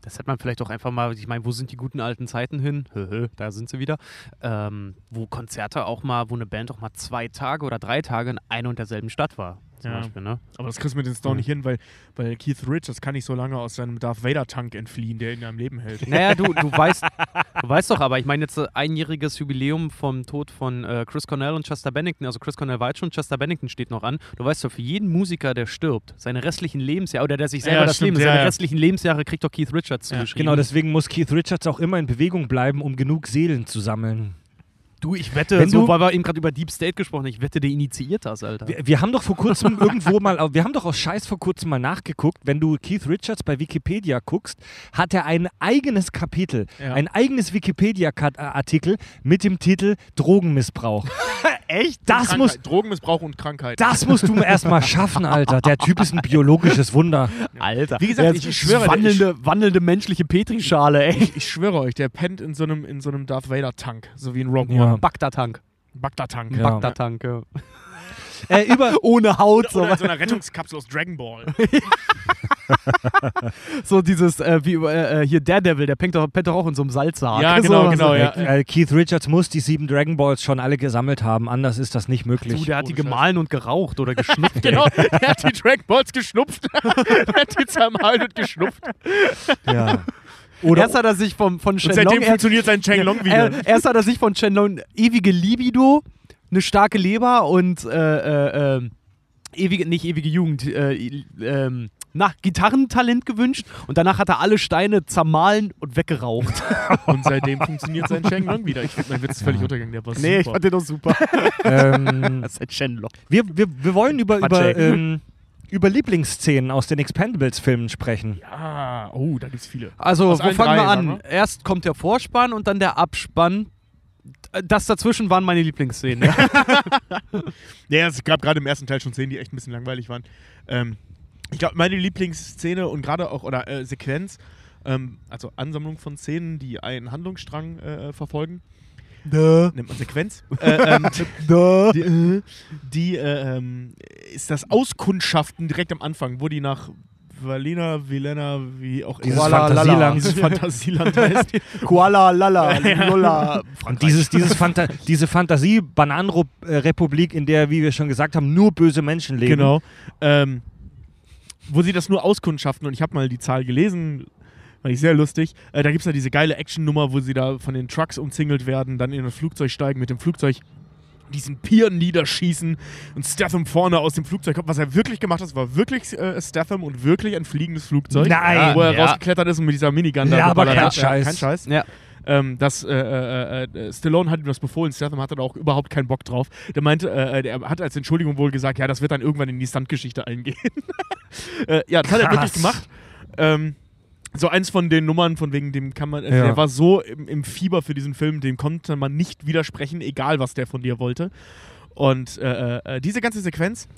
Das hätte man vielleicht auch einfach mal, ich meine, wo sind die guten alten Zeiten hin? Höhö, da sind sie wieder. Ähm, wo Konzerte auch mal, wo eine Band auch mal zwei Tage oder drei Tage in einer und derselben Stadt war. Zum Ja. Beispiel, ne? Aber das kriegst du mit den Store Ja. nicht hin, weil, weil Keith Richards kann nicht so lange aus seinem Darth Vader-Tank entfliehen, der ihn am Leben hält. Naja, du, du weißt, du weißt doch, aber ich meine jetzt äh, einjähriges Jubiläum vom Tod von äh, Chris Cornell und Chester Bennington. Also Chris Cornell war jetzt schon, Chester Bennington steht noch an. Du weißt doch, für jeden Musiker, der stirbt, seine restlichen Lebensjahre oder der sich selber Ja, das stimmt, Leben, ja, seine ja. restlichen Lebensjahre kriegt doch Keith Richards zugeschrieben. Genau, deswegen muss Keith Richards auch immer in Bewegung bleiben, um genug Seelen zu sammeln. Du, ich wette, Wenn so, du- weil wir eben gerade über Deep State gesprochen haben, ich wette, der initiiert das, Alter. Wir, wir haben doch vor kurzem irgendwo mal, wir haben doch aus Scheiß vor kurzem mal nachgeguckt, wenn du Keith Richards bei Wikipedia guckst, hat er ein eigenes Kapitel, Ja. ein eigenes Wikipedia-Artikel mit dem Titel Drogenmissbrauch. Echt? Das Krankheit, muss, Drogenmissbrauch und Krankheit. das musst du erstmal schaffen, Alter. Der Typ ist ein biologisches Wunder. Alter. Wie gesagt, ich schwöre, wandelnde, wandelnde menschliche Petrischale, ey. Ich, ich schwöre euch, der pennt in so einem, in so einem Darth Vader-Tank, so wie in Rogue Ja. One. Bagdad-Tank. Bagdad-Tank. Ja. Bagdad-Tank, ja. Äh, über, Ohne Haut. So, Oder in so einer Rettungskapsel aus Dragon Ball. so dieses, äh, wie äh, äh, hier Daredevil, der pennt doch, pennt doch auch in so einem Salzsarg. Ja, genau, so, genau, so. ja. äh, Keith Richards muss die sieben Dragon Balls schon alle gesammelt haben, anders ist das nicht möglich. Du, der hat die Ohne Scheiß. gemahlen und geraucht oder geschnupft. genau, der hat die Dragon Balls geschnupft. der hat die zermahlen und geschnupft. ja. Oder, Erst hat er sich vom, von Shenlong... seitdem er, funktioniert sein Chenglong wieder. er, erst hat er sich von Shenlong ewige Libido, eine starke Leber und äh, äh, äh, ewige, nicht ewige Jugend, äh, ähm, na, Gitarrentalent gewünscht und danach hat er alle Steine zermahlen und weggeraucht. Und seitdem funktioniert sein Chenglong wieder. Ich finde, mein Witz ist völlig untergegangen. Der war nee, ich super. fand den doch super. ähm, Das ist ein Shenlong. wir, wir, wir wollen über, über, ähm, über Lieblingsszenen aus den Expendables-Filmen sprechen. Ah, oh, da gibt's viele. Also, Aus wo fangen drei, wir an? Erst kommt der Vorspann und dann der Abspann. Das dazwischen waren meine Lieblingsszenen. Ja. Ja, es gab gerade im ersten Teil schon Szenen, die echt ein bisschen langweilig waren. Ähm, ich glaube, meine Lieblingsszene und gerade auch, oder äh, Sequenz, ähm, also Ansammlung von Szenen, die einen Handlungsstrang äh, verfolgen, nennt man Sequenz, äh, ähm, die, äh, die äh, ähm, ist das Auskundschaften direkt am Anfang, wo die nach Valina, Vilena, wie auch Dieses immer Fantasieland. dieses Fantasieland heißt. Kuala, Lala, Lola. Und dieses, dieses Fanta diese Fantasie-Bananenrepublik, in der, wie wir schon gesagt haben, nur böse Menschen leben. Genau. Ähm, wo sie das nur auskundschaften und ich habe mal die Zahl gelesen, fand ich sehr lustig. Äh, da gibt es ja diese geile Action-Nummer, wo sie da von den Trucks umzingelt werden, dann in ein Flugzeug steigen, mit dem Flugzeug diesen Pier niederschießen und Statham vorne aus dem Flugzeug kommt. Was er wirklich gemacht hat, war wirklich äh, Statham und wirklich ein fliegendes Flugzeug. Nein. Wo er Ja. rausgeklettert ist und mit dieser Minigun da Ja, aber kein hat. Scheiß. kein Scheiß. Ja. Ähm, das, äh, äh, äh, Stallone hat ihm das befohlen, Statham hatte da auch überhaupt keinen Bock drauf. Der meinte, äh, der hat als Entschuldigung wohl gesagt, ja, das wird dann irgendwann in die Stuntgeschichte eingehen. äh, ja, das hat er wirklich Krass. gemacht. Ähm, so eins von den Nummern, von wegen dem kann man, also Ja. der war so im, im Fieber für diesen Film, dem konnte man nicht widersprechen, egal was der von dir wollte. Und äh, äh, diese ganze Sequenz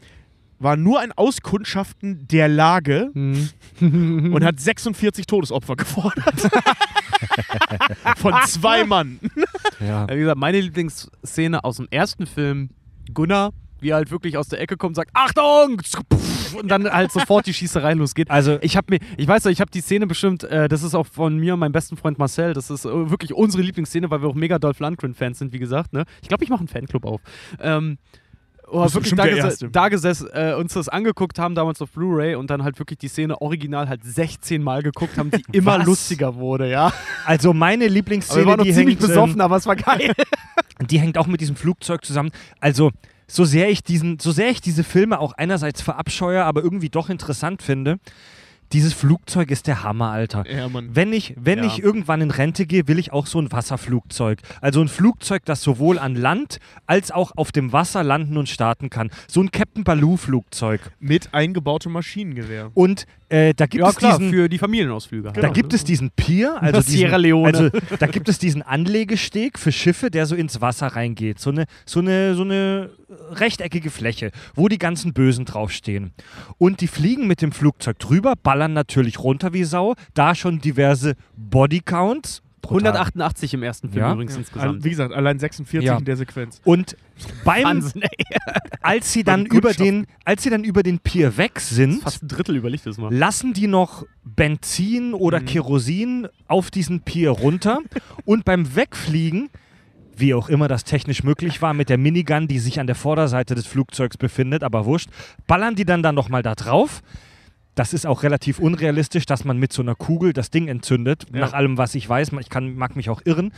war nur ein Auskundschaften der Lage und hat 46 Todesopfer gefordert. Von zwei Mann. Ja. Wie gesagt, meine Lieblingsszene aus dem ersten Film, Gunnar, wie er halt wirklich aus der Ecke kommt und sagt, Achtung! Und dann halt sofort die Schießerei losgeht. Also, Ich habe mir, ich weiß noch, ich habe die Szene bestimmt, äh, das ist auch von mir und meinem besten Freund Marcel, das ist äh, wirklich unsere Lieblingsszene, weil wir auch mega Dolph Lundgren-Fans sind, wie gesagt. Ne? Ich glaube, ich mache einen Fanclub auf. Ähm, oh, du wirklich da, Erste. da gesessen, äh, uns das angeguckt haben, damals auf Blu-ray und dann halt wirklich die Szene original halt 16 Mal geguckt haben, die immer lustiger wurde, ja. also meine Aber wir Lieblingsszene, waren noch die ziemlich hängt, besoffen, ähm, aber es war geil. die hängt auch mit diesem Flugzeug zusammen. Also, so sehr ich diesen, so sehr ich diese Filme auch einerseits verabscheue, aber irgendwie doch interessant finde, dieses Flugzeug ist der Hammer, Alter. Ja, Mann. Wenn ich, wenn Ja. ich irgendwann in Rente gehe, will ich auch so ein Wasserflugzeug. Also ein Flugzeug, das sowohl an Land als auch auf dem Wasser landen und starten kann. So ein Captain Baloo-Flugzeug. Mit eingebautem Maschinengewehr. Und äh, da gibt ja es klar, diesen, für die Familienausflüge. da halt. gibt es diesen Pier, also, diesen, Sierra Leone. also da gibt es diesen Anlegesteg für Schiffe, der so ins Wasser reingeht. So eine, so eine, so eine rechteckige Fläche, wo die ganzen Bösen draufstehen. Und die fliegen mit dem Flugzeug drüber, ballern natürlich runter wie Sau, da schon diverse Bodycounts. brutal. 188 im ersten Film Ja. übrigens Al- insgesamt. Wie gesagt, allein 46 Ja. in der Sequenz. Und beim, Wahnsinn, als sie dann über den, als sie dann über den Pier weg sind, Fast ein Drittel überlegt das mal. lassen die noch Benzin oder Mhm. Kerosin auf diesen Pier runter und beim Wegfliegen, wie auch immer das technisch möglich war, mit der Minigun, die sich an der Vorderseite des Flugzeugs befindet, aber wurscht, ballern die dann dann nochmal da drauf. Das ist auch relativ unrealistisch, dass man mit so einer Kugel das Ding entzündet, Ja. nach allem, was ich weiß. Ich kann, mag mich auch irren.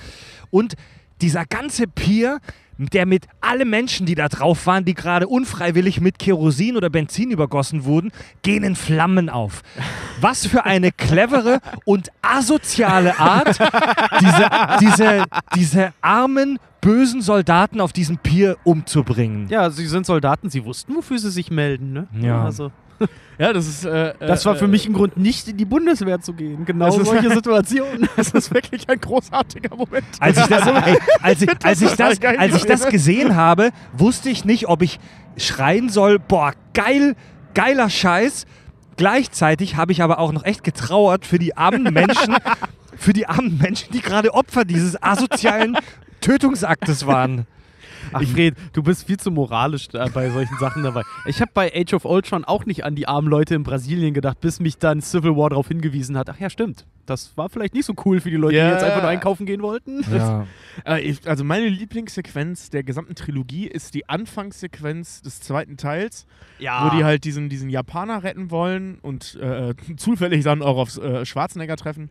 Und dieser ganze Pier, der mit alle Menschen, die da drauf waren, die gerade unfreiwillig mit Kerosin oder Benzin übergossen wurden, gehen in Flammen auf. Was für eine clevere und asoziale Art, diese, diese, diese armen, bösen Soldaten auf diesem Pier umzubringen. Ja, sie sind Soldaten, sie wussten, wofür sie sich melden, ne? Ja. Also, Ja, das ist. Äh, das war für äh, mich ein Grund, nicht in die Bundeswehr zu gehen. Genau Das ist- solche Situationen. Das ist wirklich ein großartiger Moment. Als ich das, ey, als ich, als ich das, als ich das gesehen habe, wusste ich nicht, ob ich schreien soll, boah, geil, geiler Scheiß. Gleichzeitig habe ich aber auch noch echt getrauert für die armen Menschen, für die armen Menschen, die gerade Opfer dieses asozialen Tötungsaktes waren. Ach, Fred, du bist viel zu moralisch bei solchen Sachen dabei. Ich habe bei Age of Ultron auch nicht an die armen Leute in Brasilien gedacht, bis mich dann Civil War darauf hingewiesen hat. Ach ja, stimmt. Das war vielleicht nicht so cool für die Leute, Ja. die jetzt einfach nur einkaufen gehen wollten. Ja. Äh, ich, also meine Lieblingssequenz der gesamten Trilogie ist die Anfangssequenz des zweiten Teils, Ja. wo die halt diesen, diesen Japaner retten wollen und äh, zufällig dann auch auf äh, Schwarzenegger treffen.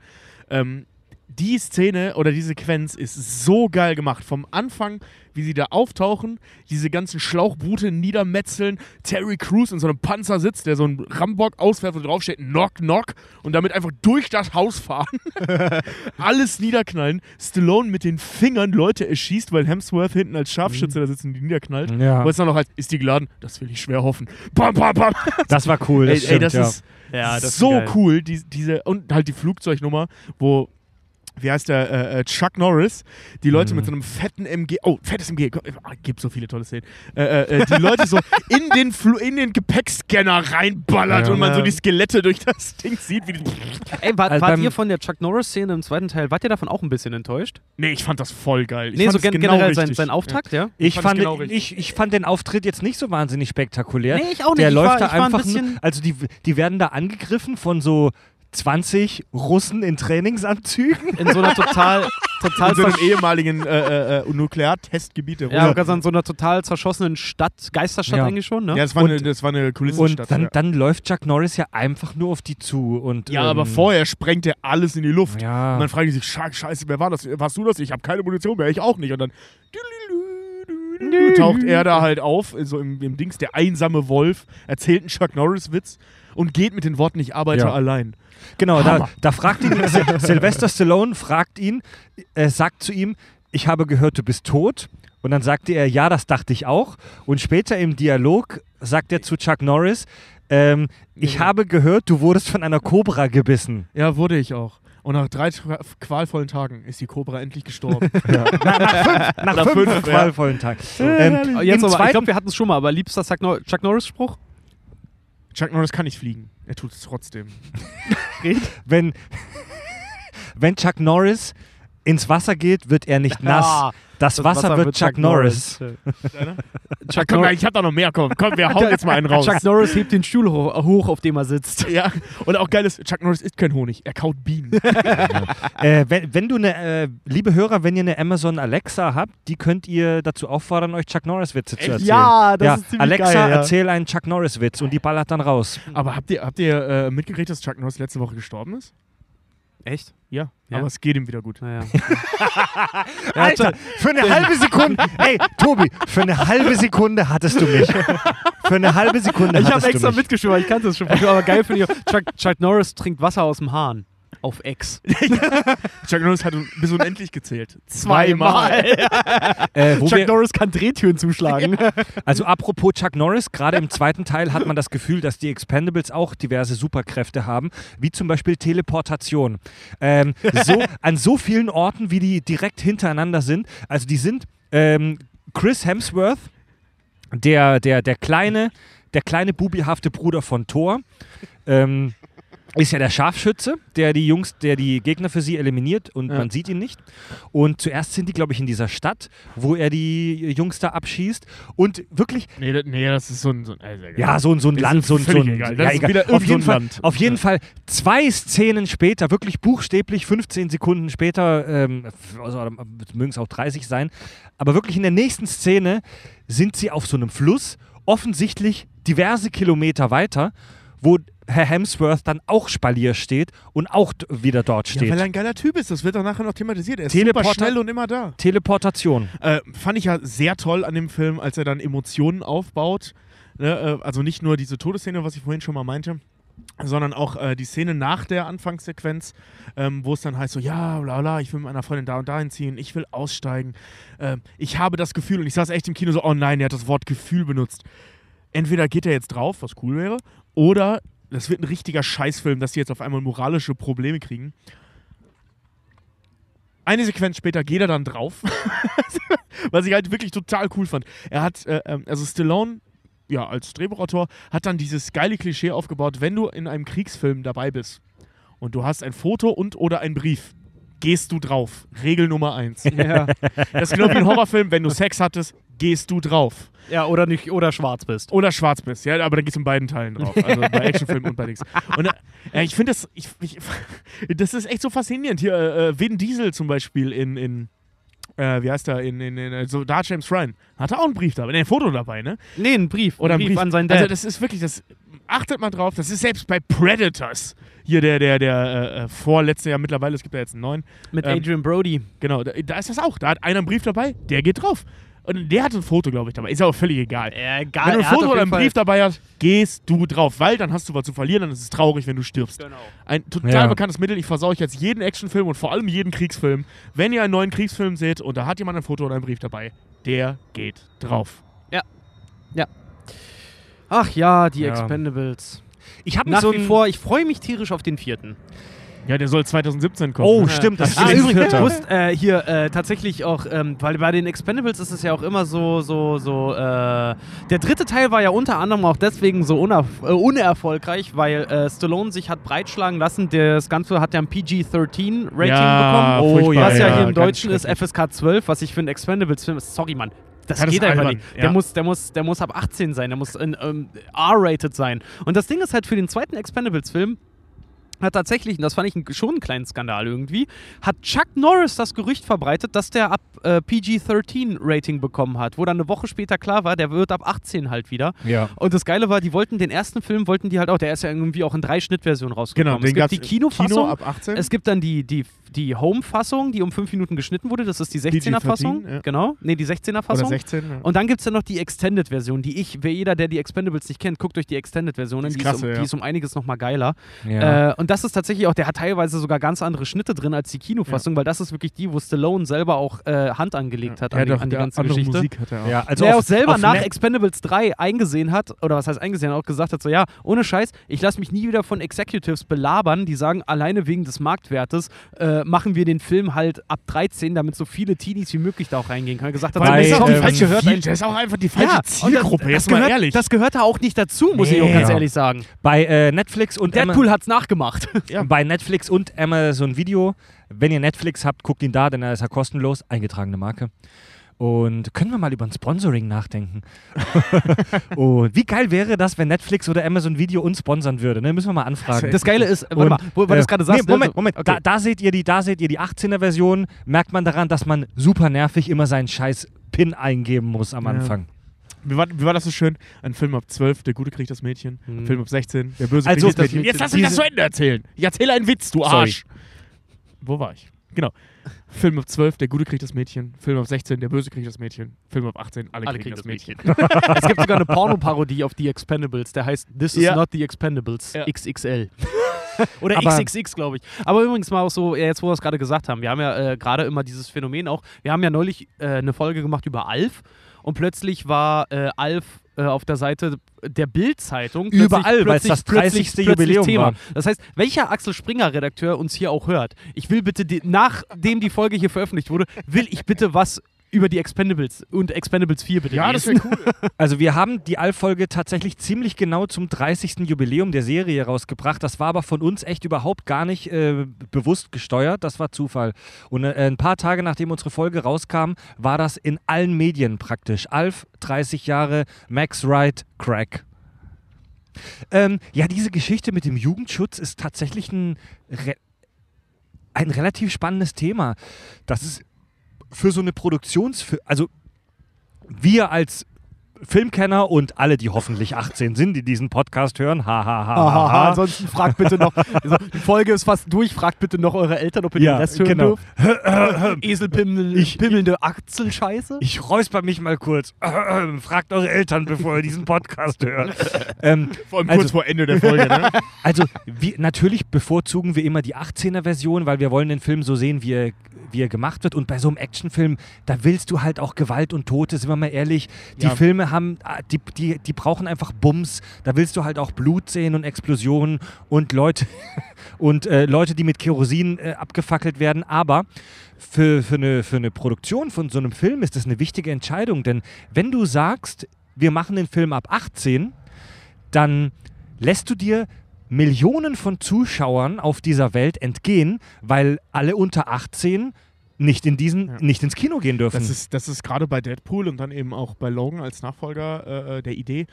Ähm, die Szene oder die Sequenz ist so geil gemacht. Vom Anfang, wie sie da auftauchen, diese ganzen Schlauchboote niedermetzeln, Terry Crews in so einem Panzer sitzt, der so einen Rambock auswerft und draufsteht, knock, knock, und damit einfach durch das Haus fahren. Alles niederknallen. Stallone mit den Fingern Leute erschießt, weil Hemsworth hinten als Scharfschütze da sitzt und die niederknallt. Ja. Aber es dann noch halt, ist die geladen? Das will ich schwer hoffen. Bam, bam, bam. Das war cool. Das ey, ey, stimmt, das ja. ist Ja, das so geil. cool, die, diese und halt die Flugzeugnummer, wo wie heißt der äh, äh, Chuck Norris, die Leute Mhm. mit so einem fetten MG, oh fettes MG, ah, gibt so viele tolle Szenen, äh, äh, äh, die Leute so in den Flu in den Gepäckscanner reinballert Ja. und man so Ja. die Skelette durch das Ding sieht, wie die, Ey, war, Also wart ihr von der Chuck Norris-Szene im zweiten Teil, wart ihr davon auch ein bisschen enttäuscht? nee, ich fand das voll geil. Ich nee, fand so gen genau generell sein, richtig. sein Auftakt, ja? Ich fand fand, genau richtig. ich, ich fand den Auftritt jetzt nicht so wahnsinnig spektakulär. Nee, ich auch nicht. Der Ich läuft war- da ich war ein einfach nur, bisschen- also die, die werden da angegriffen von so 20 Russen in Trainingsanzügen. In so einer total, total In so einem ehemaligen äh, äh, äh, Nukleartestgebiet ja, ganz an so einer total zerschossenen Stadt, Geisterstadt Ja. eigentlich schon, ne? Ja, das war, Und- eine, das war eine Und Kulissenstadt. dann, ja. dann läuft Chuck Norris ja einfach nur auf die zu. Und, ja, aber ähm, vorher sprengt er alles in die Luft. Ja. Und dann fragen die sich, scheiße, wer war das? Warst du das? Ich habe keine Munition mehr, ich auch nicht. Und dann taucht er da halt auf, so im, im Dings, der einsame Wolf, erzählt einen Chuck Norris-Witz und geht mit den Worten, ich arbeite Ja. allein. Genau, da, Hammer. da fragt ihn, Sil- Sylvester Stallone fragt ihn, äh, sagt zu ihm, ich habe gehört, du bist tot. Und dann sagte er, ja, das dachte ich auch. Und später im Dialog sagt er zu Chuck Norris, ähm, ich Nee. habe gehört, du wurdest von einer Kobra gebissen. Ja, wurde ich auch. Und nach drei qualvollen Tagen ist die Cobra endlich gestorben. Nach Oder fünf, fünf, ja. qualvollen Tagen. Ähm, Jetzt aber, ich glaube, wir hatten es schon mal, aber liebster Chuck, Nor Chuck Norris-Spruch? Chuck Norris kann nicht fliegen. Er tut es trotzdem. Wenn, wenn Chuck Norris ins Wasser geht, wird er nicht nass. Ah, Das, Wasser, wird Chuck, Norris. Chuck, Komm, Nor ich hab da noch mehr. Komm, komm wir hauen jetzt mal einen raus. Chuck Norris hebt den Stuhl ho hoch, auf dem er sitzt. ja, und auch geil ist, Chuck Norris isst kein Honig, er kaut Bienen. Äh, wenn, wenn du eine, äh, liebe Hörer, wenn ihr eine Amazon Alexa habt, die könnt ihr dazu auffordern, euch Chuck Norris Witze zu erzählen. Ja, das ja, ist ziemlich Alexa, geil. Ja. erzähl einen Chuck Norris Witz und die ballert dann raus. Aber habt ihr, habt ihr äh, mitgekriegt, dass Chuck Norris letzte Woche gestorben ist? Echt? Ja, Ja. aber es geht ihm wieder gut. Naja. Alter, für eine halbe Sekunde, ey, Tobi, für eine halbe Sekunde hattest du mich. Für eine halbe Sekunde Ich habe hattest du extra mich. mitgeschrieben, weil ich kannte es schon. Aber geil finde ich, Chuck, Chuck Norris trinkt Wasser aus dem Hahn. Auf Ex. Chuck Norris hat bis unendlich gezählt. Äh, wo Chuck wir, Norris kann Drehtüren zuschlagen. also apropos Chuck Norris, gerade im zweiten Teil hat man das Gefühl, dass die Expendables auch diverse Superkräfte haben, wie zum Beispiel Teleportation. Ähm, so, an so vielen Orten, wie die direkt hintereinander sind. Also die sind ähm, Chris Hemsworth, der, der, der kleine, der kleine bubihafte Bruder von Thor. Ähm, ist ja der Scharfschütze, der die Jungs, der die Gegner für sie eliminiert und Ja. man sieht ihn nicht. Und zuerst sind die, glaube ich, in dieser Stadt, wo er die Jungs da abschießt. Und wirklich, Nee, das, nee, das ist so ein. So ein also, ja, so, ein- so ein Land, so ein, so ein egal. ja, wieder auf jeden Fall, Land. Auf jeden Ja. Fall zwei Szenen später, wirklich buchstäblich 15 Sekunden später, ähm, also, mögen es auch 30 sein, aber wirklich in der nächsten Szene sind sie auf so einem Fluss, offensichtlich diverse Kilometer weiter, wo Herr Hemsworth dann auch Spalier steht und auch wieder dort Ja, steht. weil er ein geiler Typ ist. Das wird auch nachher noch thematisiert. Er ist Teleporter- super schnell und immer da. Teleportation. Äh, fand ich ja sehr toll an dem Film, als er dann Emotionen aufbaut. Ne? Äh, also nicht nur diese Todesszene, was ich vorhin schon mal meinte, sondern auch äh, die Szene nach der Anfangssequenz, ähm, wo es dann heißt so, ja, bla bla, ich will mit meiner Freundin da und dahin ziehen, ich will aussteigen. Ähm, ich habe das Gefühl, und ich saß echt im Kino so, oh nein, er hat das Wort Gefühl benutzt. Entweder geht er jetzt drauf, was cool wäre, oder das wird ein richtiger Scheißfilm, dass die jetzt auf einmal moralische Probleme kriegen. Eine Sequenz später geht er dann drauf, was ich halt wirklich total cool fand. Er hat, äh, ähm, also Stallone, ja, als Drehbuchautor, hat dann dieses geile Klischee aufgebaut, wenn du in einem Kriegsfilm dabei bist und du hast ein Foto und oder einen Brief, gehst du drauf. Regel Nummer eins. Ja. Das ist genau wie ein Horrorfilm, wenn du Sex hattest, gehst du drauf. ja, oder nicht, oder schwarz bist. Oder schwarz bist, ja, aber dann gehst du in beiden Teilen drauf. Also bei Actionfilmen und bei Dings. Und äh, ich finde das, ich, ich, das ist echt so faszinierend. Hier, äh, Vin Diesel zum Beispiel in, in äh, wie heißt er, in, in, in so Dark James Ryan, hat er auch einen Brief dabei, ne, ein Foto dabei, ne? Nee, ein Brief. Oder ein Brief, an seinen Dad. Also das ist wirklich, das achtet mal drauf, das ist selbst bei Predators. Hier der, der, der äh, äh, vorletzte Jahr mittlerweile, es gibt ja jetzt einen neuen. mit ähm, Adrian Brody. Genau, da, da ist das auch. Da hat einer einen Brief dabei, der geht drauf. Und der hat ein Foto, glaube ich, dabei. Ist aber völlig egal. Ja, egal. Wenn du ein Foto oder einen Brief dabei hast, gehst du drauf, weil dann hast du was zu verlieren, dann ist es traurig, wenn du stirbst. Genau. Ein total Ja. bekanntes Mittel, ich versau euch jetzt jeden Actionfilm und vor allem jeden Kriegsfilm. Wenn ihr einen neuen Kriegsfilm seht und da hat jemand ein Foto oder einen Brief dabei, der geht drauf. Ach ja, die Ja. Expendables. Ich habe Nach so wie vor, ich freue mich tierisch auf den vierten. Ja, der soll 2017 kommen. Oh, stimmt, das ist Ah, übrigens du musst äh, hier äh, tatsächlich auch, ähm, weil bei den Expendables ist es ja auch immer so, so, so, äh, der dritte Teil war ja unter anderem auch deswegen so äh, unerfolgreich, weil äh, Stallone sich hat breitschlagen lassen, das Ganze hat ja ein PG-13-Rating Ja, bekommen, furchtbar, was ja, ja, hier im Deutschen ist. FSK 12, was ich für einen Expendables-Film ist, sorry Mann, das Ja, das geht ist einfach albern, nicht. ja. Der, muss, der, muss, der muss ab 18 sein, der muss in, ähm, R-rated sein. Und das Ding ist halt für den zweiten Expendables-Film, hat tatsächlich, und das fand ich schon einen kleinen Skandal irgendwie, hat Chuck Norris das Gerücht verbreitet, dass der ab äh, PG-13-Rating bekommen hat, wo dann eine Woche später klar war, der wird ab 18 halt wieder. Ja. Und das Geile war, die wollten den ersten Film, wollten die halt auch, der ist ja irgendwie auch in drei Schnittversionen rausgekommen. Genau, den es gibt die Kinofassung, Kino ab 18. es gibt dann die, die, die Home-Fassung, die um fünf Minuten geschnitten wurde, das ist die 16er-Fassung. PG-13, ja. Genau, nee, die 16er-Fassung. Oder 16. Ja. Und dann gibt es dann noch die Extended-Version, die ich, wer jeder, der die Expendables nicht kennt, guckt euch die Extended-Version an. Die ist um, klasse, die ja. ist um einiges nochmal geiler. Ja. Äh, und das ist tatsächlich auch, der hat teilweise sogar ganz andere Schnitte drin als die Kinofassung, weil das ist wirklich die, wo Stallone selber auch äh, Hand angelegt hat er an, die, hat auch an die der ganze Geschichte. Musik hat er auch. ja, also der auf- auch selber nach Net- Expendables 3 eingesehen hat, oder was heißt eingesehen, auch gesagt hat, so ja, ohne Scheiß, ich lasse mich nie wieder von Executives belabern, die sagen, alleine wegen des Marktwertes äh, machen wir den Film halt ab 13, damit so viele Teenies wie möglich da auch reingehen können. Er gesagt hat, Bei, so, ähm, das das gehört Viel- das ist auch einfach die falsche ja, Zielgruppe, das, das mal gehört, ehrlich. Das gehört da auch nicht dazu, muss ich Nee. auch ganz Ja. ehrlich sagen. bei äh, Netflix und Deadpool hat's nachgemacht. Ja. bei Netflix und Amazon Video. Wenn ihr Netflix habt, guckt ihn da, denn er ist ja kostenlos, eingetragene Marke. Und können wir mal über ein Sponsoring nachdenken? und wie geil wäre das, wenn Netflix oder Amazon Video uns sponsern würde? Ne? Müssen wir mal anfragen. Das Geile ist, warte Und, mal, wo, weil du äh, das gerade sagst. Nee, Moment, ne, so- Moment. Okay. Da, da, seht ihr die, da seht ihr die 18er Version. Merkt man daran, dass man super nervig immer seinen scheiß PIN eingeben muss am Ja. Wie war, wie war das so schön? Ein Film ab 12, der Gute kriegt das Mädchen. Ein Hm. Film ab 16, der Böse Also, kriegt das Mädchen. Jetzt lass mich das zu Ende erzählen. Ich erzähle einen Witz, du Sorry. Arsch. Wo war ich? Genau. Film ab 12, der Gute kriegt das Mädchen. Film ab 16, der Böse kriegt das Mädchen. Film ab 18, alle, kriegen, das Mädchen. es gibt sogar eine Pornoparodie auf die Expendables, der heißt This is Ja. not the Expendables Ja. XXL. Oder Aber- XXX, glaube ich. Aber übrigens mal auch so, jetzt wo wir es gerade gesagt haben, wir haben ja äh, gerade immer dieses Phänomen auch, wir haben ja neulich äh, eine Folge gemacht über Alf und plötzlich war äh, Alf äh, auf der Seite der Bild-Zeitung. Überall, weil es das 30. plötzlich- Jubiläum plötzlich Thema. war. Das heißt, welcher Axel Springer-Redakteur uns hier auch hört, ich will bitte, die, nachdem die Folge hier veröffentlicht wurde, will ich bitte was über die Expendables und Expendables 4 bitte Ja, das lesen. wäre cool. Also wir haben die Alf-Folge tatsächlich ziemlich genau zum 30. Jubiläum der Serie rausgebracht. Das war aber von uns echt überhaupt gar nicht äh, bewusst gesteuert. Das war Zufall. Und äh, ein paar Tage nachdem unsere Folge rauskam, war das in allen Medien praktisch. Alf, 30 Jahre, Max Wright, Crack. Ähm, ja, diese Geschichte mit dem Jugendschutz ist tatsächlich ein, re ein relativ spannendes Thema. Das ist für so eine Produktionsfilm, also wir als Filmkenner und alle, die hoffentlich 18 sind, die diesen Podcast hören, ha, ha, ha, ha, Hahaha, ha. ansonsten fragt bitte noch, also die Folge ist fast durch, fragt bitte noch eure Eltern, ob ihr Ja, den Rest hören genau. dürft. Eselpimmel, pimmelnde Achselscheiße. Ich räusper mich mal kurz. Fragt eure Eltern, bevor ihr diesen Podcast hört. ähm, Vor allem Also- kurz vor Ende der Folge, ne? also, wir, natürlich bevorzugen wir immer die 18er-Version, weil wir wollen den Film so sehen, wie er, wie er gemacht wird. Und bei so einem Actionfilm, da willst du halt auch Gewalt und Tote, sind wir mal ehrlich. Die Ja. Filme haben, ah, die, die, die brauchen einfach Bums. Da willst du halt auch Blut sehen und Explosionen und Leute und äh, Leute, die mit Kerosin äh, abgefackelt werden. Aber für, für, eine, für eine Produktion von so einem Film ist das eine wichtige Entscheidung. Denn wenn du sagst, wir machen den Film ab 18, dann lässt du dir Millionen von Zuschauern auf dieser Welt entgehen, weil alle unter 18 nicht, in diesen, Ja. nicht ins Kino gehen dürfen. Das ist, das ist gerade bei Deadpool und dann eben auch bei Logan als Nachfolger äh, äh, der Idee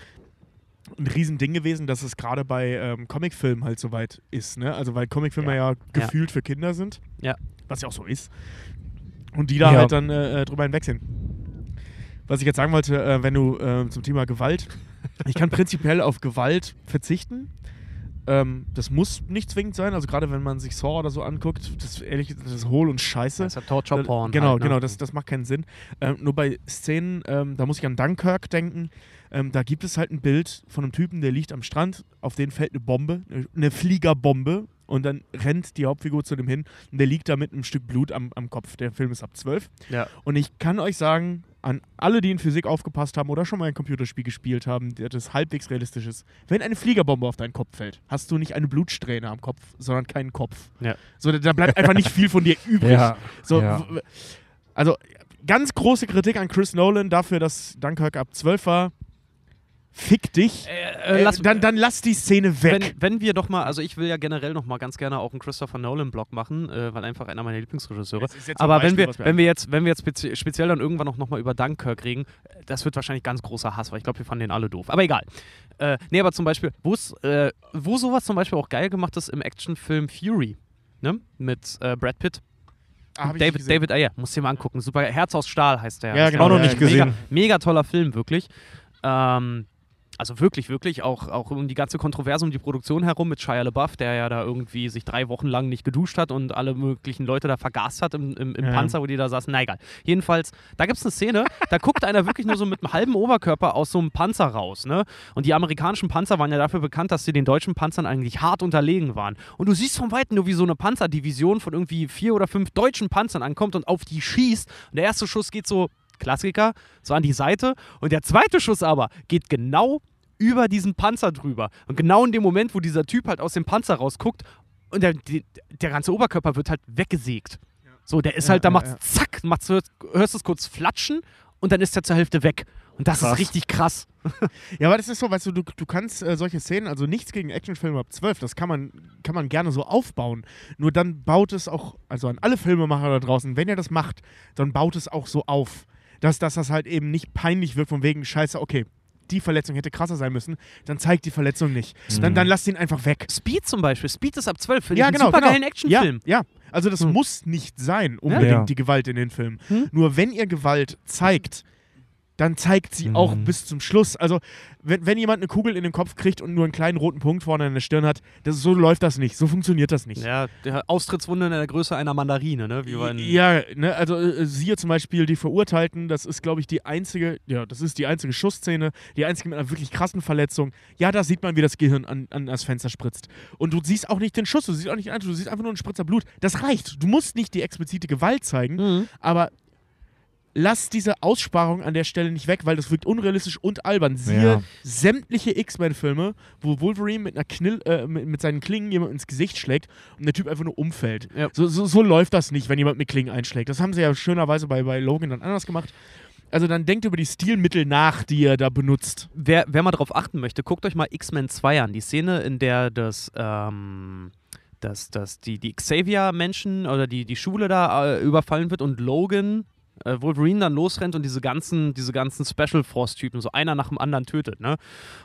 ein Riesending gewesen, dass es gerade bei ähm, Comicfilmen halt so weit ist. Ne? Also weil Comicfilme ja, gefühlt für Kinder sind. Ja. Was ja auch so ist. Und die da Ja. halt dann äh, äh, drüber hinwegsehen. Was ich jetzt sagen wollte, äh, wenn du äh, zum Thema Gewalt, ich kann prinzipiell auf Gewalt verzichten. Ähm, das muss nicht zwingend sein, also gerade wenn man sich Saw oder so anguckt, das, ehrlich, das ist hohl und scheiße. Das ist ja Torture Da- Porn. Genau, halt, ne? genau, das, das macht keinen Sinn. Ähm, nur bei Szenen, ähm, da muss ich an Dunkirk denken. Ähm, da gibt es halt ein Bild von einem Typen, der liegt am Strand, auf den fällt eine Bombe, eine Fliegerbombe. Und dann rennt die Hauptfigur zu dem hin und der liegt da mit einem Stück Blut am, am Kopf. Der Film ist ab 12. Ja. Und ich kann euch sagen, an alle, die in Physik aufgepasst haben oder schon mal ein Computerspiel gespielt haben, der das halbwegs realistisch ist, wenn eine Fliegerbombe auf deinen Kopf fällt, hast du nicht eine Blutsträhne am Kopf, sondern keinen Kopf. Ja. So, da- bleibt einfach nicht viel von dir übrig. Ja, So, ja. also ganz große Kritik an Chris Nolan dafür, dass Dunkirk ab 12 war. Fick dich. Äh, Äh, lass, dann, dann lass die Szene weg. wenn, wenn wir doch mal, also ich will ja generell noch mal ganz gerne auch einen Christopher Nolan-Blog machen, äh, weil einfach einer meiner Lieblingsregisseure. Aber wenn Beispiel, wir, was wir wenn wir jetzt, wenn wir jetzt spezi speziell dann irgendwann auch noch mal über Dunkirk reden, äh, das wird wahrscheinlich ganz großer Hass, weil ich glaube, wir fanden den alle doof. Aber egal. Äh, nee, aber zum Beispiel, wo's, äh, wo sowas zum Beispiel auch geil gemacht ist im Actionfilm Fury, ne? Mit äh, Brad Pitt. Ah, David. David Ayer, musst du dir mal angucken. Super, Herz aus Stahl heißt der. Ja, genau. Noch nicht gesehen. Mega, mega toller Film, wirklich. Ähm, also wirklich, wirklich, auch, auch um die ganze Kontroverse um die Produktion herum mit Shia LaBeouf, der ja da irgendwie sich drei Wochen lang nicht geduscht hat und alle möglichen Leute da vergast hat im, im, im Ja. Panzer, wo die da saßen. Na egal. Jedenfalls, da gibt es eine Szene, da guckt einer wirklich nur so mit einem halben Oberkörper aus so einem Panzer raus. Ne? Und die amerikanischen Panzer waren ja dafür bekannt, dass sie den deutschen Panzern eigentlich hart unterlegen waren. Und du siehst von Weitem nur, wie so eine Panzerdivision von irgendwie vier oder fünf deutschen Panzern ankommt und auf die schießt. Und der erste Schuss geht so Klassiker, so an die Seite. Und der zweite Schuss aber geht genau über diesen Panzer drüber. Und genau in dem Moment, wo dieser Typ halt aus dem Panzer rausguckt und der, der ganze Oberkörper wird halt weggesägt. So, der ist Ja, halt, da ja, macht's ja. zack, macht's, hörst, hörst es kurz flatschen und dann ist er zur Hälfte weg. Und das Krass. ist richtig krass. Ja, aber das ist so, weißt du, du, du kannst äh, solche Szenen, also nichts gegen Actionfilme ab 12, das kann man, kann man gerne so aufbauen. Nur dann baut es auch, also an alle Filmemacher da draußen, wenn ihr das macht, dann baut es auch so auf, dass, dass das halt eben nicht peinlich wird von wegen, scheiße, okay, die Verletzung hätte krasser sein müssen, dann zeigt die Verletzung nicht. Dann, dann lasst ihn einfach weg. Speed zum Beispiel. Speed ist ab 12. Finde Ja, ich genau, einen supergeilen genau. Actionfilm. Ja, ja, also das Hm. muss nicht sein, unbedingt Ja. die Gewalt in den Filmen. Hm. Nur wenn ihr Gewalt zeigt, dann zeigt sie auch Mhm. bis zum Schluss. Also, wenn, wenn jemand eine Kugel in den Kopf kriegt und nur einen kleinen roten Punkt vorne an der Stirn hat, das, so läuft das nicht. So funktioniert das nicht. Ja, der Austrittswunde in der Größe einer Mandarine, ne? Ja, ne, also äh, siehe zum Beispiel die Verurteilten, das ist, glaube ich, die einzige, ja, das ist die einzige Schussszene, die einzige mit einer wirklich krassen Verletzung. Ja, da sieht man, wie das Gehirn an, an das Fenster spritzt. Und du siehst auch nicht den Schuss, du siehst auch nicht einen, du siehst einfach nur einen Spritzer Blut. Das reicht. Du musst nicht die explizite Gewalt zeigen, Mhm. aber lass diese Aussparung an der Stelle nicht weg, weil das wirkt unrealistisch und albern. Siehe Ja. sämtliche X-Men-Filme, wo Wolverine mit, einer Knill, äh, mit, mit seinen Klingen jemand ins Gesicht schlägt und der Typ einfach nur umfällt. Ja. So, so, so läuft das nicht, wenn jemand mit Klingen einschlägt. Das haben sie ja schönerweise bei, bei Logan dann anders gemacht. Also dann denkt über die Stilmittel nach, die er da benutzt. Wer, wer mal drauf achten möchte, guckt euch mal X-Men 2 an. Die Szene, in der das, ähm, das, das, die, die Xavier-Menschen oder die, die Schule da äh, überfallen wird und Logan, äh, Wolverine dann losrennt und diese ganzen, diese ganzen Special Force-Typen so einer nach dem anderen tötet. Ne?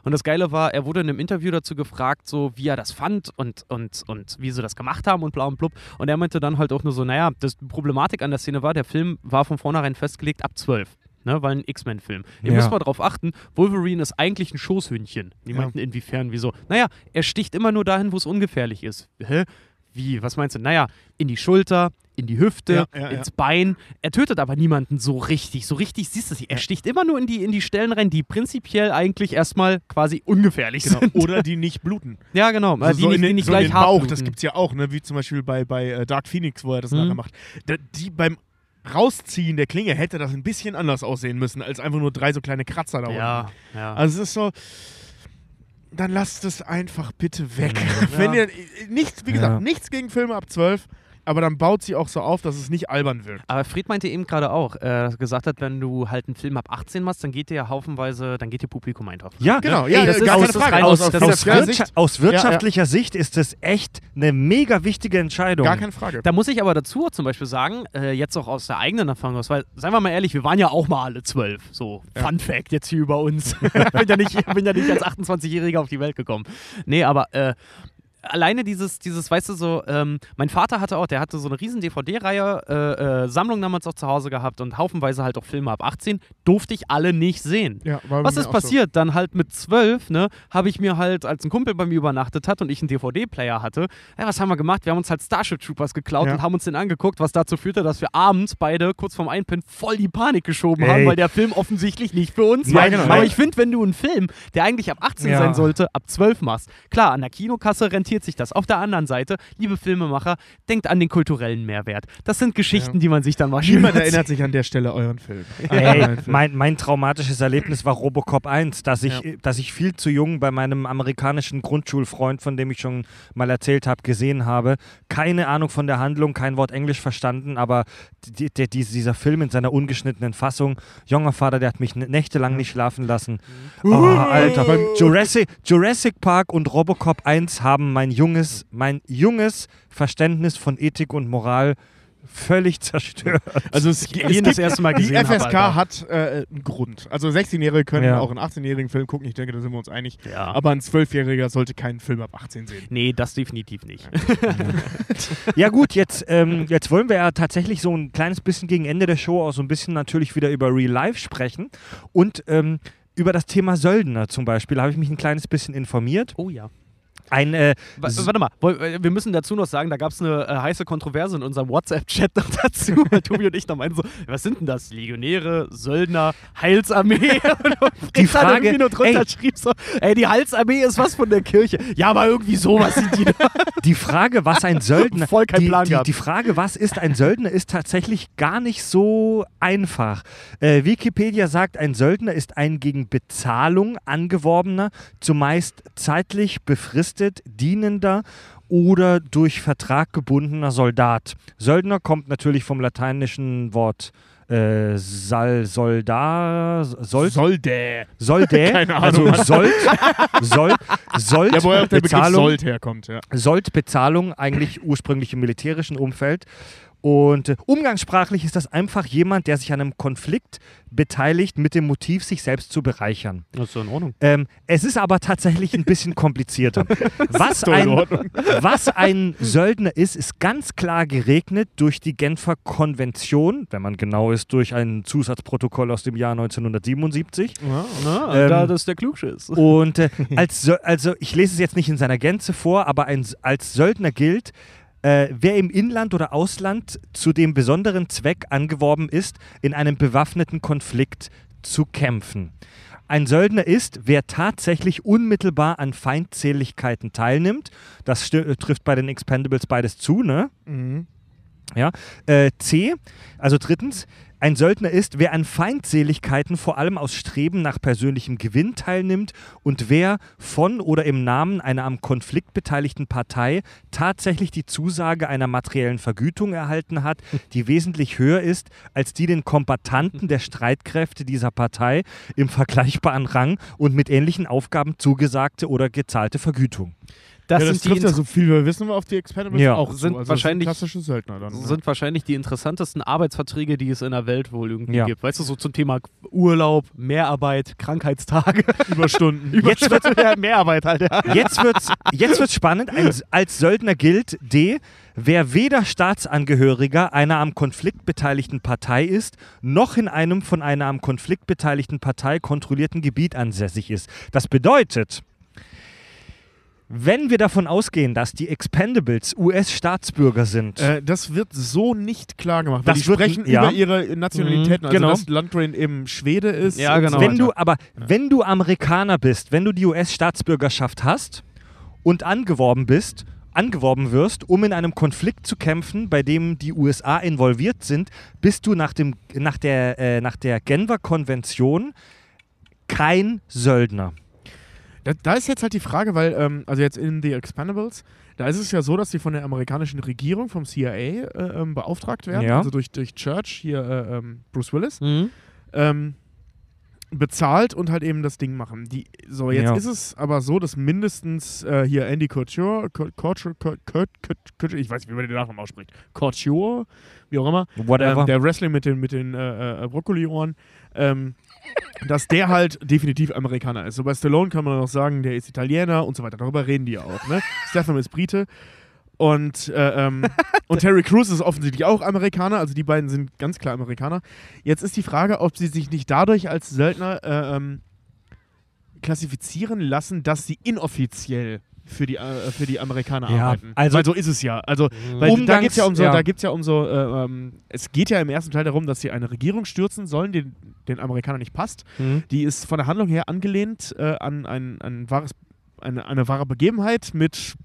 Und das Geile war, er wurde in einem Interview dazu gefragt, so wie er das fand und, und, und wie sie das gemacht haben und bla und blub. Und er meinte dann halt auch nur so, naja, das die Problematik an der Szene war, der Film war von vornherein festgelegt ab 12. Ne, weil ein X-Men-Film. Ihr Ja. müsst mal drauf achten, Wolverine ist eigentlich ein Schoßhündchen. Die Ja. meinten, inwiefern, wieso? Naja, er sticht immer nur dahin, wo es ungefährlich ist. Hä? Wie? Was meinst du? Naja, in die Schulter, in die Hüfte, Ja, ja, ins Bein. Er tötet aber niemanden so richtig. So richtig siehst du es. Er sticht immer nur in die, in die Stellen rein, die prinzipiell eigentlich erstmal quasi ungefährlich Genau. sind. Oder die nicht bluten. Ja, genau. Also die so nicht, in die den, nicht so gleich den hart Bauch, bluten. das gibt's ja auch, ne? wie zum Beispiel bei, bei äh, Dark Phoenix, wo er das Mhm. nachher macht. Da, die beim Rausziehen der Klinge hätte das ein bisschen anders aussehen müssen, als einfach nur drei so kleine Kratzer da unten. Ja, ja. Also es ist so, dann lasst es einfach bitte weg. Ja. Wenn ihr, nichts, wie gesagt, Ja. nichts gegen Filme ab 12, aber dann baut sie auch so auf, dass es nicht albern wirkt. Aber Fred meinte eben gerade auch, äh, dass er gesagt hat, wenn du halt einen Film ab 18 machst, dann geht dir ja haufenweise, dann geht dir Publikum einfach. Ja, Genau, Ey, ja, das ist- gar aus- keine das Frage. rein- Aus, aus- aus, das aus, ist finanzieller Wirtscha Sicht, aus wirtschaftlicher Sicht ist das echt eine mega wichtige Entscheidung. gar keine Frage. Da muss ich aber dazu zum Beispiel sagen, äh, jetzt auch aus der eigenen Erfahrung aus, weil, seien wir mal ehrlich, wir waren ja auch mal alle zwölf. So, Fun Fact jetzt hier über uns. bin, ja nicht, bin ja nicht als 28-Jähriger auf die Welt gekommen. Nee, aber äh, alleine dieses, dieses, weißt du, so, ähm, mein Vater hatte auch, der hatte so eine riesen DVD-Reihe, äh, äh, Sammlung damals auch zu Hause gehabt und haufenweise halt auch Filme ab 18, durfte ich alle nicht sehen. Ja, Was ist auch so. passiert? Dann halt mit zwölf, ne, habe ich mir halt, als ein Kumpel bei mir übernachtet hat und ich einen DVD-Player hatte, ja, was haben wir gemacht? Wir haben uns halt Starship Troopers geklaut Ja. und haben uns den angeguckt, was dazu führte, dass wir abends beide kurz vorm Einpennen voll die Panik geschoben Ey. haben, weil der Film offensichtlich nicht für uns war. genau. Aber ich finde, wenn du einen Film, der eigentlich ab 18 Ja. sein sollte, ab 12 machst, klar, an der Kinokasse rentiert sich das. Auf der anderen Seite, liebe Filmemacher, denkt an den kulturellen Mehrwert. Das sind Geschichten, Ja. die man sich dann mal Niemand erinnert sich an der Stelle euren Film. Ey, Film. mein, mein traumatisches Erlebnis war Robocop 1, dass ich, Ja. dass ich viel zu jung bei meinem amerikanischen Grundschulfreund, von dem ich schon mal erzählt habe, gesehen habe. Keine Ahnung von der Handlung, kein Wort Englisch verstanden, aber die, die, die, dieser Film in seiner ungeschnittenen Fassung, junger Vater, der hat mich nächtelang nicht schlafen lassen. Oh, Alter, beim Jurassic, Jurassic Park und Robocop 1 haben mein junges, mein junges Verständnis von Ethik und Moral völlig zerstört. Also es, Ich es das erste Mal die gesehen hab, FSK Alter. hat äh, einen Grund. Also 16-Jährige können Ja. auch einen 18-jährigen Film gucken. Ich denke, da sind wir uns einig. Ja. Aber ein 12-Jähriger sollte keinen Film ab 18 sehen. Nee, das definitiv nicht. Ja gut, jetzt, ähm, jetzt wollen wir ja tatsächlich so ein kleines bisschen gegen Ende der Show auch so ein bisschen natürlich wieder über Real Life sprechen und ähm, über das Thema Söldner zum Beispiel habe ich mich ein kleines bisschen informiert. Oh ja. Ein, äh, Warte mal, äh, wir müssen dazu noch sagen, da gab es eine äh, heiße Kontroverse in unserem WhatsApp-Chat noch dazu, weil Tobi und ich da meinten so, was sind denn das? Legionäre, Söldner, Heilsarmee? Und Die Frage- irgendwie nur drunter ey. schrieb so, ey, die Heilsarmee ist was von der Kirche. Ja, aber irgendwie sowas sind die da. die Frage, was ein Söldner, Voll kein die, Plan die, gehabt. die Frage, was ist ein Söldner, ist tatsächlich gar nicht so einfach. Äh, Wikipedia sagt, ein Söldner ist ein gegen Bezahlung angeworbener, zumeist zeitlich befristet dienender oder durch Vertrag gebundener Soldat. Söldner kommt natürlich vom lateinischen Wort äh, Sal, Soldar, Sold, Soll der. Soldä, Keine Ahnung, also. Sold, Sold, Sold, Ja, woher der Bezahlung, Sold herkommt, ja. Soldbezahlung eigentlich ursprünglich im militärischen Umfeld. Und äh, umgangssprachlich ist das einfach jemand, der sich an einem Konflikt beteiligt mit dem Motiv, sich selbst zu bereichern. Das ist so in Ordnung. Ähm, es ist aber tatsächlich ein bisschen komplizierter. was, ein, was ein Söldner ist, ist ganz klar geregnet durch die Genfer Konvention, wenn man genau ist, durch ein Zusatzprotokoll aus dem Jahr 1977. Na, Ähm, da das der Klugschiss. Und äh, als also ich lese es jetzt nicht in seiner Gänze vor, aber ein, als Söldner gilt, äh, wer im Inland oder Ausland zu dem besonderen Zweck angeworben ist, in einem bewaffneten Konflikt zu kämpfen. Ein Söldner ist, wer tatsächlich unmittelbar an Feindseligkeiten teilnimmt. Das trifft bei den Expendables beides zu, ne? Mhm. Ja. Äh, C, also drittens, ein Söldner ist, wer an Feindseligkeiten vor allem aus Streben nach persönlichem Gewinn teilnimmt und wer von oder im Namen einer am Konflikt beteiligten Partei tatsächlich die Zusage einer materiellen Vergütung erhalten hat, die wesentlich höher ist als die den Kombattanten der Streitkräfte dieser Partei im vergleichbaren Rang und mit ähnlichen Aufgaben zugesagte oder gezahlte Vergütung. Das, ja, das sind, die trifft ja so viel wir wissen auf die Expendables Ja. auch Sind zu. Also wahrscheinlich- das sind klassische Söldner dann. ne? sind wahrscheinlich die interessantesten Arbeitsverträge, die es in der Welt wohl irgendwie Ja. gibt. Weißt du, so zum Thema Urlaub, Mehrarbeit, Krankheitstage. Überstunden. Jetzt wird ja, Mehrarbeit halt, ja. Jetzt wird's, jetzt wird's spannend. Als Söldner gilt D. Wer weder Staatsangehöriger einer am Konflikt beteiligten Partei ist, noch in einem von einer am Konflikt beteiligten Partei kontrollierten Gebiet ansässig ist. Das bedeutet, wenn wir davon ausgehen, dass die Expendables US-Staatsbürger sind, Äh, das wird so nicht klar gemacht. Weil Das die wird- sprechen ja. über ihre Nationalitäten. Also, genau. dass Landgrain eben Schwede ist. Ja, genau. Wenn du aber, wenn du Amerikaner bist, wenn du die US-Staatsbürgerschaft hast und angeworben bist, angeworben wirst, um in einem Konflikt zu kämpfen, bei dem die USA involviert sind, bist du nach, dem, nach, der, äh, nach der Genfer Konvention kein Söldner. Da, da ist jetzt halt die Frage, weil, ähm, also jetzt in The Expendables, da ist es ja so, dass die von der amerikanischen Regierung, vom CIA, äh, ähm, beauftragt werden, Ja. also durch, durch Church, hier äh, ähm, Bruce Willis, Mhm. ähm, bezahlt und halt eben das Ding machen. Die, so, jetzt Ja. ist es aber so, dass mindestens äh, hier Andy Couture, Cou- Couture, Cou- Cou- Cou- Couture, ich weiß nicht, wie man den Nachnamen ausspricht, Couture, wie auch immer, Whatever. ähm, der Wrestling mit den, mit den äh, äh, Brokkoli-Ohren, ähm, dass der halt definitiv Amerikaner ist. So bei Stallone kann man noch sagen, der ist Italiener und so weiter. Darüber reden die ja auch. Ne? Stefan ist Brite. Und, äh, ähm, und Terry Crews ist offensichtlich auch Amerikaner, also die beiden sind ganz klar Amerikaner. Jetzt ist die Frage, ob sie sich nicht dadurch als Söldner äh, ähm, klassifizieren lassen, dass sie inoffiziell für die, äh, für die Amerikaner Ja, arbeiten. also- Weil so ist es ja. Also, weil Umgangs- da geht es ja um so, ja. da gibt's ja um so, äh, ähm, es geht ja im ersten Teil darum, dass sie eine Regierung stürzen sollen, die den Amerikanern nicht passt. Mhm. Die ist von der Handlung her angelehnt äh, an ein, ein wahres, eine, eine wahre Begebenheit mit,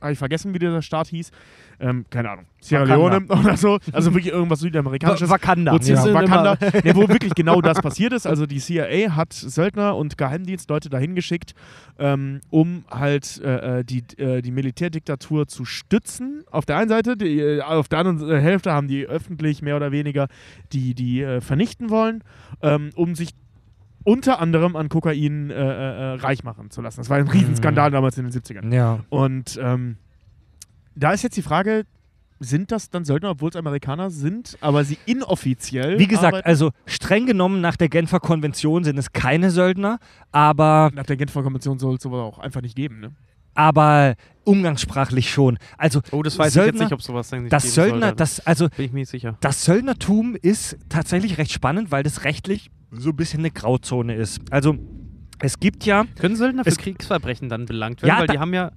habe ich vergessen, wie dieser Staat hieß. Ähm, keine Ahnung. Sierra Wakanda. Leone oder so. Also wirklich irgendwas Südamerikanisches. Wakanda. Wo, sind Wakanda, ja, wo wirklich genau das passiert ist. Also die CIA hat Söldner und Geheimdienstleute dahin geschickt, ähm, um halt äh, äh, die, äh, die Militärdiktatur zu stützen. Auf der einen Seite, die, äh, auf der anderen äh, Hälfte haben die öffentlich mehr oder weniger die, die äh, vernichten wollen, ähm, um sich unter anderem an Kokain äh, äh, äh, reich machen zu lassen. Das war ein Riesenskandal damals in den 70ern. ja. Und ähm, da ist jetzt die Frage, sind das dann Söldner, obwohl es Amerikaner sind, aber sie inoffiziell Wie gesagt, arbeiten? also streng genommen nach der Genfer Konvention sind es keine Söldner, aber, Nach der Genfer Konvention soll es sowas auch einfach nicht geben, ne? aber umgangssprachlich schon. Also Oh, das weiß ich Söldner- jetzt nicht, ob sowas nicht das geben Söldner, sollte. das, also bin ich mir nicht sicher. Das Söldnertum ist tatsächlich recht spannend, weil das rechtlich so ein bisschen eine Grauzone ist. Also es gibt ja, Können Söldner für Es- Kriegsverbrechen dann belangt werden? Ja, Weil die haben ja.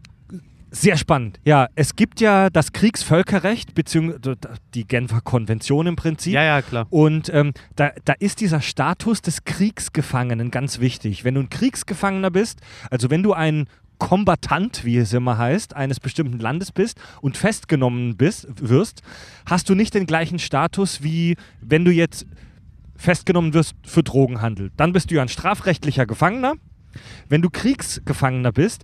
sehr spannend, ja, es gibt ja das Kriegsvölkerrecht, beziehungsweise die Genfer Konvention im Prinzip. Ja, ja, klar. Und ähm, da, da ist dieser Status des Kriegsgefangenen ganz wichtig. Wenn du ein Kriegsgefangener bist, also wenn du ein Kombatant, wie es immer heißt, eines bestimmten Landes bist und festgenommen bist, wirst, hast du nicht den gleichen Status wie wenn du jetzt festgenommen wirst für Drogenhandel. Dann bist du ja ein strafrechtlicher Gefangener. Wenn du Kriegsgefangener bist,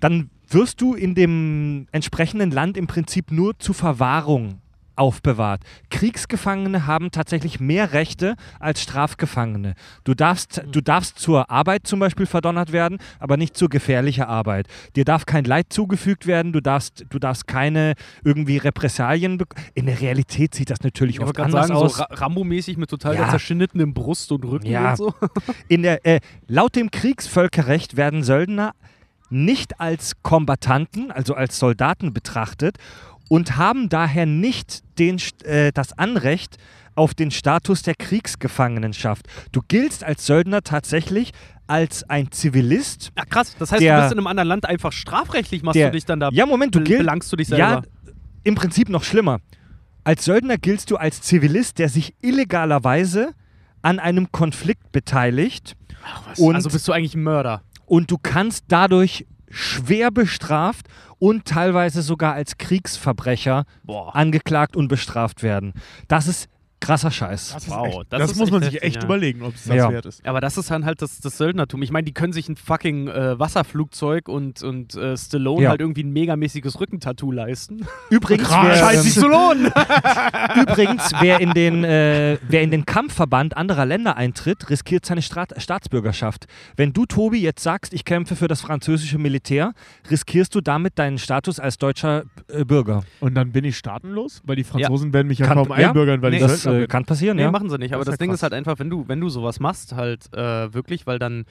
dann wirst du in dem entsprechenden Land im Prinzip nur zur Verwahrung aufbewahrt. Kriegsgefangene haben tatsächlich mehr Rechte als Strafgefangene. Du darfst, du darfst zur Arbeit zum Beispiel verdonnert werden, aber nicht zur gefährlichen Arbeit. Dir darf kein Leid zugefügt werden, du darfst, du darfst keine irgendwie Repressalien bekommen. In der Realität sieht das natürlich Ich oft anders sagen, aus. so Ra Rambo-mäßig mit total Ja. der zerschnittenen Brust und Rücken Ja. und so. In der, äh, laut dem Kriegsvölkerrecht werden Söldner nicht als Kombattanten, also als Soldaten betrachtet und haben daher nicht den, äh, das Anrecht auf den Status der Kriegsgefangenenschaft. Du giltst als Söldner tatsächlich als ein Zivilist. Ach krass, das heißt, Der- du bist in einem anderen Land einfach strafrechtlich, machst Der- du dich dann da. Ja, Moment, du giltst. belangst du dich Ja, selber. im Prinzip noch schlimmer. Als Söldner giltst du als Zivilist, der sich illegalerweise an einem Konflikt beteiligt. Ach, was? und- also bist du eigentlich ein Mörder. und du kannst dadurch schwer bestraft und teilweise sogar als Kriegsverbrecher Boah. angeklagt und bestraft werden. Das ist krasser Scheiß. Das, Wow, echt, das das, muss man sich echt ja. überlegen, ob es das Ja. wert ist. Aber das ist dann halt das, das Söldnertum. Ich meine, die können sich ein fucking äh, Wasserflugzeug und, und äh, Stallone Ja. halt irgendwie ein megamäßiges Rückentattoo leisten. Übrigens, Krass. wer, Scheiß sich zu lohnen! übrigens wer, in den, äh, wer in den Kampfverband anderer Länder eintritt, riskiert seine Staat Staatsbürgerschaft. Wenn du, Tobi, jetzt sagst, ich kämpfe für das französische Militär, riskierst du damit deinen Status als deutscher äh, Bürger. Und dann bin ich staatenlos, weil die Franzosen werden mich ja Kann- kaum ja. einbürgern, weil Nee, ich Das Söldner äh, kann passieren, Nee, ja. machen sie nicht. Aber Das das, Ding krass. ist halt einfach, wenn du, wenn du sowas machst, halt äh, wirklich, weil dann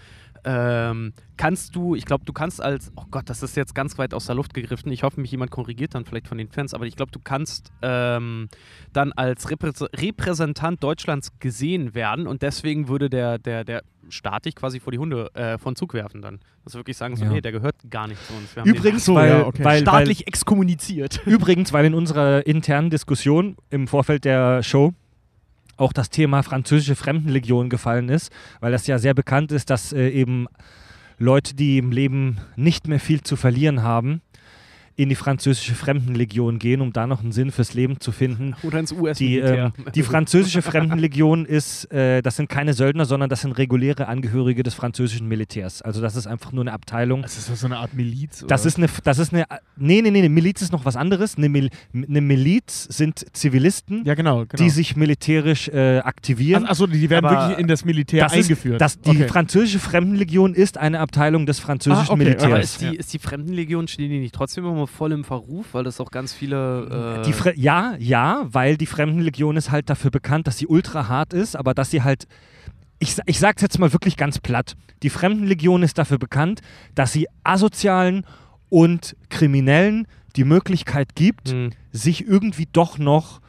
ähm, kannst du, ich glaube, du kannst als, oh Gott, das ist jetzt ganz weit aus der Luft gegriffen. Ich hoffe, mich jemand korrigiert dann vielleicht von den Fans, aber ich glaube, du kannst ähm, dann als Reprä Repräsentant Deutschlands gesehen werden und deswegen würde der, der, der Staat dich quasi vor die Hunde äh, von Zug werfen dann. Dass wir wirklich sagen, so, Ja. nee, der gehört gar nicht zu uns. Wir haben den Übrigens, so, weil, ja, okay. weil, weil, staatlich exkommuniziert. übrigens, weil in unserer internen Diskussion im Vorfeld der Show auch das Thema französische Fremdenlegion gefallen ist, weil das ja sehr bekannt ist, dass äh, eben Leute, die im Leben nicht mehr viel zu verlieren haben, in die französische Fremdenlegion gehen, um da noch einen Sinn fürs Leben zu finden. Oder ins Die, US-Militär. ähm, die französische Fremdenlegion ist, äh, das sind keine Söldner, sondern das sind reguläre Angehörige des französischen Militärs. Also das ist einfach nur eine Abteilung. Das ist so eine Art Miliz. Das oder? ist eine, das ist eine, nee, nee, nee, eine Miliz ist noch was anderes. Eine, Mil, eine Miliz sind Zivilisten, ja, genau. genau. die sich militärisch äh, aktivieren. Achso, die werden Aber wirklich in das Militär das ist, eingeführt. das, die okay. französische Fremdenlegion ist eine Abteilung des französischen Ah, okay, Aber Militärs. ist die, ist die Fremdenlegion, stehen die nicht trotzdem immer voll im Verruf, weil das auch ganz viele. Äh, ja, ja, weil die Fremdenlegion ist halt dafür bekannt, dass sie ultra hart ist, aber dass sie halt. Ich, ich sag's jetzt mal wirklich ganz platt. Die Fremdenlegion ist dafür bekannt, dass sie asozialen und Kriminellen die Möglichkeit gibt, Hm. sich irgendwie doch noch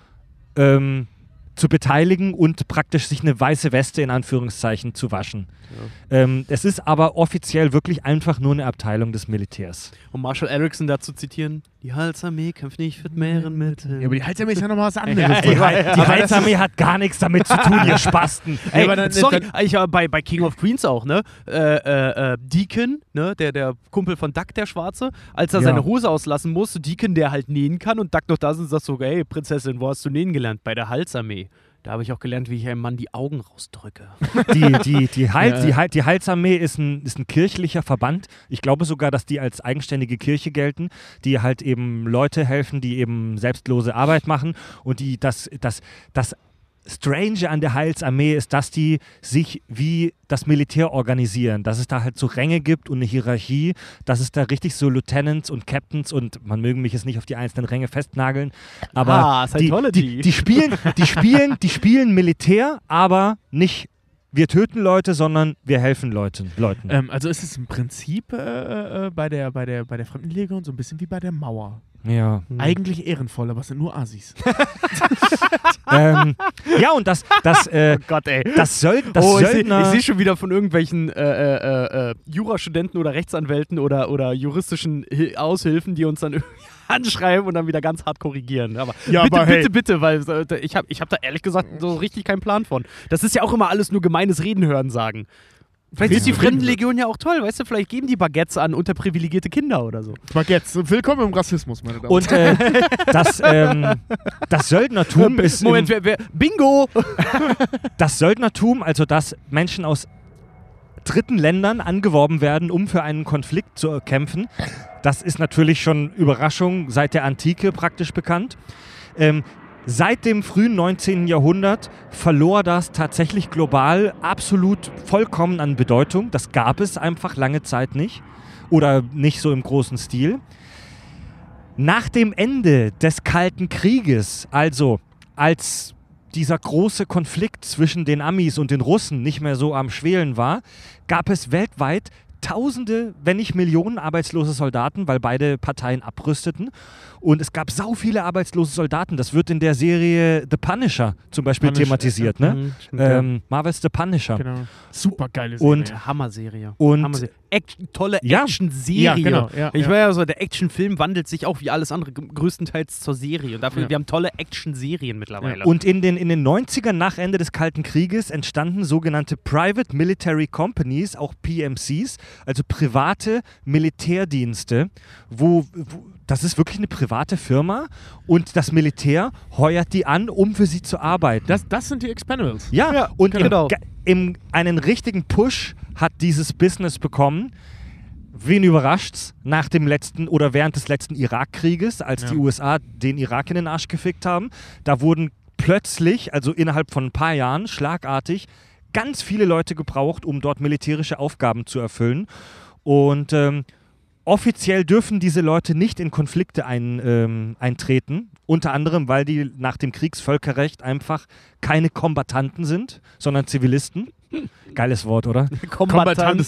ähm, zu beteiligen und praktisch sich eine weiße Weste in Anführungszeichen zu waschen. Ähm, es ist aber offiziell wirklich einfach nur eine Abteilung des Militärs. Um Marshall Erickson dazu zitieren: Die Halsarmee kämpft nicht mit mehreren Mitteln. ja, aber die Halsarmee ist ja nochmal was Ja, anderes. Die, ja, Hal- ja. die Heilsarmee hat gar nichts damit zu tun, ihr Spasten. Ey, aber dann- sorry, dann- ich war bei, bei King of Queens auch, ne? Äh, äh, äh, Deacon, ne? Der, der Kumpel von Duck, der Schwarze, als er Ja. seine Hose auslassen musste, Deacon, der halt nähen kann und Duck noch da ist und sagt so, ey, Prinzessin, wo hast du nähen gelernt? Bei der Halsarmee. Da habe ich auch gelernt, wie ich einem Mann die Augen rausdrücke. Die, die, die, Heil, Ja. die, Heil, die Heilsarmee ist ein, ist ein kirchlicher Verband. Ich glaube sogar, dass die als eigenständige Kirche gelten, die halt eben Leute helfen, die eben selbstlose Arbeit machen und die das, das, das Strange an der Heilsarmee ist, dass die sich wie das Militär organisieren, dass es da halt so Ränge gibt und eine Hierarchie, dass es da richtig so Lieutenants und Captains und man möge mich jetzt nicht auf die einzelnen Ränge festnageln, aber Ah, die, die, die spielen, die spielen, die spielen Militär, aber nicht wir töten Leute, sondern wir helfen Leuten. Leuten. Ähm, also ist es im Prinzip äh, äh, bei, der, bei, der, bei der Fremdenlegion so ein bisschen wie bei der Mauer. Ja. Eigentlich ehrenvoll, aber es sind nur Assis. ähm, ja, und das, das, äh, Gott, ey. das, Söld, das oh, ich sehe Söldner. seh schon wieder von irgendwelchen äh, äh, äh, Jurastudenten oder Rechtsanwälten oder, oder juristischen Hil Aushilfen, die uns dann irgendwie anschreiben und dann wieder ganz hart korrigieren. Aber Ja, bitte, aber hey. bitte, bitte, weil äh, ich habe ich hab da ehrlich gesagt so richtig keinen Plan von. Das ist ja auch immer alles nur gemeines Reden hören sagen. Vielleicht ist die Fremdenlegion ja auch toll, weißt du? Vielleicht geben die Baguettes an unterprivilegierte Kinder oder so. Baguettes. Willkommen im Rassismus, meine Damen und äh, das, ähm, das Söldnertum ist. im- Moment, wer, wer, Bingo! das Söldnertum, also dass Menschen aus dritten Ländern angeworben werden, um für einen Konflikt zu kämpfen, das ist natürlich schon Überraschung seit der Antike praktisch bekannt. Ähm, seit dem frühen 19. Jahrhundert verlor das tatsächlich global absolut vollkommen an Bedeutung. Das gab es einfach lange Zeit nicht oder nicht so im großen Stil. Nach dem Ende des Kalten Krieges, also als dieser große Konflikt zwischen den Amis und den Russen nicht mehr so am Schwelen war, gab es weltweit Tausende, wenn nicht Millionen arbeitslose Soldaten, weil beide Parteien abrüsteten. Und es gab sau viele arbeitslose Soldaten. Das wird in der Serie The Punisher zum Beispiel Punisher, thematisiert. Mhm, Ne? Ähm, Marvel's The Punisher. Genau. Super geile Und- Serie. Hammer-Serie. Und Hammer-Serie. Action, tolle Ja. Action-Serie. Ja, genau, ja, ich ja. war ja so, der Actionfilm wandelt sich auch wie alles andere größtenteils zur Serie. Und dafür, Ja. wir haben tolle Action-Serien mittlerweile. Und in den, in den 90ern nach Ende des Kalten Krieges entstanden sogenannte Private Military Companies, auch PMCs, also private Militärdienste, wo, wo das ist wirklich eine private Firma und das Militär heuert die an, um für sie zu arbeiten. Das, das sind die Expendables. ja, und genau. im, im, einen richtigen Push hat dieses Business bekommen. Wen überrascht's? Nach dem letzten oder während des letzten Irakkrieges, als Ja. die USA den Irak in den Arsch gefickt haben, da wurden plötzlich, also innerhalb von ein paar Jahren, schlagartig ganz viele Leute gebraucht, um dort militärische Aufgaben zu erfüllen. Und ähm, offiziell dürfen diese Leute nicht in Konflikte ein, ähm, eintreten. Unter anderem, weil die nach dem Kriegsvölkerrecht einfach keine Kombattanten sind, sondern Zivilisten. Geiles Wort, oder? Kombatanten.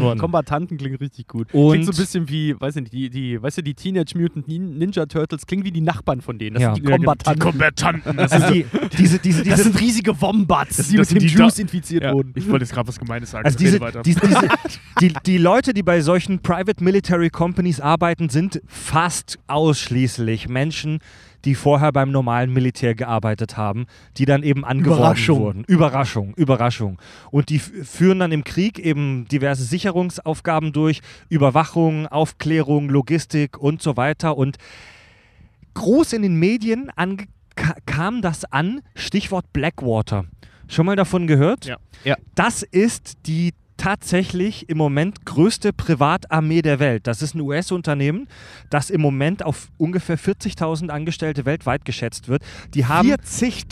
Wort. Kombatanten klingt richtig gut. Und- klingt so ein bisschen wie, weiß nicht, die, die, weißt du, die Teenage Mutant Nin- Ninja Turtles klingen wie die Nachbarn von denen. Das Ja. sind die Ja, genau. Kombatanten. Die Kombatanten. Das Also sind die, diese, diese, das diese, sind riesige Wombats, Das- die das mit dem die Juice Da- infiziert ja, wurden. ich wollte jetzt gerade was Gemeines sagen. also diese, diese, diese, die, die Leute, die bei solchen Private Military Companies arbeiten, sind fast ausschließlich Menschen, die vorher beim normalen Militär gearbeitet haben, die dann eben angeworben Überraschung. wurden. Überraschung, Überraschung. Und die führen dann im Krieg eben diverse Sicherungsaufgaben durch, Überwachung, Aufklärung, Logistik und so weiter. Und groß in den Medien kam das an, Stichwort Blackwater. Schon mal davon gehört? Ja. Ja. Das ist die tatsächlich im Moment größte Privatarmee der Welt. Das ist ein US-Unternehmen, das im Moment auf ungefähr 40.000 Angestellte weltweit geschätzt wird. Die haben 40.000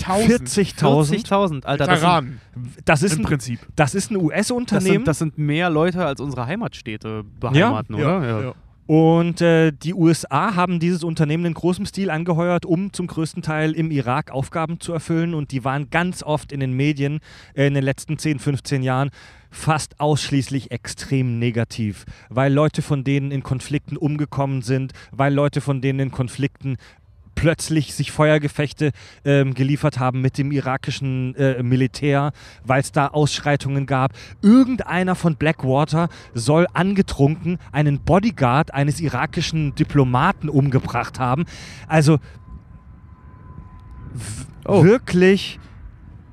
40.000. 40.000, Alter. Das sind, Das ist im ein, Prinzip. das ist ein das, US-Unternehmen. sind, das sind mehr Leute als unsere Heimatstädte beheimaten, oder? Ja. Und äh, die USA haben dieses Unternehmen in großem Stil angeheuert, um zum größten Teil im Irak Aufgaben zu erfüllen. Und die waren ganz oft in den Medien äh, in den letzten 10, 15 Jahren fast ausschließlich extrem negativ, weil Leute von denen in Konflikten umgekommen sind, weil Leute von denen in Konflikten plötzlich sich Feuergefechte ähm, geliefert haben mit dem irakischen äh, Militär, weil es da Ausschreitungen gab. Irgendeiner von Blackwater soll angetrunken einen Bodyguard eines irakischen Diplomaten umgebracht haben. Also Oh. wirklich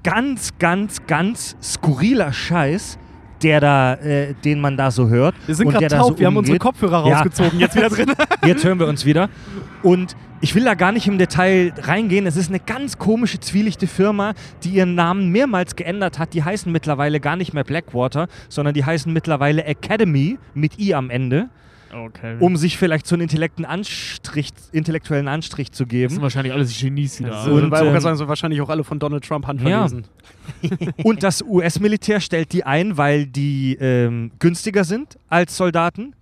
ganz, ganz, ganz skurriler Scheiß, der da, äh, den man da so hört. Wir sind gerade taub, so wir haben unsere. Kopfhörer Ja. rausgezogen, jetzt wieder drin. Jetzt hören wir uns wieder. Und ich will da gar nicht im Detail reingehen. Es ist eine ganz komische, zwielichte Firma, die ihren Namen mehrmals geändert hat. Die heißen mittlerweile gar nicht mehr Blackwater, sondern die heißen mittlerweile Academy mit I am Ende, Okay. um sich vielleicht so einen intellekten Anstrich, intellektuellen Anstrich zu das geben. sind wahrscheinlich alles Genies, die da So, Und, weil ähm, sagen, so wahrscheinlich auch alle von Donald Trump Ja. handverlesen. Und das US-Militär stellt die ein, weil die ähm, günstiger sind als Soldaten,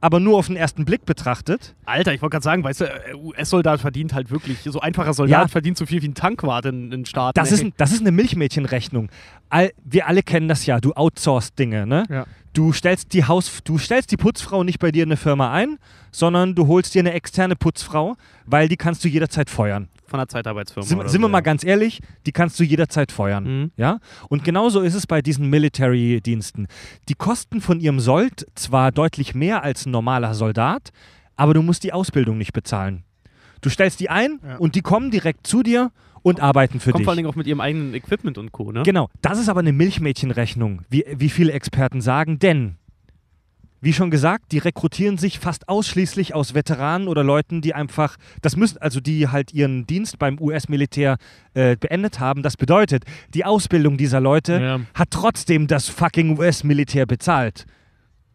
aber nur auf den ersten Blick betrachtet. Alter, ich wollte gerade sagen, weißt du, äh, US-Soldat verdient halt wirklich, so einfacher Soldat Ja. verdient so viel wie ein Tankwart in, in Staaten. Das ist, das ist eine Milchmädchenrechnung. All, wir alle kennen das ja. Du outsourcest Dinge, ne? Ja. Du stellst die Haus, du stellst die Putzfrau nicht bei dir in eine Firma ein, sondern du holst dir eine externe Putzfrau, weil die kannst du jederzeit feuern. von der Zeitarbeitsfirma. Sind, sind so, wir mal ja. ganz ehrlich, die kannst du jederzeit feuern. Mhm. Ja? Und genauso ist es bei diesen Military-Diensten. Die kosten von ihrem Sold zwar deutlich mehr als ein normaler Soldat, aber du musst die Ausbildung nicht bezahlen. Du stellst die ein Ja. und die kommen direkt zu dir und arbeiten für Kommt dich. vor allen Dingen auch mit ihrem eigenen Equipment und Co., ne? Genau, das ist aber eine Milchmädchenrechnung, wie, wie viele Experten sagen, denn, wie schon gesagt, die rekrutieren sich fast ausschließlich aus Veteranen oder Leuten, die einfach, das müssen, also die halt ihren Dienst beim US-Militär äh, beendet haben. Das bedeutet, die Ausbildung dieser Leute Ja. hat trotzdem das fucking US-Militär bezahlt.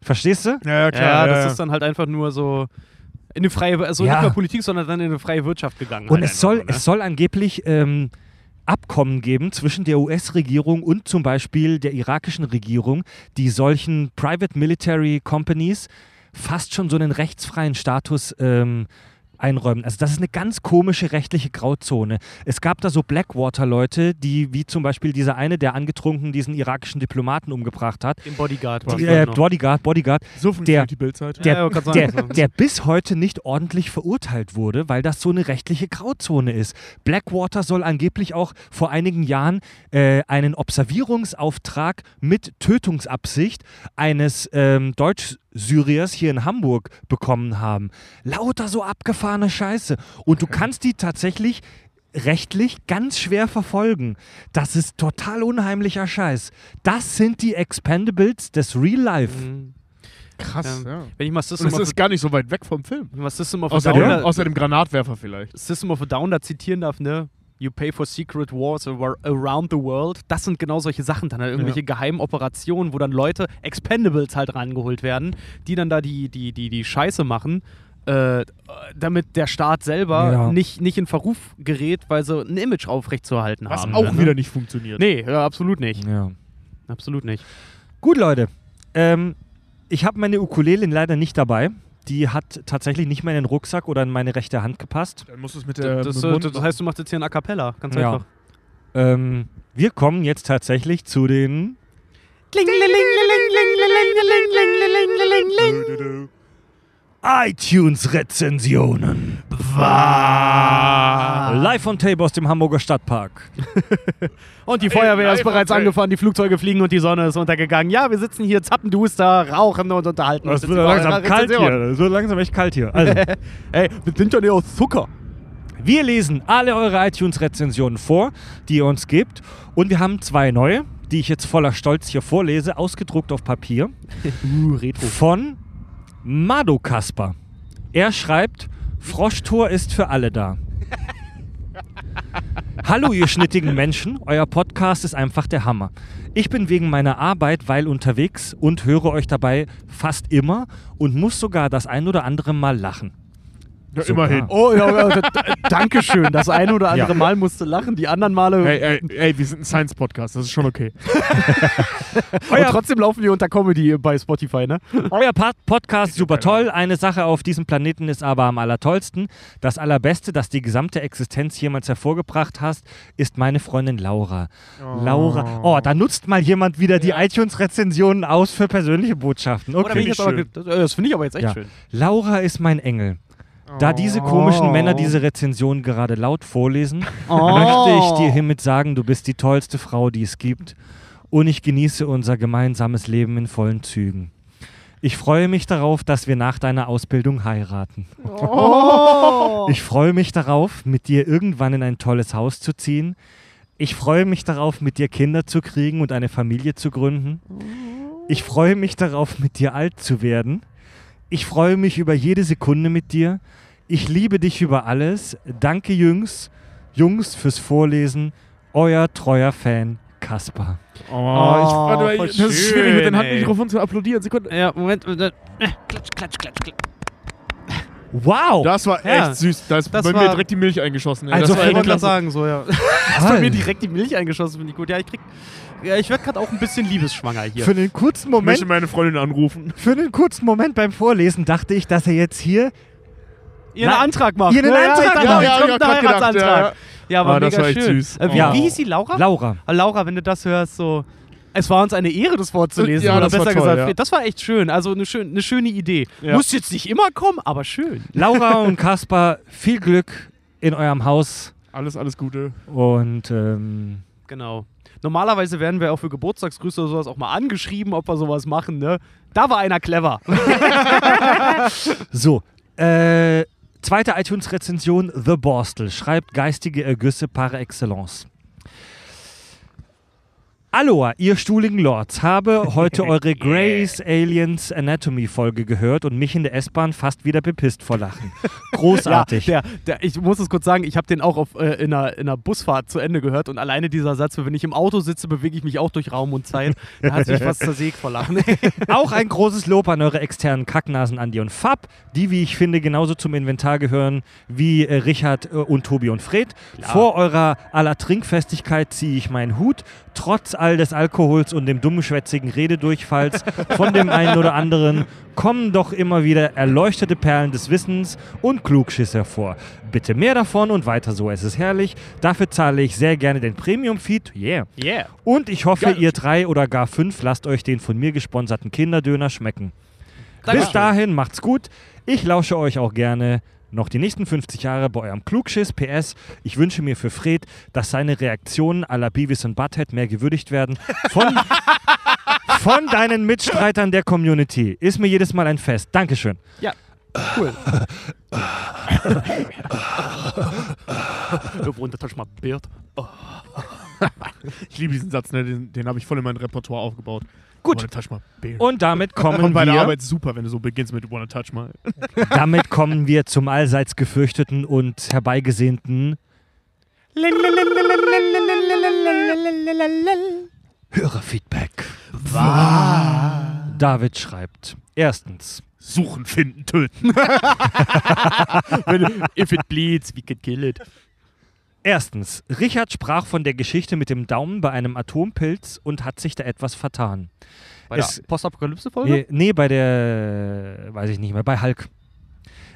Verstehst du? Ja, Ja, das ist dann halt einfach nur so in eine freie, also Ja. nicht mehr Politik, sondern dann in eine freie Wirtschaft gegangen. Und halt es soll, einfach, ne? es soll angeblich ähm, Abkommen geben zwischen der US-Regierung und zum Beispiel der irakischen Regierung, die solchen Private Military Companies fast schon so einen rechtsfreien Status ähm, einräumen. Also das ist eine ganz komische rechtliche Grauzone. Es gab da so Blackwater-Leute, die, wie zum Beispiel dieser eine, der angetrunken diesen irakischen Diplomaten umgebracht hat. Den Bodyguard. Die, äh, Bodyguard, Bodyguard, So funktioniert Der- die Bildzeitung. der, Ja, der, der bis heute nicht ordentlich verurteilt wurde, weil das so eine rechtliche Grauzone ist. Blackwater soll angeblich auch vor einigen Jahren äh, einen Observierungsauftrag mit Tötungsabsicht eines ähm, Deutsch-Syriers hier in Hamburg bekommen haben. Lauter so abgefahrene Scheiße. Und du kannst die tatsächlich rechtlich ganz schwer verfolgen. Das ist total unheimlicher Scheiß. Das sind die Expendables des Real Life. Mhm. Krass, Ja. ja. Wenn ich mal System of, ist gar nicht so weit weg vom Film. a, mal System of a Außer, Down dem, da, außer dem Granatwerfer vielleicht. System of a Down da zitieren darf, ne? You pay for secret wars ar- around the world. Das sind genau solche Sachen dann, halt irgendwelche geheimen Operationen, wo dann Leute, Expendables halt rangeholt werden, die dann da die, die, die, die Scheiße machen, äh, damit der Staat selber Ja. nicht, nicht in Verruf gerät, weil sie ein Image aufrechtzuerhalten Was haben. auch ne? wieder nicht funktioniert. Nee, ja, absolut nicht. Ja. Absolut nicht. Gut, Leute. Ähm, ich habe meine Ukulele leider nicht dabei. Die hat tatsächlich nicht mehr in den Rucksack oder in meine rechte Hand gepasst. Dann musst du es mit der das, äh, Mund das heißt, du machst jetzt hier ein A Cappella. Ganz Ja. einfach. Ähm, wir kommen jetzt tatsächlich zu den iTunes-Rezensionen. Live von Tape aus dem Hamburger Stadtpark. Und die Feuerwehr ist bereits on angefahren, die Flugzeuge fliegen und die Sonne ist untergegangen. Ja, wir sitzen hier zappenduster, rauchen und unterhalten uns. Es wird langsam kalt hier. Es wird langsam echt kalt hier. Also, Ey, wir sind ja nicht aus Zucker. wir lesen alle eure iTunes-Rezensionen vor, die ihr uns gebt. Und wir haben zwei neue, die ich jetzt voller Stolz hier vorlese, ausgedruckt auf Papier. Uh, Retro. von Mado Kasper. Er schreibt, Froschtor ist für alle da. Hallo ihr schnittigen Menschen, euer Podcast ist einfach der Hammer. Ich bin wegen meiner Arbeit weil unterwegs und höre euch dabei fast immer und muss sogar das ein oder andere Mal lachen. Ja, Sogar. immerhin. Oh, ja, ja, d- d- danke schön. Das eine oder andere Ja. Mal musste lachen, die anderen Male. Ey, ey, ey, wir sind ein Science-Podcast, das ist schon okay. Und trotzdem laufen wir unter Comedy bei Spotify, ne? Euer Podcast super toll. Eine Sache auf diesem Planeten ist aber am allertollsten. Das Allerbeste, das die gesamte Existenz jemals hervorgebracht hast, ist meine Freundin Laura. Laura. Oh, da nutzt mal jemand wieder die iTunes-Rezensionen aus für persönliche Botschaften. Oder bin ich Okay. jetzt aber, ge- das, äh, das finde ich aber jetzt echt Ja. schön. Laura ist mein Engel. Da diese komischen Männer diese Rezension gerade laut vorlesen, möchte ich dir hiermit sagen, du bist die tollste Frau, die es gibt. Und ich genieße unser gemeinsames Leben in vollen Zügen. Ich freue mich darauf, dass wir nach deiner Ausbildung heiraten. Ich freue mich darauf, mit dir irgendwann in ein tolles Haus zu ziehen. Ich freue mich darauf, mit dir Kinder zu kriegen und eine Familie zu gründen. Ich freue mich darauf, mit dir alt zu werden. Ich freue mich über jede Sekunde mit dir. Ich liebe dich über alles. Danke, Jungs, Jungs, fürs Vorlesen. Euer treuer Fan, Kaspar. Oh, ich, warte mal, voll das ist schwierig, mit den schön, Handmikrofonen zu applaudieren. Sekunde. Ja, Moment. äh, Klatsch, klatsch, klatsch, klatsch. Wow! Das war Ja. echt süß. Da ist Das bei mir direkt die Milch eingeschossen. ey. Also das Ich wollte sagen, so, ja. Hast bei mir direkt die Milch eingeschossen, finde ich gut. Ja, ich krieg. Ja, ich werde gerade auch ein bisschen liebesschwanger hier. Für einen kurzen Ich möchte Moment, meine Freundin anrufen. für einen kurzen Moment beim Vorlesen dachte ich, dass er jetzt hier Ihr einen Na, Antrag macht. ihr einen ja, ja, Antrag ich dachte, macht. Ja, kommt ja, ein grad gedacht, Heiratsantrag. Ja, war Ah, das mega war echt schön. süß. Äh, wie, Ja. wie hieß sie, Laura? Laura. Ah, Laura, wenn du das hörst, so. Es war uns eine Ehre, das vorzulesen. Ja, oder das war besser toll, gesagt, ja. Das war echt schön. Also eine, schön, eine schöne Idee. Ja. Muss jetzt nicht immer kommen, aber schön. Laura und Kaspar, viel Glück in eurem Haus Alles, alles Gute. und ähm, Genau. Normalerweise werden wir auch für Geburtstagsgrüße oder sowas auch mal angeschrieben, ob wir sowas machen, ne? Da war einer clever. so. Äh, zweite iTunes-Rezension, The Borstel, schreibt geistige Ergüsse par excellence. Aloha, ihr stuhligen Lords, habe heute eure Grace Aliens Anatomy Folge gehört und mich in der S-Bahn fast wieder bepisst vor Lachen. Großartig. Ja, der, der, ich muss es kurz sagen, ich habe den auch auf, äh, in, einer, in einer Busfahrt zu Ende gehört und alleine dieser Satz, wenn ich im Auto sitze, bewege ich mich auch durch Raum und Zeit. Da hat sich fast zersägt vor Lachen. Auch ein großes Lob an eure externen Kacknasen Andi und Fab, die, wie ich finde, genauso zum Inventar gehören wie äh, Richard äh, und Tobi und Fred. Vor eurer aller Trinkfestigkeit ziehe ich meinen Hut. Trotz all des Alkohols und dem dummschwätzigen Rededurchfalls von dem einen oder anderen kommen doch immer wieder erleuchtete Perlen des Wissens und Klugschiss hervor. Bitte mehr davon und weiter so, es ist herrlich. Dafür zahle ich sehr gerne den Premium-Feed. Yeah. Yeah. Und ich hoffe, ihr drei oder gar fünf lasst euch den von mir gesponserten Kinderdöner schmecken. Bis dahin macht's gut. Ich lausche euch auch gerne noch die nächsten 50 Jahre bei eurem Klugschiss. PS, ich wünsche mir für Fred, dass seine Reaktionen à la Beavis und Butthead mehr gewürdigt werden. Von, von deinen Mitstreitern der Community. Ist mir jedes Mal ein Fest. Dankeschön. Ja. Cool. Wanna touch my beard? Ich liebe diesen Satz, ne? den, den habe ich voll in mein Repertoire aufgebaut. Gut. Und damit kommen Und bei der wir, Arbeit ist super, wenn du so beginnst mit Wanna touch my. damit kommen wir zum allseits gefürchteten und herbeigesehnten Hörerfeedback. David schreibt. Erstens. Suchen, finden, töten. If it bleeds, we can kill it. Erstens. Richard sprach von der Geschichte mit dem Daumen bei einem Atompilz und hat sich da etwas vertan. Bei der Es- Postapokalypse-Folge? Nee, nee, bei der, weiß ich nicht mehr, bei Hulk.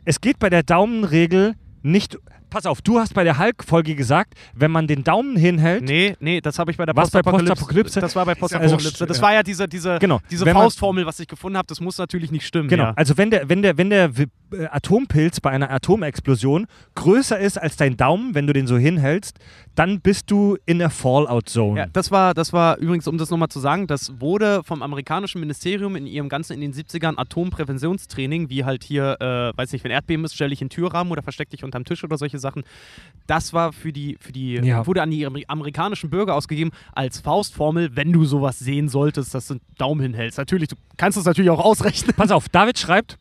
Es geht bei der Daumenregel nicht. Pass auf, du hast bei der Hulk-Folge gesagt, wenn man den Daumen hinhält. Nee, nee, das habe ich bei der Postapokalypse. Das war bei ja Postapokalypse. das war ja diese, diese, Genau, diese wenn Faustformel, was ich gefunden habe. Das muss natürlich nicht stimmen. Genau, Ja. also wenn der, wenn der, wenn der äh, Atompilz bei einer Atomexplosion größer ist als dein Daumen, wenn du den so hinhältst, dann bist du in der Fallout-Zone. Ja, das war, das war übrigens, um das nochmal zu sagen, das wurde vom amerikanischen Ministerium in ihrem ganzen in den 70ern Atompräventionstraining, wie halt hier, äh, weiß nicht, wenn Erdbeben ist, stell dich in den Türrahmen oder versteck dich unterm Tisch oder solche Sachen. Das war für die, für die, Ja. wurde an die Amer- amerikanischen Bürger ausgegeben als Faustformel, wenn du sowas sehen solltest, dass du einen Daumen hinhältst. Natürlich, du kannst es natürlich auch ausrechnen. Pass auf, David schreibt,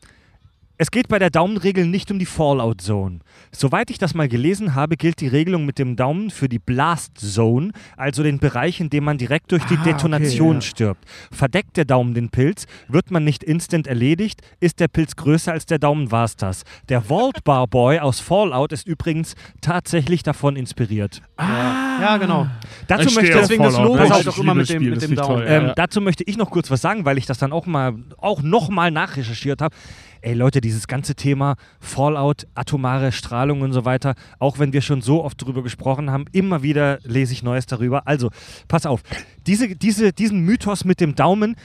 es geht bei der Daumenregel nicht um die Fallout Zone. Soweit ich das mal gelesen habe, gilt die Regelung mit dem Daumen für die Blast Zone, also den Bereich, in dem man direkt durch die Ah, okay, Detonation ja. stirbt. Verdeckt der Daumen den Pilz, wird man nicht instant erledigt, ist der Pilz größer als der Daumen, war's das. Der Vault Bar Boy aus Fallout ist übrigens tatsächlich davon inspiriert. Ja, genau. Dazu Ich möchte, Deswegen das Logo ne? Ich auch immer mit dem- Spiel, mit Daumen. toll, Ähm, ja. Dazu möchte ich noch kurz was sagen, weil ich das dann auch mal auch nochmal nachrecherchiert habe. Ey Leute, dieses ganze Thema Fallout, atomare Strahlung und so weiter, auch wenn wir schon so oft drüber gesprochen haben, immer wieder lese ich Neues darüber. Also, pass auf, diese, diese, diesen Mythos mit dem Daumen,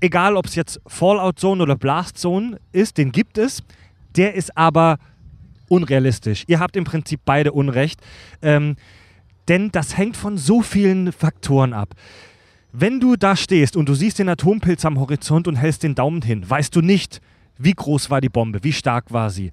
egal ob es jetzt Fallout Zone oder Blast Zone ist, den gibt es. Der ist aber unrealistisch. Ihr habt im Prinzip beide Unrecht. Ähm, denn das hängt von so vielen Faktoren ab. Wenn du da stehst und du siehst den Atompilz am Horizont und hältst den Daumen hin, weißt du nicht, wie groß war die Bombe, wie stark war sie.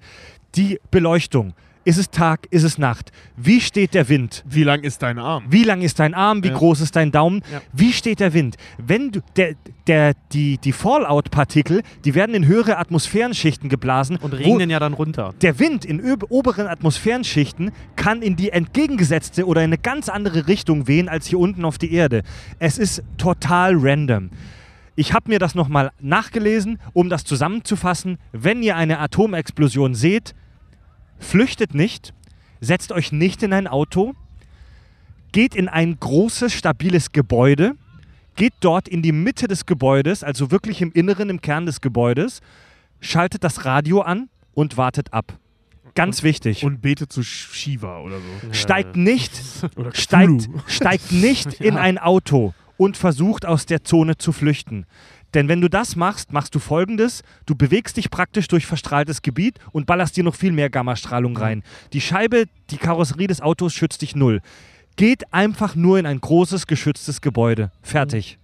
Die Beleuchtung. Ist es Tag, ist es Nacht? Wie steht der Wind? Wie lang ist dein Arm? Wie lang ist dein Arm? Wie Ja. groß ist dein Daumen? Ja. Wie steht der Wind? Wenn du, der, der, die, die Fallout-Partikel, die werden in höhere Atmosphärenschichten geblasen. Und wo- regnen ja dann runter. der Wind in oberen Atmosphärenschichten kann in die entgegengesetzte oder in eine ganz andere Richtung wehen als hier unten auf die Erde. Es ist total random. Ich habe mir das nochmal nachgelesen, um das zusammenzufassen. Wenn ihr eine Atomexplosion seht, flüchtet nicht, setzt euch nicht in ein Auto, geht in ein großes, stabiles Gebäude, geht dort in die Mitte des Gebäudes, also wirklich im Inneren, im Kern des Gebäudes, schaltet das Radio an und wartet ab. Ganz wichtig. Und bete zu Shiva oder so. steigt nicht, Oder steigt, steigt nicht in ein Auto und versucht aus der Zone zu flüchten. Denn wenn du das machst, machst du folgendes: Du bewegst dich praktisch durch verstrahltes Gebiet und ballerst dir noch viel mehr Gammastrahlung rein. Die Scheibe, die Karosserie des Autos schützt dich null. Geht einfach nur in ein großes, geschütztes Gebäude. Fertig.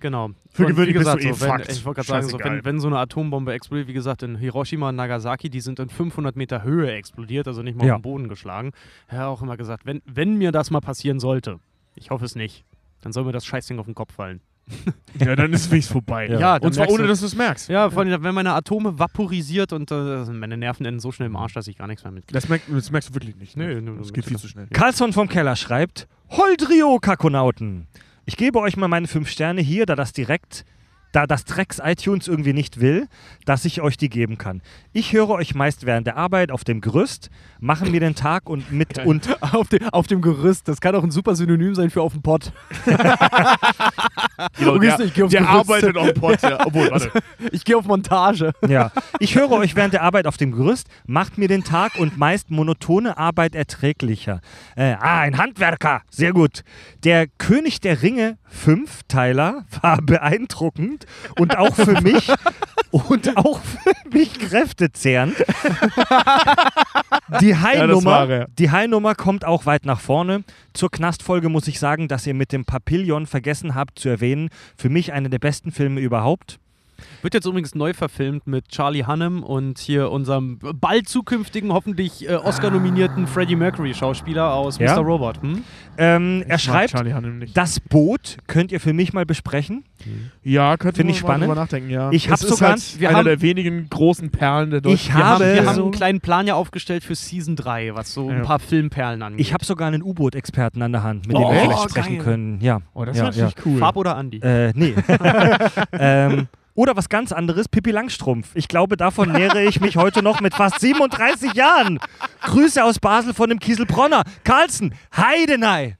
Genau. Für Und gewöhnlich wie bist du gesagt, eh so, wenn, ich wollte gerade sagen, so, wenn, wenn so eine Atombombe explodiert, wie gesagt, in Hiroshima und Nagasaki, die sind in 500 Meter Höhe explodiert, also nicht mal Ja. auf den Boden geschlagen. Er hat auch immer gesagt, wenn, wenn mir das mal passieren sollte, ich hoffe es nicht, dann soll mir das Scheißding auf den Kopf fallen. Ja, dann ist es vorbei. Ja. Ja, und zwar ohne, du- dass du es merkst. Ja, vor allem, wenn meine Atome vaporisiert und äh, meine Nerven enden so schnell im Arsch, dass ich gar nichts mehr mitkriege. Das, merk, das merkst du wirklich nicht. Nee, Ne? nee, das geht viel zu schnell. Carlson vom Keller schreibt: Holdrio, Kakonauten. Ich gebe euch mal meine fünf Sterne hier, da das direkt, da das Drecks iTunes irgendwie nicht will, dass ich euch die geben kann. Ich höre euch meist während der Arbeit auf dem Gerüst, machen mir den Tag und mit und Auf, dem- auf dem Gerüst. Das kann auch ein super Synonym sein für auf dem Pott. Genau, der aufs der Gerüst. arbeitet auf dem Pod, ja. Obwohl, warte. Ich gehe auf Montage. Ja, ich höre euch während der Arbeit auf dem Gerüst, macht mir den Tag und meist monotone Arbeit erträglicher. Äh, ah, ein Handwerker, sehr gut. Der König der Ringe, Fünfteiler, war beeindruckend und auch für mich und auch für mich kräftezehrend. Die Ja, High-Nummer er. die High-Nummer kommt auch weit nach vorne. Zur Knastfolge muss ich sagen, dass ihr mit dem Papillon vergessen habt zu erwähnen. Für mich einer der besten Filme überhaupt. Wird jetzt übrigens neu verfilmt mit Charlie Hunnam und hier unserem bald zukünftigen, hoffentlich äh, Oscar-nominierten Freddie Mercury-Schauspieler aus Ja? Mr. Robot. Hm? Ähm, er schreibt, das Boot könnt ihr für mich mal besprechen. Ja, könnte Find man ich mal spannend. drüber nachdenken, ja. Ich hab Es ist sogar- halt wir einer haben- der wenigen großen Perlen der deutschen Ich Wir habe haben, wir haben einen kleinen Plan ja aufgestellt für Season 3, was so ein Ja. paar Filmperlen angeht. Ich habe sogar einen U-Boot-Experten an der Hand, mit Oh, dem wir vielleicht geil. sprechen können. Ja. Oh, das ja, ist natürlich cool. Farb oder Andi? Äh, nee. ähm, oder was ganz anderes, Pippi Langstrumpf. Ich glaube, davon nähere ich mich heute noch mit fast 37 Jahren. Grüße aus Basel von dem Kieselbronner. Carlsen, Heidenei.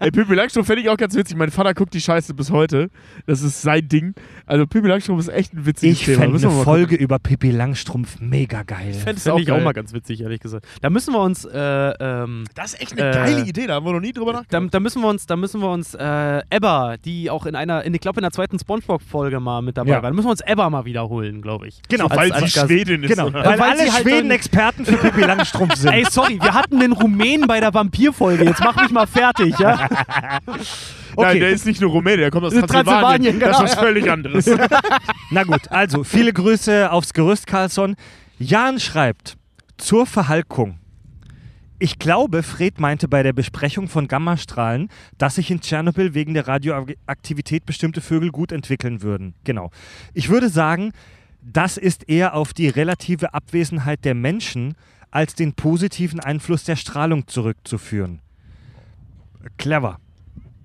Ey, Pippi Langstrumpf fände ich auch ganz witzig. Mein Vater guckt die Scheiße bis heute. Das ist sein Ding. Also Pippi Langstrumpf ist echt ein witziges Ich Thema. fände Müssen wir eine Folge über Pippi Langstrumpf mega geil. Fände ist auch ich auch geil. mal ganz witzig, ehrlich gesagt. Da müssen wir uns, äh, ähm. Das ist echt eine Äh, geile Idee. Da haben wir noch nie drüber da, nachgedacht. da müssen wir uns, da müssen wir uns äh, Ebba, die auch in einer, in, ich glaube in der zweiten SpongeBob-Folge mal mit dabei Ja. war, da müssen wir uns Ebba mal wiederholen, glaube ich. Genau, als, Weil als sie. Schwedin ist. Genau, oder? weil, weil alle sie halt Schweden Experten für Pippi Langstrumpf sind. Ey, sorry, wir hatten den Rumänen bei der Vampir-Folge. Jetzt mach mich mal fertig, ja? Nein, der ist nicht nur Rumäne, der kommt aus Transsilvanien, Transsilvanien. Das genau. ist was völlig anderes. Na gut, also viele Grüße aufs Gerüst, Carlsson. Jan schreibt zur Verhalkung. Ich glaube, Fred meinte bei der Besprechung von Gammastrahlen, dass sich in Tschernobyl wegen der Radioaktivität bestimmte Vögel gut entwickeln würden. Genau. Ich würde sagen, das ist eher auf die relative Abwesenheit der Menschen als den positiven Einfluss der Strahlung zurückzuführen. Clever.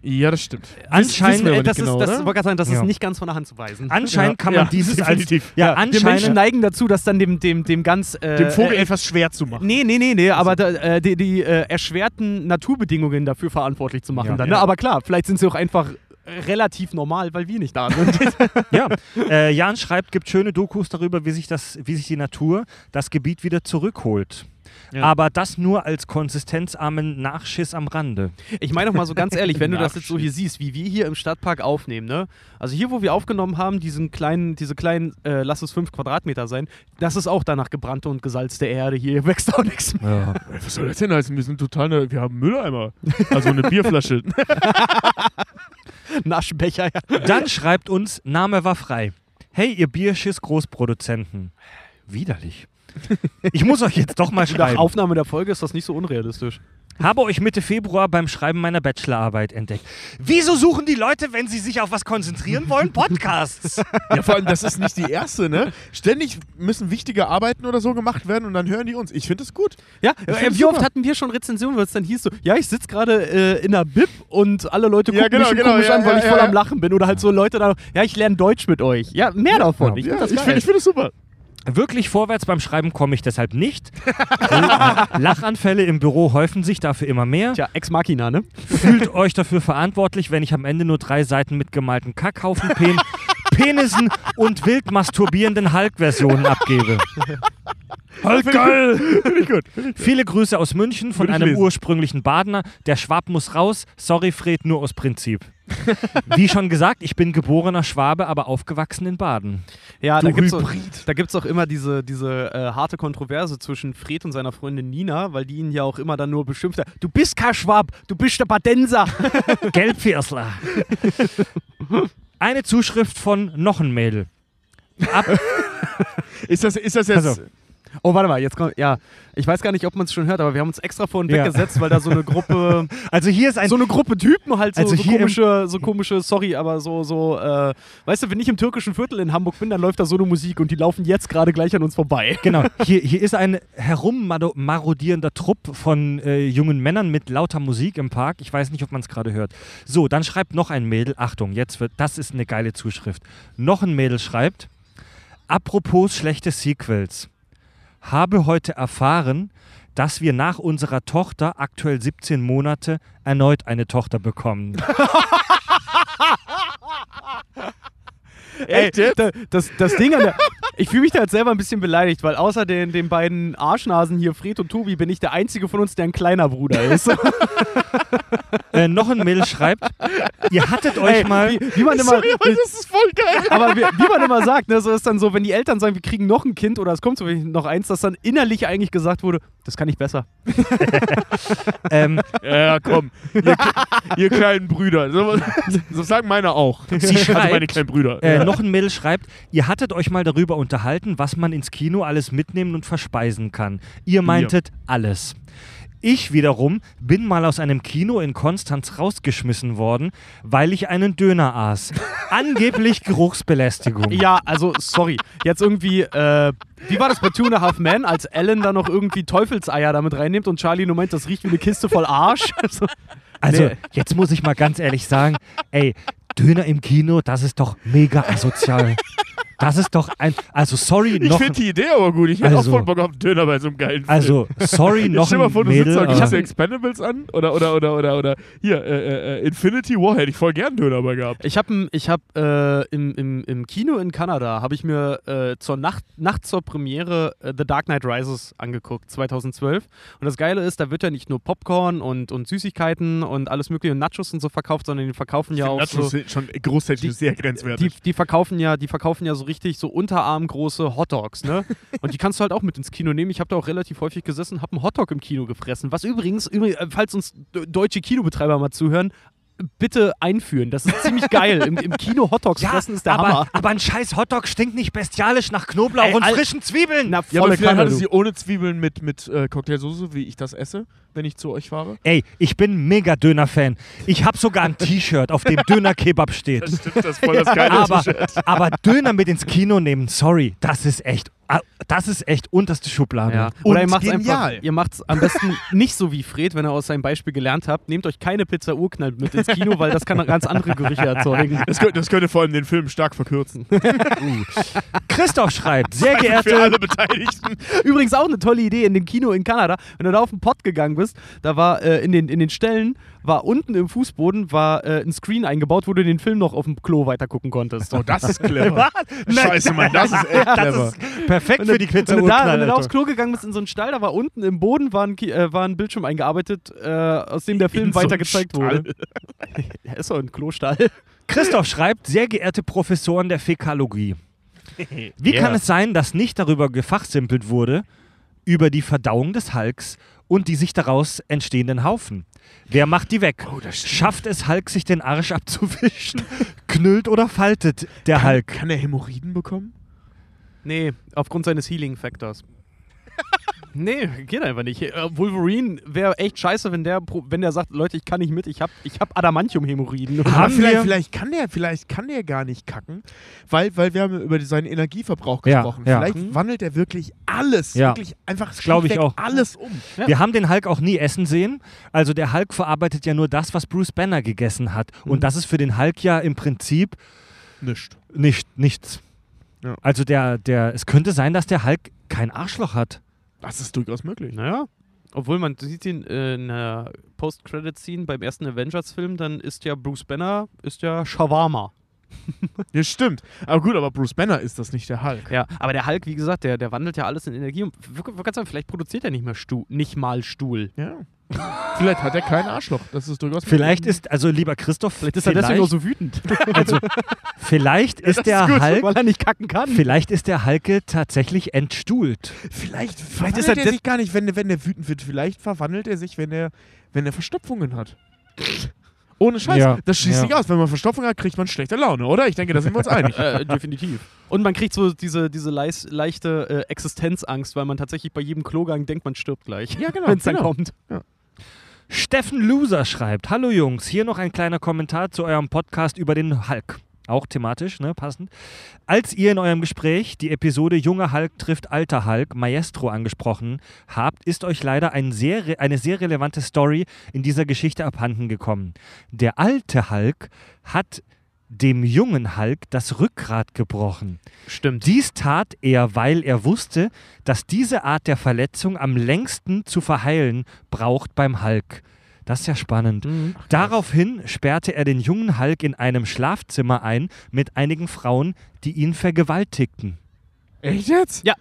ja, das stimmt. Anscheinend, wir aber Äh, nicht das, genau, ist, das, oder? sagen, das Ja. ist nicht ganz von der Hand zu weisen. Anscheinend Ja. kann man Ja, dieses als definitiv. ja, Wir Menschen anscheinend neigen dazu, das dann dem, dem, dem ganz. Äh, Dem Vogel äh, etwas schwer zu machen. Nee, nee, nee, nee, aber da, äh, die, die äh, erschwerten Naturbedingungen dafür verantwortlich zu machen. Ja. dann, Ja. Ne? Aber klar, vielleicht sind sie auch einfach relativ normal, weil wir nicht da sind. Ja, äh, Jan schreibt, gibt schöne Dokus darüber, wie sich, das, wie sich die Natur das Gebiet wieder zurückholt. Ja. Aber das nur als konsistenzarmen Nachschiss am Rande. Ich meine doch mal so ganz ehrlich, wenn du das jetzt so hier siehst, wie wir hier im Stadtpark aufnehmen, ne? Also hier, wo wir aufgenommen haben, diesen kleinen, diese kleinen, äh, lass es fünf Quadratmeter sein, das ist auch danach gebrannte und gesalzte Erde. Hier wächst auch nichts mehr. Was soll das denn heißen? Wir sind total. Ne, wir haben Mülleimer. Also eine Bierflasche. Naschbecher, ja. Dann schreibt uns, Name war frei. Hey, ihr Bierschiss-Großproduzenten. Widerlich. Ich muss euch jetzt doch mal Nach schreiben. Aufnahme der Folge ist das nicht so unrealistisch. Habe euch Mitte Februar beim Schreiben meiner Bachelorarbeit entdeckt. Wieso suchen die Leute, wenn sie sich auf was konzentrieren wollen, Podcasts? ja, vor allem, das ist nicht die erste, ne? Ständig müssen wichtige Arbeiten oder so gemacht werden und dann hören die uns. Ich finde es gut. Ja, äh, wie oft hatten wir schon Rezensionen, wo es dann hieß so, ja, ich sitze gerade äh, in einer Bib und alle Leute Ja, gucken genau, mich schon genau, komisch ja, an, weil ja, ich voll ja, am ja. Lachen bin. Oder halt so Leute da, ja, ich lerne Deutsch mit euch. Ja, mehr davon. Ich ja, finde das ich finde ich find es super. Wirklich vorwärts beim Schreiben komme ich deshalb nicht. Lachanfälle im Büro häufen sich dafür immer mehr. Tja, Ex Machina, ne? Fühlt euch dafür verantwortlich, wenn ich am Ende nur drei Seiten mit gemalten Kackhaufen, Pen Penissen und wild masturbierenden Hulk-Versionen abgebe. Hulk geil! Viele Grüße aus München von einem lesen. ursprünglichen Badener. Der Schwab muss raus. Sorry, Fred, nur aus Prinzip. Wie schon gesagt, ich bin geborener Schwabe, aber aufgewachsen in Baden. Ja, Du da gibt's, auch, Hybrid. da gibt's auch immer diese, diese äh, harte Kontroverse zwischen Fred und seiner Freundin Nina, weil die ihn ja auch immer dann nur beschimpft hat. Du bist kein Schwab, du bist der Badenser. Gelbviersler. Eine Zuschrift von noch ein Mädel. Ab, Ist das, ist das jetzt. Also. Oh, warte mal, jetzt kommt, ja, ich weiß gar nicht, ob man es schon hört, aber wir haben uns extra vorhin Ja. weggesetzt, weil da so eine Gruppe, Also hier ist ein so eine Gruppe Typen halt so, Also so komische, so komische, sorry, aber so, so, äh, weißt du, wenn ich im türkischen Viertel in Hamburg bin, dann läuft da so eine Musik und die laufen jetzt gerade gleich an uns vorbei. Genau, hier, hier ist ein herummarodierender Trupp von äh, jungen Männern mit lauter Musik im Park. Ich weiß nicht, ob man es gerade hört. So, dann schreibt noch ein Mädel, Achtung, jetzt wird, das ist eine geile Zuschrift. Noch ein Mädel schreibt, apropos schlechte Sequels, habe heute erfahren, dass wir nach unserer Tochter, aktuell 17 Monate, erneut eine Tochter bekommen. Ey, da, das, das Ding an der. Ich fühle mich da jetzt selber ein bisschen beleidigt, weil außer den, den beiden Arschnasen hier, Fred und Tobi, bin ich der einzige von uns, der ein kleiner Bruder ist. äh, noch ein Mädel schreibt, ihr hattet euch Ey, mal... Wie, wie man immer. Sorry, aber das ist voll geil. Aber wie, wie man immer sagt, ne, so ist dann so, wenn die Eltern sagen, wir kriegen noch ein Kind oder es kommt so noch eins, dass dann innerlich eigentlich gesagt wurde, das kann ich besser. Ähm, Ja, komm. Ihr, ihr kleinen Brüder. So, so sagen meine auch. Sie Also meine schreibt, kleinen Brüder. Äh, noch ein Mädel schreibt, ihr hattet euch mal darüber unterhalten, was man ins Kino alles mitnehmen und verspeisen kann. Ihr meintet alles. Ich wiederum bin mal aus einem Kino in Konstanz rausgeschmissen worden, weil ich einen Döner aß. Angeblich Geruchsbelästigung. Ja, also, sorry. Jetzt irgendwie, äh, wie war das bei Two and a Half Men, als Ellen da noch irgendwie Teufelseier damit reinnimmt und Charlie nur meint, das riecht wie eine Kiste voll Arsch? Also, Also, Nee. jetzt muss ich mal ganz ehrlich sagen, ey, Döner im Kino, das ist doch mega asozial. Das ist doch ein, also sorry, ich noch, finde die Idee aber gut. Ich hätte Also- auch voll Bock auf einen Döner bei so einem geilen Film. also sorry, noch stell dir mal vor, du sitzt Mädel. da, aber- guckst dir Expendables an oder, oder, oder, oder, oder hier, äh, äh, Infinity War hätte ich voll gern einen Döner bei gehabt. Ich habe ich hab, äh, im, im, im Kino in Kanada habe ich mir äh, zur Nacht, Nacht zur Premiere äh, The Dark Knight Rises angeguckt, 2012. Und das Geile ist, da wird ja nicht nur Popcorn und, und Süßigkeiten und alles mögliche und Nachos und so verkauft, sondern die verkaufen ja auch das so... ist schon großtechnisch Die- sehr Die, grenzwertig. die verkaufen ja, die verkaufen ja so richtig so unterarmgroße Hotdogs, ne? Und die kannst du halt auch mit ins Kino nehmen. Ich habe da auch relativ häufig gesessen, habe einen Hotdog im Kino gefressen. Was übrigens, übrigens äh, falls uns deutsche Kinobetreiber mal zuhören, bitte einführen. Das ist ziemlich geil. Im, im Kino Hotdogs fressen ist der aber, Hammer. aber ein scheiß Hotdog stinkt nicht bestialisch nach Knoblauch Ey, und frischen Zwiebeln. Na, ja, aber volle vielleicht Kanne, hatte du. sie ohne Zwiebeln mit, mit äh, Cocktailsoße, wie ich das esse, wenn ich zu euch fahre. Ey, ich bin mega Döner-Fan. Ich habe sogar ein T-Shirt, auf dem Döner-Kebab steht. stimmt, das ist voll das geile Aber, T-Shirt. aber Döner mit ins Kino nehmen, sorry, das ist echt, das ist echt unterste Schublade. Ja. Oder ihr macht genial. einfach, ihr macht's am besten nicht so wie Fred, wenn ihr aus seinem Beispiel gelernt habt. Nehmt euch keine Pizza Urknall mit ins Kino, weil das kann ganz andere Gerüche erzeugen. Das könnte, das könnte vor allem den Film stark verkürzen. Christoph schreibt, sehr Für geehrte, alle Beteiligten. Übrigens auch eine tolle Idee in dem Kino in Kanada. Wenn du da auf den Pott gegangen bist, da war äh, in, den, in den Stellen, war unten im Fußboden war äh, ein Screen eingebaut, wo du den Film noch auf dem Klo weitergucken konntest. Oh, das ist clever. Scheiße, Mann, das ist echt clever. das ist perfekt Wenn für die Pizza wenn du, da, wenn du da aufs. Klo gegangen bist in so einen Stall, da war unten im Boden war ein, äh, war ein Bildschirm eingearbeitet, äh, aus dem der Film In so weiter einem gezeigt Stall. wurde. ja, ist doch ein Klostall. Christoph schreibt, sehr geehrte Professoren der Fäkalogie. Wie Ja. kann es sein, dass nicht darüber gefachsimpelt wurde, über die Verdauung des Hulks und die sich daraus entstehenden Haufen? Wer macht die weg? Oh. Schafft es Hulk, sich den Arsch abzuwischen? Knüllt oder faltet der Hulk? Kann er Hämorrhoiden bekommen? Nee, aufgrund seines Healing-Faktors. Nee, geht einfach nicht. Äh, Wolverine wäre echt scheiße, wenn der, wenn der sagt, Leute, ich kann nicht mit, ich hab, ich hab Adamantium-Hämorrhoiden. Aber vielleicht, vielleicht, kann der, vielleicht kann der gar nicht kacken, weil, weil wir haben über seinen Energieverbrauch Ja, gesprochen. ja. Vielleicht wandelt er wirklich alles, Ja. wirklich einfach glaub ich auch. alles um. Ja. Wir haben den Hulk auch nie essen sehen. Also der Hulk verarbeitet ja nur das, was Bruce Banner gegessen hat. Mhm. Und das ist für den Hulk ja im Prinzip Nicht. nicht, nichts. Ja. Also der, der, es könnte sein, dass der Hulk kein Arschloch hat. Das ist durchaus möglich. Naja. Obwohl man sieht ihn äh, in der Post-Credit-Scene beim ersten Avengers-Film, dann ist ja Bruce Banner, ist ja Shawarma. Ja, stimmt. Aber gut, aber Bruce Banner ist das nicht der Hulk. Ja, aber der Hulk, wie gesagt, der, der wandelt ja alles in Energie. Und wir, wir sagen, vielleicht produziert er nicht mehr Stu nicht mal Stuhl. Ja. Vielleicht hat er kein Arschloch. Das ist durchaus Vielleicht ist, also lieber Christoph, Vielleicht ist er deswegen auch so wütend, also, vielleicht ist der gut, Hulk, weil er nicht kacken kann. vielleicht ist der Hulk tatsächlich entstuhlt. Vielleicht, Vielleicht ist er er sich gar nicht, wenn, wenn er wütend wird. Vielleicht verwandelt er sich, wenn er, wenn er Verstopfungen hat. Ohne Scheiß. Ja, Das schließt ja. sich aus. Wenn man Verstopfung hat, kriegt man schlechte Laune, oder? Ich denke, da sind wir uns einig. Äh, definitiv. Und man kriegt so diese, diese leis, leichte äh, Existenzangst, weil man tatsächlich bei jedem Klogang denkt, man stirbt gleich. Ja, genau, Wenn es dann genau. kommt. Steffen Loser schreibt: Hallo Jungs, hier noch ein kleiner Kommentar zu eurem Podcast über den Hulk. Auch thematisch, ne, passend. Als ihr in eurem Gespräch die Episode Junger Hulk trifft alter Hulk, Maestro, angesprochen habt, ist euch leider ein sehr, eine sehr relevante Story in dieser Geschichte abhanden gekommen. Der alte Hulk hat dem jungen Hulk das Rückgrat gebrochen. Stimmt. Dies tat er, weil er wusste, dass diese Art der Verletzung am längsten zu verheilen braucht beim Hulk. Das ist ja spannend. Mhm. Daraufhin sperrte er den jungen Hulk in einem Schlafzimmer ein mit einigen Frauen, die ihn vergewaltigten. Echt jetzt? Ja.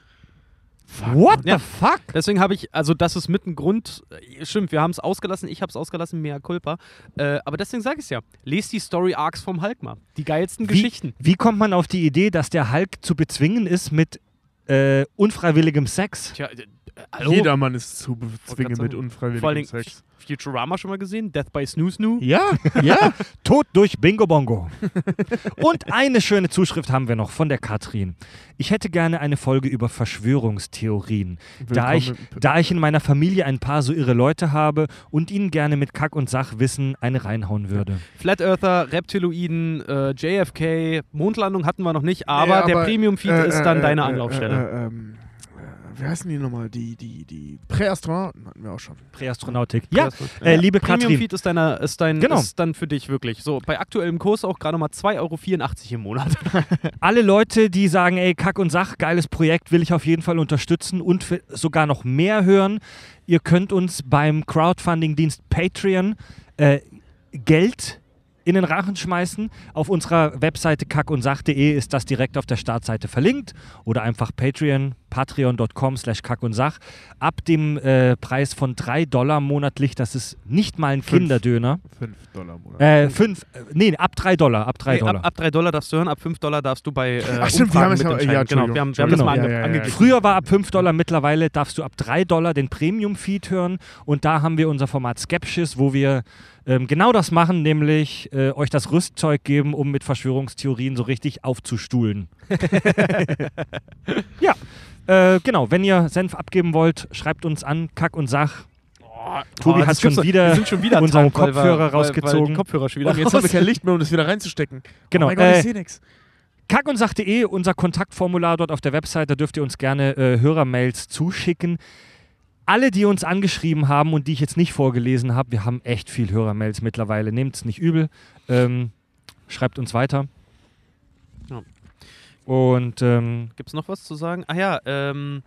What Ja. the fuck? Deswegen habe ich, also das ist mit ein Grund, äh, stimmt, wir haben es ausgelassen, ich habe es ausgelassen, mea culpa. Äh, aber deswegen sage ich es ja. Lest die Story Arcs vom Hulk mal. Die geilsten Wie, Geschichten. wie kommt man auf die Idee, dass der Hulk zu bezwingen ist mit äh, unfreiwilligem Sex? Tja, äh, hallo? Jeder Mann ist zu bezwingen mit. Vor unfreiwilligem allen Dingen Sex. Futurama schon mal gesehen? Death by Snoo Snoo? Ja, ja. Tod durch Bingo Bongo. Und eine schöne Zuschrift haben wir noch von der Katrin. Ich hätte gerne eine Folge über Verschwörungstheorien. Da ich, da ich in meiner Familie ein paar so irre Leute habe und ihnen gerne mit Kack- und Sachwissen eine reinhauen würde. Flat Earther, Reptiloiden, äh, JFK, Mondlandung hatten wir noch nicht, aber, Nee, der aber, Premium-Feed äh, ist äh, dann äh, deine äh, Anlaufstelle. Äh, äh, ähm, äh, wie heißen die nochmal? Die, die, die Präastronauten hatten wir auch schon. Präastronautik. Ja, Ja, äh, liebe Katrin. Premium-Feed ist, deiner, ist, dein, Genau. ist dann für dich wirklich. So, bei aktuellem Kurs auch gerade mal 2,84 Euro im Monat. alle Leute, die sagen, ey, Kack und Sach, geiles Projekt, will ich auf jeden Fall unterstützen und sogar noch mehr hören. Ihr könnt uns beim Crowdfunding-Dienst Patreon äh, Geld in den Rachen schmeißen. Auf unserer Webseite kackundsach.de ist das direkt auf der Startseite verlinkt oder einfach Patreon, patreon.com slash kackundsach. Ab dem äh, Preis von 3 Dollar monatlich, das ist nicht mal ein Fünf. Kinderdöner. 5 Dollar im Monat. Äh, fünf, äh, nee, ab 3 Dollar, ab 3 Nee, Dollar. ab, ab 3 Dollar darfst du hören, ab 5 Dollar darfst du bei äh, Ach stimmt, wir haben es mit ja- genau, wir haben, wir haben Genau. das mal ange Ja, ja, ja, angeklickt. Früher war ab 5 Dollar, mittlerweile darfst du ab 3 Dollar den Premium-Feed hören und da haben wir unser Format Skepsis, wo wir ähm, genau das machen, nämlich äh, euch das Rüstzeug geben, um mit Verschwörungstheorien so richtig aufzustuhlen. ja, äh, genau, wenn ihr Senf abgeben wollt, schreibt uns an, Kack und Sach. Tobi Oh, hat schon wieder schon wieder unseren Tag, weil Kopfhörer weil- Weil rausgezogen. die Kopfhörer schon wieder Und jetzt haben wir kein Licht mehr, um das wieder reinzustecken. Genau, Oh mein Gott, äh, ich sehe nichts. kackundsach.de, unser Kontaktformular dort auf der Website, da dürft ihr uns gerne äh, Hörermails zuschicken. Alle, die uns angeschrieben haben und die ich jetzt nicht vorgelesen habe, wir haben echt viel Hörermails mittlerweile. Nehmt es nicht übel. Ähm, schreibt uns weiter. Ja. Und ähm, Gibt es noch was zu sagen? Ah ja, ähm,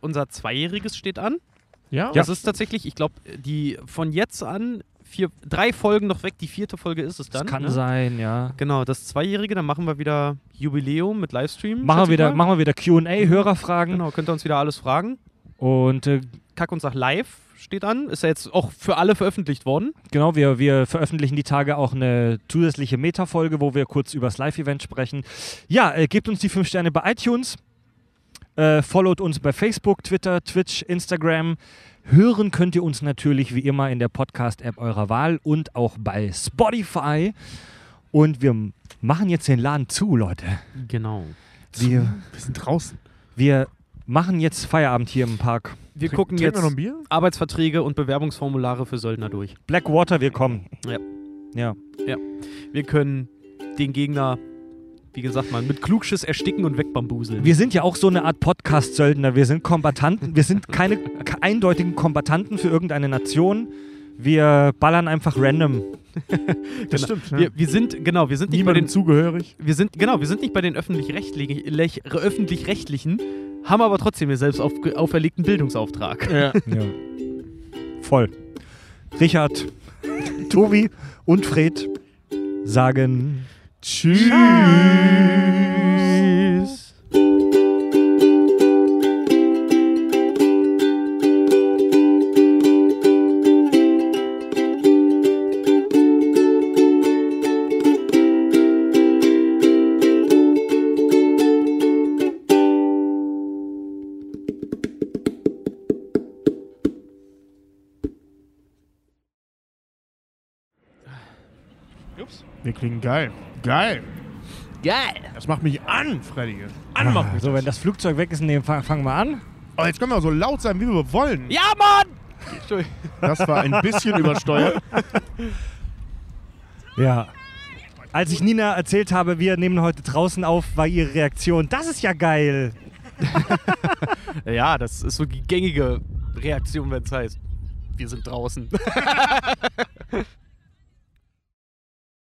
unser Zweijähriges steht an. Ja, Das ist tatsächlich, ich glaube, die von jetzt an vier, drei Folgen noch weg, die vierte Folge ist es das dann. kann ne? sein, ja. Genau, das Zweijährige, dann machen wir wieder Jubiläum mit Livestream. Machen wir wieder, machen wir wieder QA, Hörerfragen. Genau, könnt ihr uns wieder alles fragen. Und äh, Kack und Sach live steht an. Ist ja jetzt auch für alle veröffentlicht worden. Genau, wir, wir veröffentlichen die Tage auch eine zusätzliche Meta-Folge, wo wir kurz über das Live-Event sprechen. Ja, äh, gebt uns die 5 Sterne bei iTunes, äh, followt uns bei Facebook, Twitter, Twitch, Instagram. Hören könnt ihr uns natürlich wie immer in der Podcast-App eurer Wahl und auch bei Spotify. Und wir machen jetzt den Laden zu, Leute. Genau. Wir, wir sind draußen. wir machen jetzt Feierabend hier im Park. Wir Trink- gucken jetzt? Arbeitsverträge und Bewerbungsformulare für Söldner durch. Blackwater, wir kommen. Ja. Ja. Wir können den Gegner, wie gesagt, mal mit Klugschiss ersticken und wegbambuseln. Wir sind ja auch so eine Art Podcast-Söldner. Wir sind Kombatanten. Wir sind keine ke- eindeutigen Kombatanten für irgendeine Nation. Wir ballern einfach random. Das Genau. stimmt. Ja. wir, wir sind, genau, wir sind nicht bei Niemandem den zugehörig. wir sind, genau, wir sind nicht bei den öffentlich-rechtlichen, öffentlich-rechtlichen, haben aber trotzdem den selbst auf, auferlegten Bildungsauftrag. Ja. Ja. Voll. Richard, Tobi und Fred sagen Tschüss. Wir klingen geil. Geil. Geil. Das macht mich an, Freddy. Anmachen. Ah, So, wenn das Flugzeug weg ist, fang- fangen wir an. Oh, jetzt können wir so laut sein, wie wir wollen. Ja, Mann! Das war ein bisschen übersteuert. Ja. Als ich Nina erzählt habe, wir nehmen heute draußen auf, war ihre Reaktion, das ist ja geil. Ja, das ist so die gängige Reaktion, wenn es heißt, wir sind draußen.